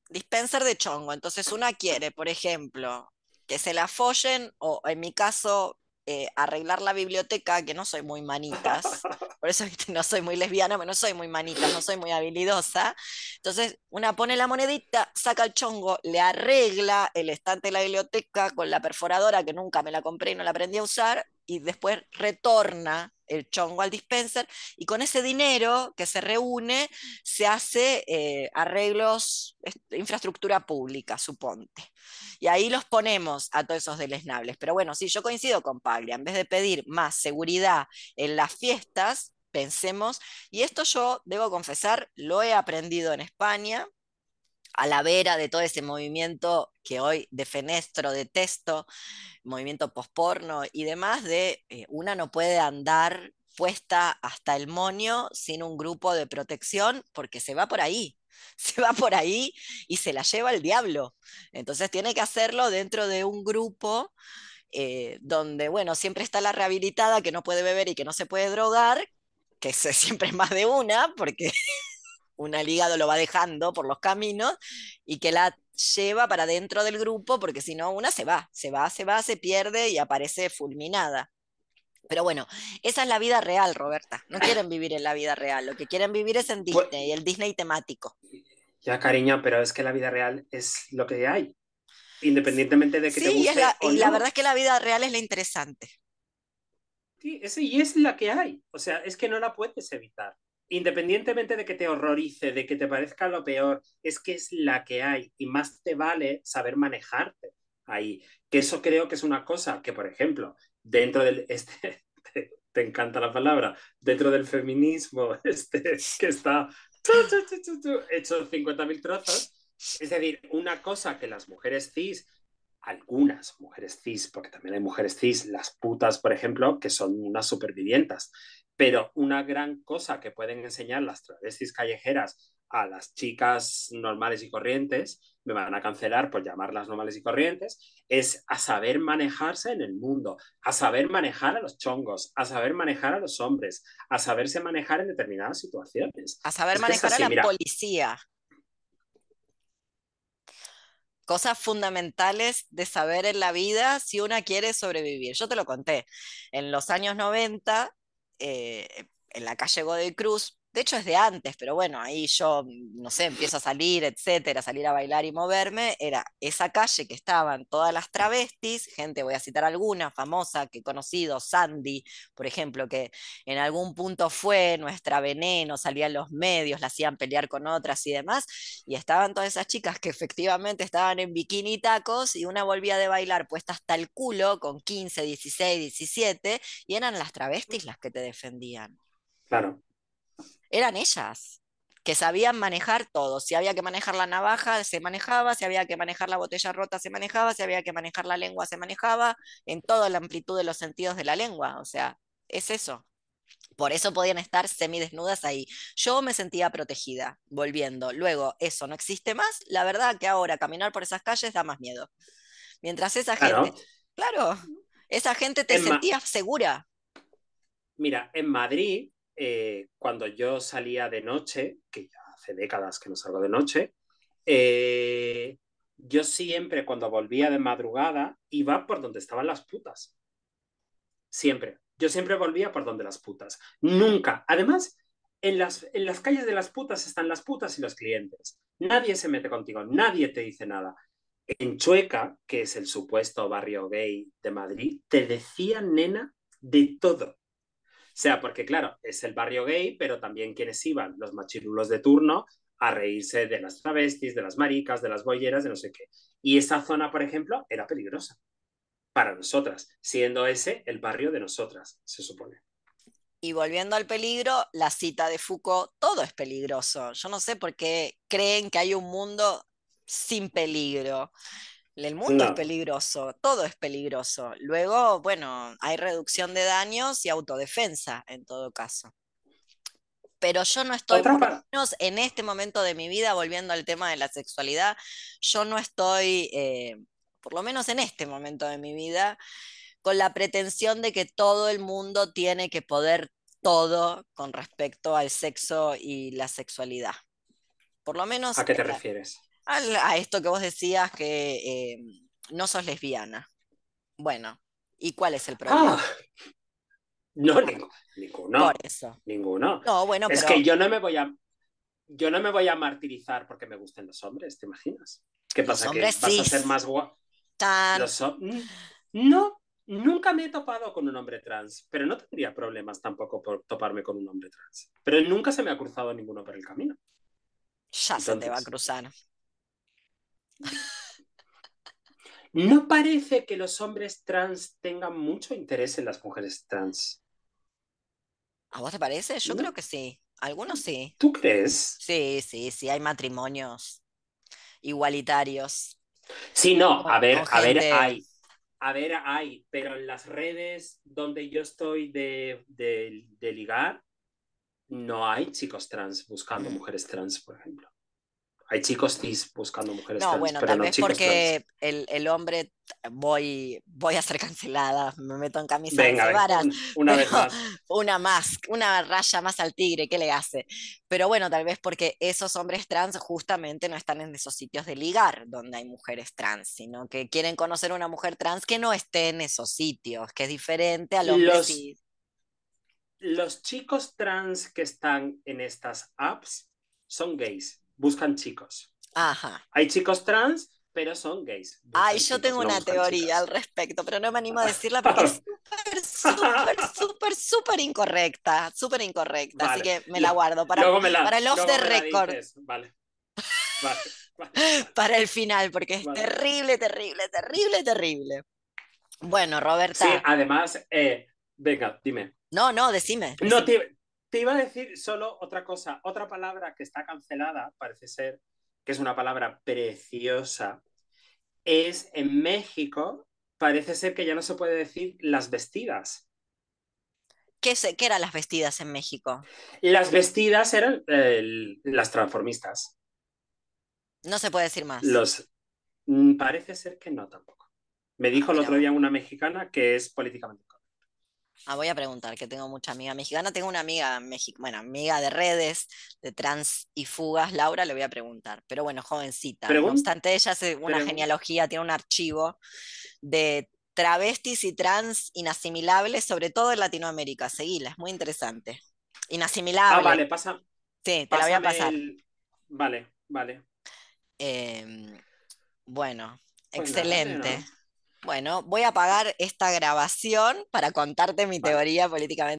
Dispenser de chongo. Entonces una quiere, por ejemplo, que se la follen o en mi caso eh, arreglar la biblioteca, que no soy muy manitas, por eso no soy muy lesbiana, pero no soy muy manitas, no soy muy habilidosa. Entonces, una pone la monedita, saca el chongo, le arregla el estante de la biblioteca con la perforadora, que nunca me la compré y no la aprendí a usar, y después retorna el chongo al dispenser y con ese dinero que se reúne se hace eh, arreglos, infraestructura pública, suponte. Y ahí los ponemos a todos esos deleznables. Pero bueno, sí, yo coincido con Paglia, en vez de pedir más seguridad en las fiestas, pensemos, y esto yo debo confesar, lo he aprendido en España, a la vera de todo ese movimiento que hoy defenestro, detesto, movimiento posporno y demás, de eh, una no puede andar puesta hasta el moño sin un grupo de protección porque se va por ahí, se va por ahí y se la lleva el diablo. Entonces tiene que hacerlo dentro de un grupo eh, donde, bueno, siempre está la rehabilitada que no puede beber y que no se puede drogar, que siempre es más de una, porque una hígado lo va dejando por los caminos y que la lleva para dentro del grupo, porque si no, una se va, se va, se va, se pierde y aparece fulminada. Pero bueno, esa es la vida real, Roberta. No quieren vivir en la vida real, lo que quieren vivir es en pues Disney, el Disney temático. Ya, cariño, pero es que la vida real es lo que hay. Independientemente de que te guste. la, y la verdad es que la vida real es la interesante. Sí, y es la que hay. O sea, es que no la puedes evitar independientemente de que te horrorice, de que te parezca lo peor, es que es la que hay y más te vale saber manejarte ahí. Que eso creo que es una cosa que, por ejemplo, dentro del... Este, te, encanta la palabra, dentro del feminismo este, que está hecho 50.000 trozos, es decir, una cosa que las mujeres cis algunas mujeres cis, porque también hay mujeres cis, las putas, por ejemplo, que son unas supervivientas, pero una gran cosa que pueden enseñar las travestis callejeras a las chicas normales y corrientes, me van a cancelar por llamarlas normales y corrientes, es a saber manejarse en el mundo, a saber manejar a los chongos, a saber manejar a los hombres, a saberse manejar en determinadas situaciones. A saber manejar a la policía. Cosas fundamentales de saber en la vida si una quiere sobrevivir. Yo te lo conté. En los años 90 eh, en la calle Godoy Cruz, de hecho es de antes, pero bueno, ahí yo, no sé, empiezo a salir, etcétera, salir a bailar y moverme, era esa calle que estaban todas las travestis, gente, voy a citar alguna famosa que he conocido, Sandy, por ejemplo, que en algún punto fue nuestra veneno, salía en los medios, la hacían pelear con otras y demás, y estaban todas esas chicas que efectivamente estaban en bikini y tacos, y una volvía de bailar puesta hasta el culo, con 15, 16, 17, y eran las travestis las que te defendían. Claro eran ellas, que sabían manejar todo. Si había que manejar la navaja, se manejaba, si había que manejar la botella rota, se manejaba, si había que manejar la lengua, se manejaba, en toda la amplitud de los sentidos de la lengua. O sea, es eso. Por eso podían estar semidesnudas ahí. Yo me sentía protegida, volviendo. Luego, eso no existe más. La verdad que ahora caminar por esas calles da más miedo. Mientras esa gente, claro, esa gente te sentía segura. Mira, en Madrid eh, cuando yo salía de noche, que ya hace décadas que no salgo de noche, eh, yo siempre cuando volvía de madrugada iba por donde estaban las putas. Siempre. Yo siempre volvía por donde las putas. Nunca. Además, en las, en las calles de las putas están las putas y los clientes. Nadie se mete contigo, nadie te dice nada. En Chueca, que es el supuesto barrio gay de Madrid, te decían, nena, de todo sea porque, claro, es el barrio gay, pero también quienes iban, los machirulos de turno, a reírse de las travestis, de las maricas, de las bolleras, de no sé qué. Y esa zona, por ejemplo, era peligrosa para nosotras, siendo ese el barrio de nosotras, se supone. Y volviendo al peligro, la cita de Foucault, todo es peligroso. Yo no sé por qué creen que hay un mundo sin peligro. El mundo es peligroso, todo es peligroso. Luego, bueno, hay reducción de daños y autodefensa en todo caso. Pero yo no estoy, por lo menos en este momento de mi vida, volviendo al tema de la sexualidad, yo no estoy, eh, por lo menos en este momento de mi vida, con la pretensión de que todo el mundo tiene que poder todo con respecto al sexo y la sexualidad. Por lo menos ¿A qué te la- refieres? Al- a esto que vos decías que eh, no sos lesbiana. Bueno, ¿y cuál es el problema? Ah, no, ningú- ninguno, Por eso. ninguno. No, bueno, Es pero que yo no me voy a, yo no me voy a martirizar porque me gusten los hombres, ¿te imaginas? ¿Qué Los pasa? ¿Que vas a ser más guapo? tan- No, nunca me he topado con un hombre trans, pero no tendría problemas tampoco por toparme con un hombre trans. Pero nunca se me ha cruzado ninguno por el camino. ya se te va a cruzar. No parece que los hombres trans tengan mucho interés en las mujeres trans. ¿A vos te parece? Yo No. creo que sí. Algunos sí. ¿Tú crees? Sí, sí, sí, hay matrimonios igualitarios. Sí, no, a ver, a ver, hay. A ver, hay, pero en las redes donde yo estoy de, de, de ligar, no hay chicos trans buscando mujeres trans, por ejemplo. Hay chicos cis buscando mujeres No, trans, bueno, pero tal no vez porque el, el hombre, voy, voy a ser cancelada, me meto en camisa. Venga, de varas. un- una vez más. una más, una raya más al tigre, ¿qué le hace? Pero bueno, tal vez porque esos hombres trans justamente no están en esos sitios de ligar donde hay mujeres trans, sino que quieren conocer una mujer trans que no esté en esos sitios, que es diferente al hombre Los- cis. Los chicos trans que están en estas apps son gays, buscan chicos. Ajá. Hay chicos trans, pero son gays. Ay, yo chicos, tengo no una teoría al respecto, pero no me animo a decirla porque es súper, súper, súper, súper incorrecta, súper incorrecta, así Vale. que me la guardo para, la- para el off the record. Vale. Vale, vale, para el final, porque es terrible, terrible, terrible, terrible. Bueno, Sí, Roberta, además, eh, venga, dime. no, no, decime. No, decime. te, te iba a decir solo otra cosa. Otra palabra que está cancelada, parece ser, que es una palabra preciosa, es en México, parece ser que ya no se puede decir las vestidas. ¿Qué, se- qué eran las vestidas en México? Las vestidas eran eh, las transformistas. No se puede decir más. Los, mm, parece ser que no tampoco. Me dijo el otro día una mexicana que es políticamente. Ah, voy a preguntar, que tengo mucha amiga mexicana. Tengo una amiga bueno, amiga de redes, de trans y fugas, Laura, le voy a preguntar. Pero bueno, jovencita. No Pregun- obstante, ella hace una pregun- genealogía, tiene un archivo de travestis y trans inasimilables, sobre todo en Latinoamérica. Seguila, es muy interesante. Ah, Inasimilable. vale, pasa. Sí, te la voy a pasar. el- Vale, vale. Em, bueno, Pues excelente. Bueno, voy a apagar esta grabación para contarte mi teoría políticamente